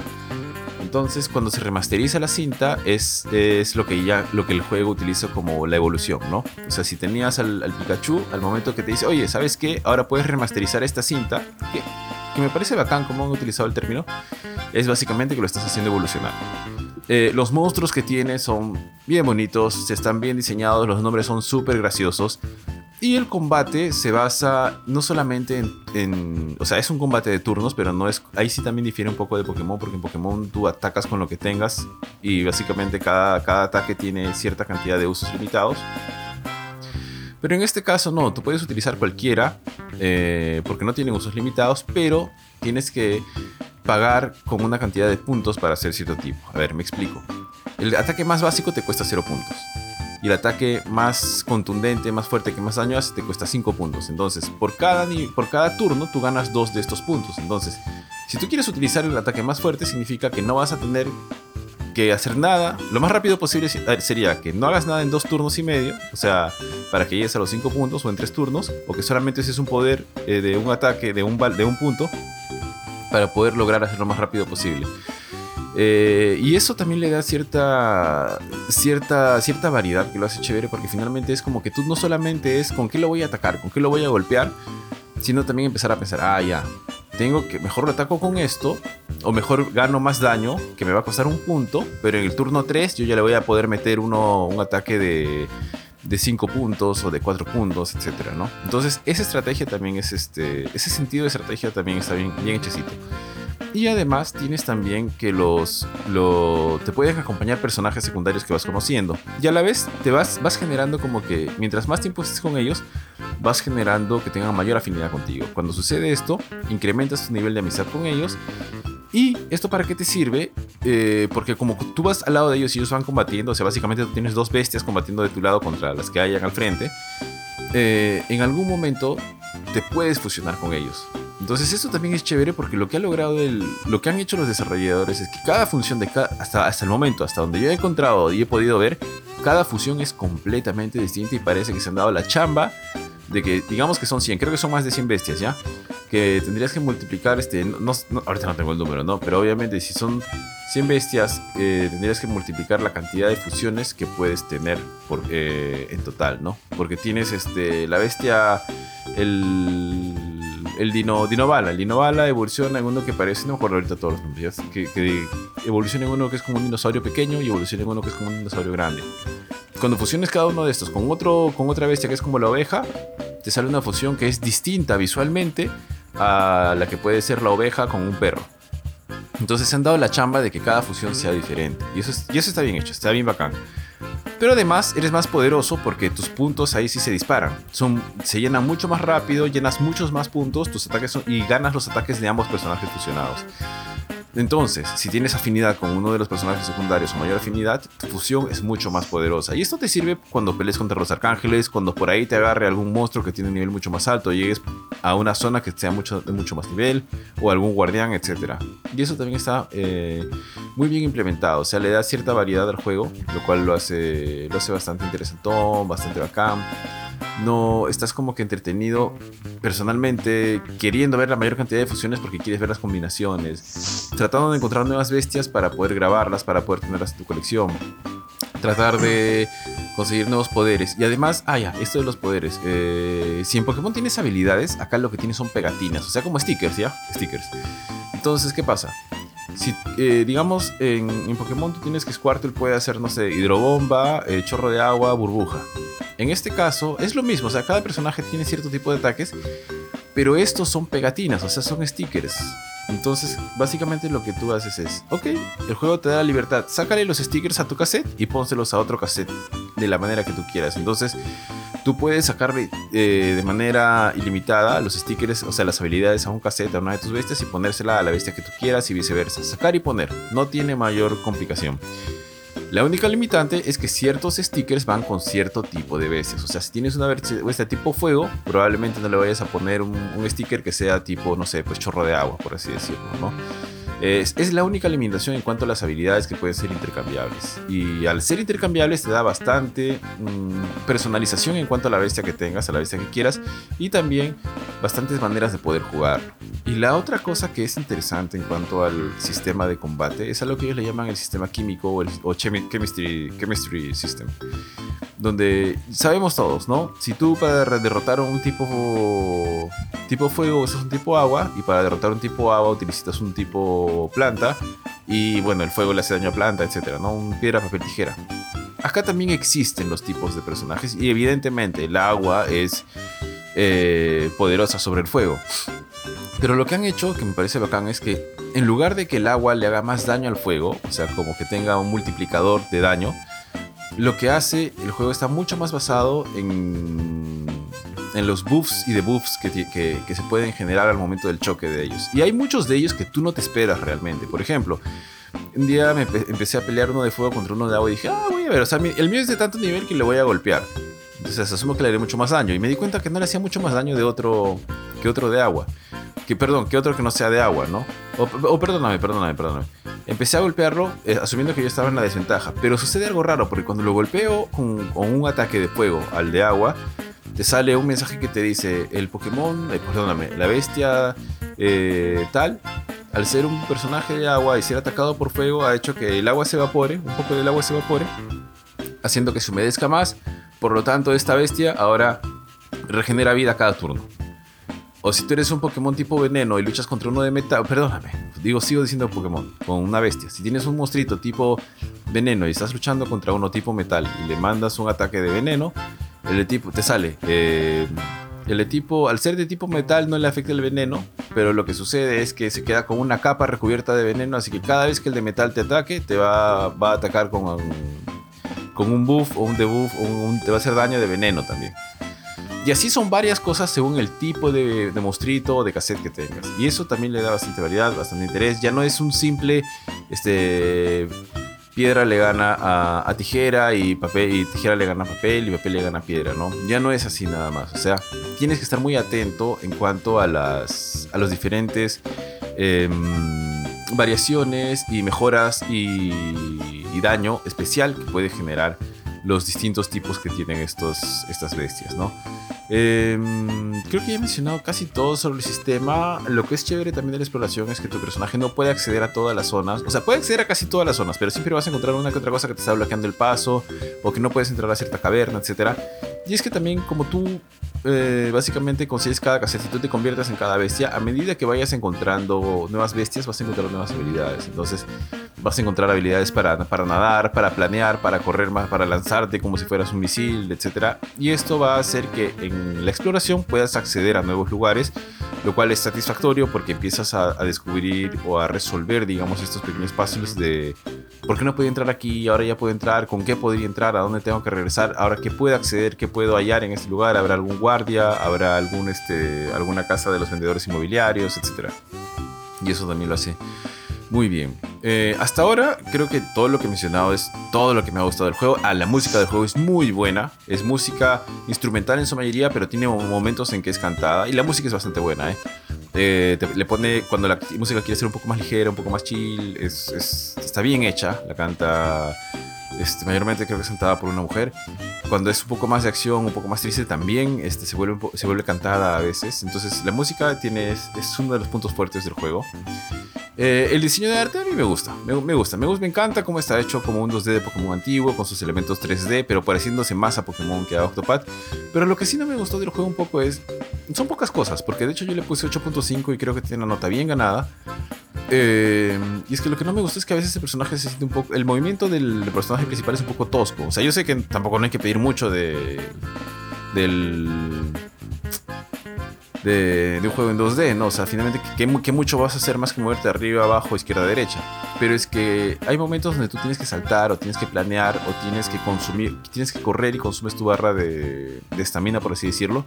Entonces, cuando se remasteriza la cinta, es, es lo que ya lo que el juego utiliza como la evolución, ¿no? O sea, si tenías al, Pikachu, al momento que te dice, oye, ¿sabes qué? Ahora puedes remasterizar esta cinta, que, que me parece bacán como han utilizado el término, es básicamente que lo estás haciendo evolucionar. Eh, los monstruos que tiene son bien bonitos, están bien diseñados, los nombres son súper graciosos. Y el combate se basa no solamente en, O sea, es un combate de turnos, pero no es. Ahí sí también difiere un poco de Pokémon, porque en Pokémon tú atacas con lo que tengas. Y básicamente cada, cada ataque tiene cierta cantidad de usos limitados. Pero en este caso no, tú puedes utilizar cualquiera, eh, porque no tienen usos limitados, pero tienes que pagar con una cantidad de puntos para hacer cierto tipo. A ver, me explico. El ataque más básico te cuesta 0 puntos. Y el ataque más contundente, más fuerte, que más daño hace, te cuesta 5 puntos. Entonces, por cada, por cada turno, tú ganas 2 de estos puntos. Entonces, si tú quieres utilizar el ataque más fuerte, significa que no vas a tener que hacer nada. Lo más rápido posible sería que no hagas nada en 2 turnos y medio. O sea, para que llegues a los 5 puntos o en 3 turnos. O que solamente uses un poder eh, de un ataque de un, de un punto para poder lograr hacerlo lo más rápido posible. Eh, y eso también le da cierta, cierta, cierta variedad que lo hace chévere porque finalmente es como que tú no solamente es con qué lo voy a atacar, con qué lo voy a golpear, sino también empezar a pensar, ah, ya, tengo que mejor lo ataco con esto, o mejor gano más daño, que me va a costar un punto, pero en el turno 3 yo ya le voy a poder meter uno, un ataque de, de 5 puntos o de 4 puntos, etcétera, ¿no? Entonces, esa estrategia también es este. Ese sentido de estrategia también está bien, bien hechecito. Y además tienes también que los, lo, te pueden acompañar personajes secundarios que vas conociendo. Y a la vez te vas, vas generando como que mientras más tiempo estés con ellos, vas generando que tengan mayor afinidad contigo. Cuando sucede esto, incrementas tu nivel de amistad con ellos ¿Y esto para qué te sirve? Eh, porque como tú vas al lado de ellos y ellos van combatiendo, o sea, básicamente tú tienes dos bestias combatiendo de tu lado contra las que hayan al frente, eh, en algún momento te puedes fusionar con ellos. Entonces esto también es chévere porque lo que ha logrado el, lo que han hecho los desarrolladores es que cada función de cada, hasta, hasta el momento, hasta donde yo he encontrado y he podido ver, cada fusión es completamente distinta y parece que se han dado la chamba de que digamos que son 100, creo que son más de 100 bestias, ¿ya? que tendrías que multiplicar, este, no, ahorita no tengo el número, ¿no? Pero obviamente si son 100 bestias, eh, tendrías que multiplicar la cantidad de fusiones que puedes tener por, eh, en total, ¿no? Porque tienes este, la bestia, el, el dino, Dinovala. El Dinovala evoluciona en uno que parece, no me acuerdo ahorita todos los nombres, que, que evoluciona en uno que es como un dinosaurio pequeño y evoluciona en uno que es como un dinosaurio grande. Cuando fusiones cada uno de estos con, otro, con otra bestia que es como la oveja, te sale una fusión que es distinta visualmente a la que puede ser la oveja con un perro. Entonces se han dado la chamba de que cada fusión sea diferente. Y eso, y eso está bien hecho, está bien bacán. Pero además eres más poderoso porque tus puntos ahí sí se disparan. Son, se llenan mucho más rápido, llenas muchos más puntos tus ataques y ganas los ataques de ambos personajes fusionados. Entonces, si tienes afinidad con uno de los personajes secundarios o mayor afinidad, tu fusión es mucho más poderosa. Y esto te sirve cuando pelees contra los arcángeles, cuando por ahí te agarre algún monstruo que tiene un nivel mucho más alto, llegues a una zona que sea mucho, de mucho más nivel, o algún guardián, etc. Y eso también está eh, muy bien implementado, o sea, le da cierta variedad al juego, lo cual lo hace, lo hace bastante interesantón, bastante bacán no estás como que entretenido personalmente, queriendo ver la mayor cantidad de fusiones porque quieres ver las combinaciones, tratando de encontrar nuevas bestias para poder grabarlas, para poder tenerlas en tu colección, tratar de conseguir nuevos poderes. Y además, ah, ya, esto de los poderes. Eh, si en Pokémon tienes habilidades, acá lo que tienes son pegatinas, o sea, como stickers, ¿ya? Stickers. Entonces, ¿qué pasa? Si, eh, digamos, en, Pokémon tú tienes que Squirtle puede hacer, no sé, hidrobomba, eh, chorro de agua, burbuja. En este caso es lo mismo, o sea, cada personaje tiene cierto tipo de ataques, pero estos son pegatinas, o sea, son stickers. Entonces, básicamente lo que tú haces es, ok, el juego te da la libertad, sácale los stickers a tu cassette y pónselos a otro cassette de la manera que tú quieras. Entonces, tú puedes sacarle eh, de manera ilimitada los stickers, o sea, las habilidades a un cassette, a una de tus bestias y ponérsela a la bestia que tú quieras y viceversa. Sacar y poner, no tiene mayor complicación. La única limitante es que ciertos stickers van con cierto tipo de bestias. O sea, si tienes una bestia tipo fuego, probablemente no le vayas a poner un, un sticker que sea tipo, no sé, pues chorro de agua, por así decirlo, ¿no? Es, la única limitación en cuanto a las habilidades que pueden ser intercambiables. Y al ser intercambiables te da bastante mm, personalización en cuanto a la bestia que tengas, a la bestia que quieras, y también bastantes maneras de poder jugar. Y la otra cosa que es interesante en cuanto al sistema de combate es algo que ellos le llaman el sistema químico o, el, chemistry, chemistry System. Donde sabemos todos, ¿no? Si tú para derrotar a un tipo, tipo fuego usas un tipo agua, y para derrotar un tipo agua utilizas un tipo planta. Y bueno, el fuego le hace daño a planta, etcétera, ¿no? Un piedra, papel, tijera. Acá también existen los tipos de personajes y evidentemente el agua es eh, poderosa sobre el fuego. Pero lo que han hecho, que me parece bacán, es que en lugar de que el agua le haga más daño al fuego, o sea, como que tenga un multiplicador de daño, lo que hace el juego está mucho más basado en en los buffs y debuffs que, que, se pueden generar al momento del choque de ellos. Y hay muchos de ellos que tú no te esperas realmente. Por ejemplo, un día me empecé a pelear uno de fuego contra uno de agua y dije, ah, voy a ver, o sea, el mío es de tanto nivel que le voy a golpear. Entonces asumo que le haré mucho más daño. Y me di cuenta que no le hacía mucho más daño de otro que otro de agua. Que, perdón, que otro que no sea de agua, ¿no? O, perdóname, perdóname, perdóname. Empecé a golpearlo eh, asumiendo que yo estaba en la desventaja. Pero sucede algo raro, porque cuando lo golpeo con un ataque de fuego al de agua, te sale un mensaje que te dice el Pokémon, eh, perdóname, la bestia eh, tal, al ser un personaje de agua y ser atacado por fuego, ha hecho que el agua se evapore, un poco del agua se evapore, haciendo que se humedezca más. Por lo tanto, esta bestia ahora regenera vida cada turno. O si tú eres un Pokémon tipo veneno y luchas contra uno de metal, perdóname, digo, sigo diciendo Pokémon, con una bestia. Si tienes un monstruito tipo veneno y estás luchando contra uno tipo metal y le mandas un ataque de veneno, el tipo te sale. Eh, el tipo, al ser de tipo metal, no le afecta el veneno, pero lo que sucede es que se queda con una capa recubierta de veneno, así que cada vez que el de metal te ataque, te va, va a atacar con un, con un buff o un debuff, o te va a hacer daño de veneno también. Y así son varias cosas según el tipo de, de monstruito o de cassette que tengas. Y eso también le da bastante variedad, bastante interés. Ya no es un simple este, piedra le gana a, tijera y papel y tijera le gana a papel y papel le gana a piedra, ¿no? Ya no es así nada más. O sea, tienes que estar muy atento en cuanto a las a los diferentes em, variaciones y mejoras y, y, daño especial que puede generar los distintos tipos que tienen estos, estas bestias, ¿no? Em, creo que ya he mencionado casi todo sobre el sistema. Lo que es chévere también de la exploración es que tu personaje no puede acceder a todas las zonas. O sea, puede acceder a casi todas las zonas, pero siempre vas a encontrar una que otra cosa que te está bloqueando el paso o que no puedes entrar a cierta caverna, etc. Y es que también como tú eh, básicamente consigues cada cassette y tú te conviertes en cada bestia, a medida que vayas encontrando nuevas bestias vas a encontrar nuevas habilidades. Entonces vas a encontrar habilidades para, para nadar, para planear, para correr más, para lanzarte como si fueras un misil, etc. Y esto va a hacer que en la exploración puedas acceder a nuevos lugares, lo cual es satisfactorio porque empiezas a, descubrir o a resolver, digamos, estos pequeños puzzles de por qué no podía entrar aquí, ahora ya puedo entrar, con qué podría entrar, a dónde tengo que regresar, ahora qué puedo acceder, qué puedo hallar en este lugar, habrá algún guardia, habrá algún, este, alguna casa de los vendedores inmobiliarios, etc. Y eso también lo hace Muy bien. Eh, hasta ahora creo que todo lo que he mencionado es todo lo que me ha gustado del juego. Ah, la música del juego es muy buena. Es música instrumental en su mayoría, pero tiene momentos en que es cantada. Y la música es bastante buena, ¿eh? Eh le pone, cuando la música quiere ser un poco más ligera, un poco más chill, es, está bien hecha. La canta este, mayormente creo que es cantada por una mujer. Cuando es un poco más de acción, un poco más triste, también este, se, vuelve, se vuelve cantada a veces. Entonces la música tiene, es, uno de los puntos fuertes del juego. Eh, el diseño de arte a mí me gusta, me, gusta, me gusta, me encanta cómo está hecho como un 2D de Pokémon antiguo, con sus elementos 3D, pero pareciéndose más a Pokémon que a Octopath. Pero lo que sí no me gustó del juego un poco es, son pocas cosas, porque de hecho yo le puse 8.5 y creo que tiene una nota bien ganada. Eh, y es que lo que no me gusta es que a veces el personaje se siente un poco. El movimiento del, personaje principal es un poco tosco. O sea, yo sé que tampoco no hay que pedir mucho de. Del de, un juego en 2D, ¿no? O sea, finalmente, ¿qué, mucho vas a hacer más que moverte arriba, abajo, izquierda, derecha? Pero es que hay momentos donde tú tienes que saltar, o tienes que planear, o tienes que consumir, tienes que correr y consumes tu barra de estamina, por así decirlo.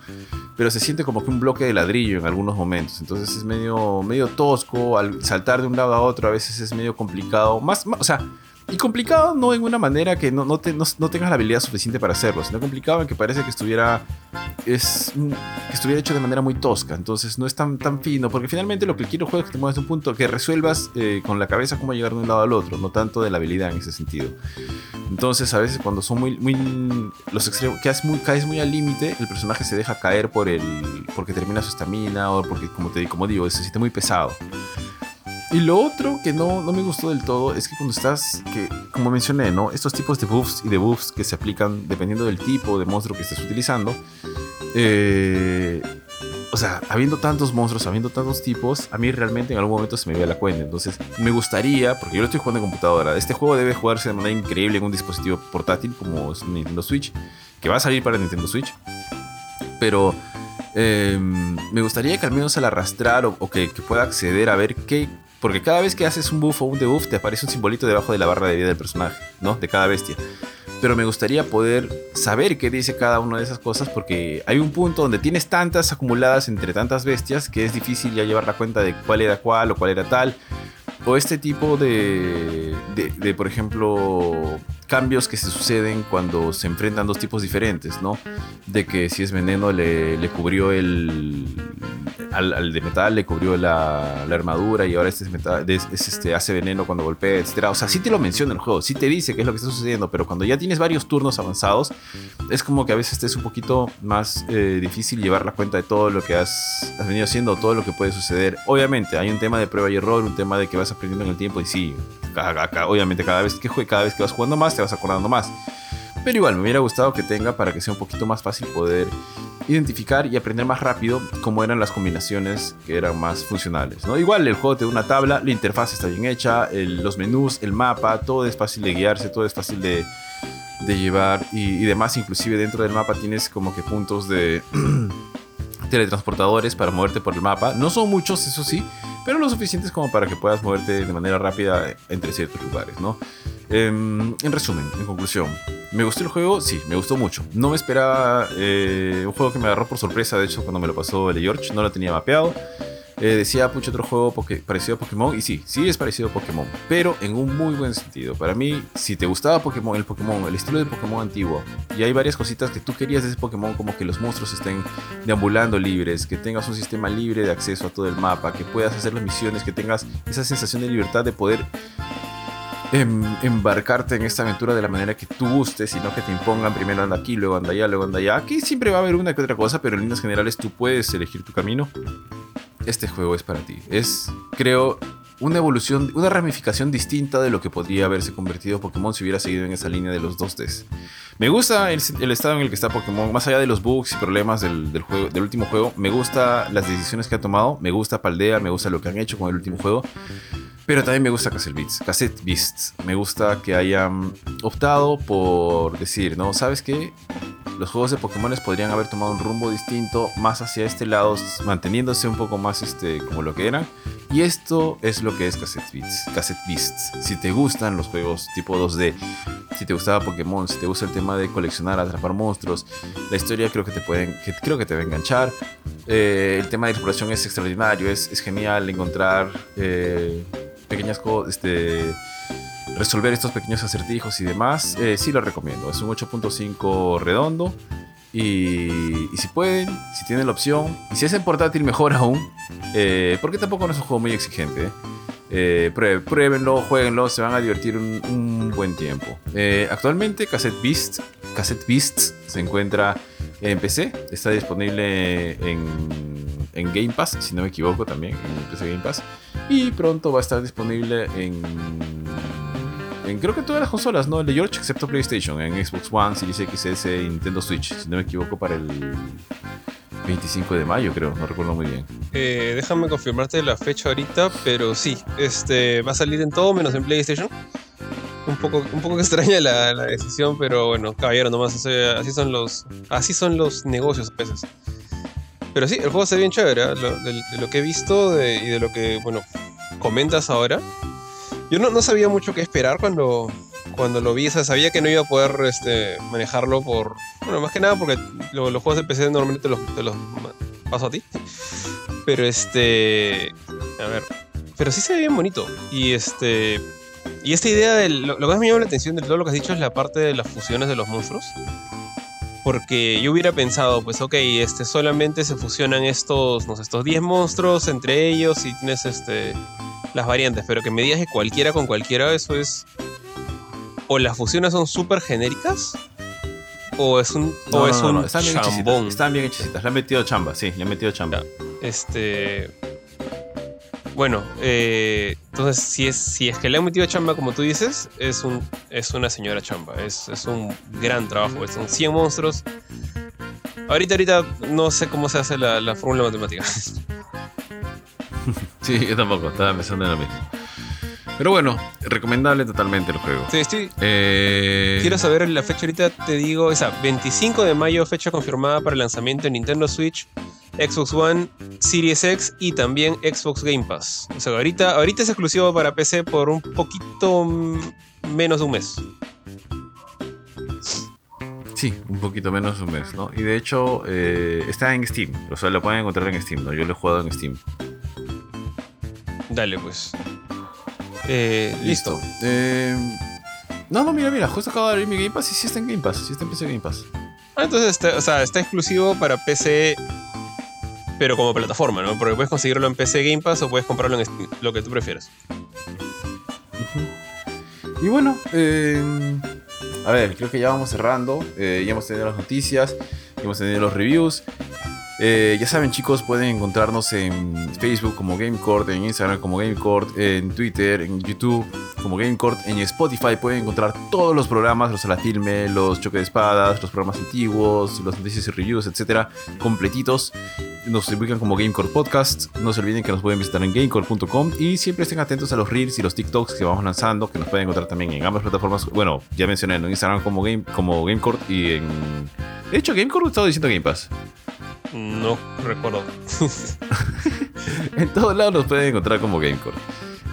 Pero se siente como que un bloque de ladrillo en algunos momentos. Entonces es medio, medio tosco, al saltar de un lado a otro a veces es medio complicado. Más, más o sea, y complicado no en una manera que no, no, tengas la habilidad suficiente para hacerlo, sino complicado en que parece que estuviera, es, que estuviera hecho de manera muy tosca. Entonces no es tan, tan fino, porque finalmente lo que quiero juego es que te muevas de un punto que resuelvas eh, con la cabeza cómo llegar de un lado al otro, no tanto de la habilidad en ese sentido. Entonces a veces cuando son muy, muy los extremos, que muy, caes muy al límite, el personaje se deja caer por el, porque termina su estamina o porque, como, te, como digo, se siente muy pesado. Y lo otro que no, no me gustó del todo es que cuando estás, que como mencioné, ¿no? Estos tipos de buffs y de buffs que se aplican dependiendo del tipo de monstruo que estés utilizando. Eh, o sea, habiendo tantos monstruos, habiendo tantos tipos, a mí realmente en algún momento se me ve la cuenta. Entonces, me gustaría, porque yo lo estoy jugando en computadora, este juego debe jugarse de manera increíble en un dispositivo portátil como es Nintendo Switch, que va a salir para Nintendo Switch. Pero em, me gustaría que al menos al arrastrar o, que, que, pueda acceder a ver qué, porque cada vez que haces un buff o un debuff te aparece un simbolito debajo de la barra de vida del personaje, ¿no? De cada bestia. Pero me gustaría poder saber qué dice cada una de esas cosas porque hay un punto donde tienes tantas acumuladas entre tantas bestias que es difícil ya llevar la cuenta de cuál era cuál o cuál era tal. O este tipo de, de, por ejemplo, cambios que se suceden cuando se enfrentan dos tipos diferentes, ¿no? De que si es veneno le, le cubrió el, al, de metal le cubrió la, armadura y ahora este, es metal, es, este hace veneno cuando golpea, etc. O sea, sí te lo menciona el juego, sí te dice qué es lo que está sucediendo, pero cuando ya tienes varios turnos avanzados, es como que a veces te es un poquito más eh, difícil llevar la cuenta de todo lo que has, venido haciendo, todo lo que puede suceder. Obviamente, hay un tema de prueba y error, un tema de que vas aprendiendo en el tiempo y sí, obviamente cada vez que cada vez que vas jugando más, te vas acordando más. Pero igual, me hubiera gustado que tenga para que sea un poquito más fácil poder identificar y aprender más rápido cómo eran las combinaciones que eran más funcionales. ¿no? Igual el juego te da una tabla, la interfaz está bien hecha, los menús, el mapa, todo es fácil de guiarse, todo es fácil de, llevar y, y, demás. Inclusive dentro del mapa tienes como que puntos de teletransportadores para moverte por el mapa. No son muchos, eso sí, pero lo suficientes como para que puedas moverte de manera rápida entre ciertos lugares, ¿no? Em, en resumen, en conclusión, ¿me gustó el juego? Sí, me gustó mucho. No me esperaba eh, un juego que me agarró por sorpresa, de hecho, cuando me lo pasó el George, no lo tenía mapeado. Eh, decía mucho otro juego parecido a Pokémon, y sí, sí es parecido a Pokémon, pero en un muy buen sentido. Para mí, si te gustaba Pokémon, el Pokémon, el estilo de Pokémon antiguo, y hay varias cositas que tú querías de ese Pokémon, como que los monstruos estén deambulando libres, que tengas un sistema libre de acceso a todo el mapa, que puedas hacer las misiones, que tengas esa sensación de libertad de poder em, embarcarte en esta aventura de la manera que tú gustes, sino que te impongan primero anda aquí, luego anda allá, luego anda allá. Aquí siempre va a haber una que otra cosa, pero en líneas generales tú puedes elegir tu camino este juego es para ti. Es, creo, una evolución, una ramificación distinta de lo que podría haberse convertido Pokémon si hubiera seguido en esa línea de los 2Ds. Me gusta el, estado en el que está Pokémon, más allá de los bugs y problemas del, juego, del último juego. Me gusta las decisiones que ha tomado, me gusta Paldea, me gusta lo que han hecho con el último juego. Pero también me gusta Cassette Beats, Cassette Beasts. Me gusta que hayan optado por decir, ¿no? ¿Sabes qué? los juegos de Pokémon podrían haber tomado un rumbo distinto, más hacia este lado, manteniéndose un poco más este, como lo que eran. Y esto es lo que es Cassette Beasts. Cassette Beasts. Si te gustan los juegos tipo 2D, si te gustaba Pokémon, si te gusta el tema de coleccionar, atrapar monstruos, la historia creo que te pueden, creo que te va a enganchar. Eh, el tema de exploración es extraordinario, es, es genial encontrar eh, pequeñas cosas, este, resolver estos pequeños acertijos y demás, eh, sí lo recomiendo. Es un 8.5 redondo. Y, si pueden, si tienen la opción, y si es en portátil, mejor aún, eh, porque tampoco no es un juego muy exigente. Eh, pruébenlo, jueguenlo, se van a divertir un, buen tiempo. actualmente, Cassette Beast, Cassette Beasts se encuentra en PC, está disponible en, en Game Pass, si no me equivoco también, en PC Game Pass, y pronto va a estar disponible en creo que todas las consolas, ¿no? El de George, excepto PlayStation, en Xbox One, Series XS y Nintendo Switch, si no me equivoco, para el 25 de mayo, creo, no recuerdo muy bien. Eh, déjame confirmarte la fecha ahorita, pero sí, este va a salir en todo menos en PlayStation. Un poco, un poco extraña la, decisión, pero bueno, caballero, nomás así son los, así son los negocios a veces. Pero sí, el juego se ve bien chévere, ¿eh? de, lo que he visto y de lo que, bueno, comentas ahora. Yo no, sabía mucho qué esperar cuando, cuando lo vi. O sea, sabía que no iba a poder este, manejarlo por. Bueno, más que nada porque los juegos de PC normalmente te los, te los paso a ti. Pero este. A ver. Pero sí se ve bien bonito. Y este. Y esta idea de. Lo, que más me llama la atención de todo lo que has dicho es la parte de las fusiones de los monstruos. Porque yo hubiera pensado, pues ok, este, solamente se fusionan estos, no sé, estos 10 monstruos entre ellos y tienes este las variantes, pero que me digas que cualquiera con cualquiera, eso es. O las fusiones son súper genéricas, o es un, o es un están bien chambón. Están bien hechicitas. Le han metido chamba, sí, le han metido chamba. Este. Bueno, eh, entonces si es, si es que le han metido chamba, como tú dices, es, un, es una señora chamba. Es, es un gran trabajo. Son 100 monstruos. Ahorita, ahorita no sé cómo se hace la, la fórmula matemática. sí, yo tampoco, estaba pensando en lo mismo. Pero bueno, recomendable totalmente el juego. Sí, estoy. Eh... Quiero saber la fecha ahorita, te digo, esa 25 de mayo, fecha confirmada para el lanzamiento en Nintendo Switch, Xbox One, Series X y también Xbox Game Pass. O sea, ahorita, ahorita es exclusivo para PC por un poquito menos de un mes. Sí, un poquito menos de un mes, ¿no? Y de hecho eh, está en Steam, o sea, lo pueden encontrar en Steam, ¿no? Yo lo he jugado en Steam. Dale, pues. Eh, listo. Eh, no, no, mira, mira, justo acabo de abrir mi Game Pass y sí está en Game Pass, sí está en PC Game Pass. Ah, entonces, está, o sea, está exclusivo para PC, pero como plataforma, ¿no? Porque puedes conseguirlo en PC Game Pass o puedes comprarlo en lo que tú prefieras. Y bueno, eh, a ver, creo que ya vamos cerrando. ya hemos tenido las noticias, ya hemos tenido los reviews. Eh, ya saben chicos, pueden encontrarnos en Facebook como GameCourt, en Instagram como GameCourt, en Twitter, en YouTube como GameCourt, en Spotify pueden encontrar todos los programas, los a la filme, los choque de espadas, los programas antiguos, los noticias y reviews, etcétera, completitos. Nos ubican como GameCourt Podcast. No se olviden que nos pueden visitar en gamecore.com y siempre estén atentos a los reels y los TikToks que vamos lanzando, que nos pueden encontrar también en ambas plataformas. Bueno, ya mencioné en Instagram como, Game, como y en. De hecho, GameCourt estaba diciendo Game Pass. No recuerdo. en todos lados nos pueden encontrar como Gamecore.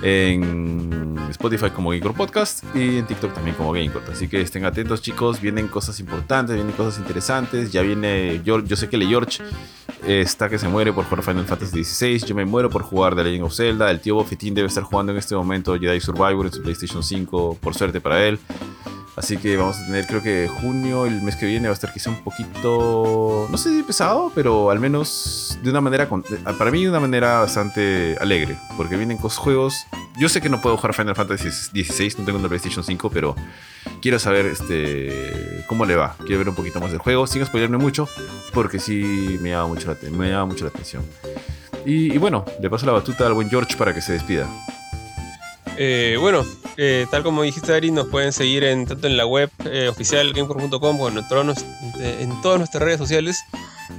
En Spotify como Gamecore Podcast y en TikTok también como Gamecore. Así que estén atentos, chicos. Vienen cosas importantes, vienen cosas interesantes. Ya viene. Yo, yo sé que le George está que se muere por jugar Final Fantasy XVI. Yo me muero por jugar The Legend of Zelda. El tío Bofetín debe estar jugando en este momento Jedi Survivor en su PlayStation 5. Por suerte para él. Así que vamos a tener, creo que junio, el mes que viene, va a estar quizá un poquito, no sé si pesado, pero al menos de una manera, para mí de una manera bastante alegre, porque vienen con juegos. Yo sé que no puedo jugar Final Fantasy XVI, no tengo una PlayStation 5, pero quiero saber este cómo le va. Quiero ver un poquito más del juego, sin spoilerme mucho, porque sí me llama mucho la, atención. Y bueno, le paso la batuta al buen George para que se despida. Eh, bueno, eh, tal como dijiste Ari, nos pueden seguir en, tanto en la web eh, oficial gamecore.com como en, todas nuestras redes sociales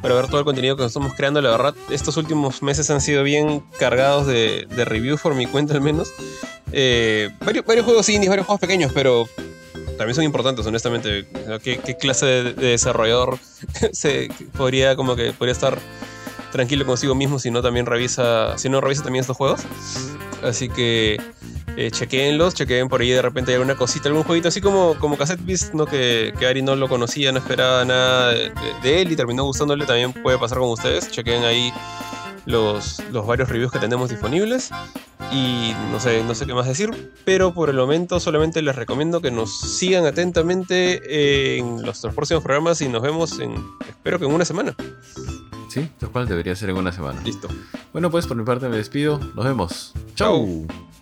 para ver todo el contenido que estamos creando. La verdad, estos últimos meses han sido bien cargados de, de reviews por mi cuenta al menos. varios, juegos indies, varios juegos pequeños, pero también son importantes, honestamente. ¿Qué, clase de, desarrollador se podría como que podría estar tranquilo consigo mismo si no también revisa, si no revisa también estos juegos? Así que eh, chequeenlos, chequeen por ahí de repente hay alguna cosita, algún jueguito así como, como Cassette Beast, ¿no? Que, que Ari no lo conocía, no esperaba nada de, él y terminó gustándole, también puede pasar con ustedes. Chequeen ahí los, los varios reviews que tenemos disponibles. Y no sé, no sé qué más decir, pero por el momento solamente les recomiendo que nos sigan atentamente en los próximos programas y nos vemos en, espero que en una semana. Sí, tal cual debería ser en una semana. Listo. Bueno, pues por mi parte me despido. Nos vemos. Chau. Chau.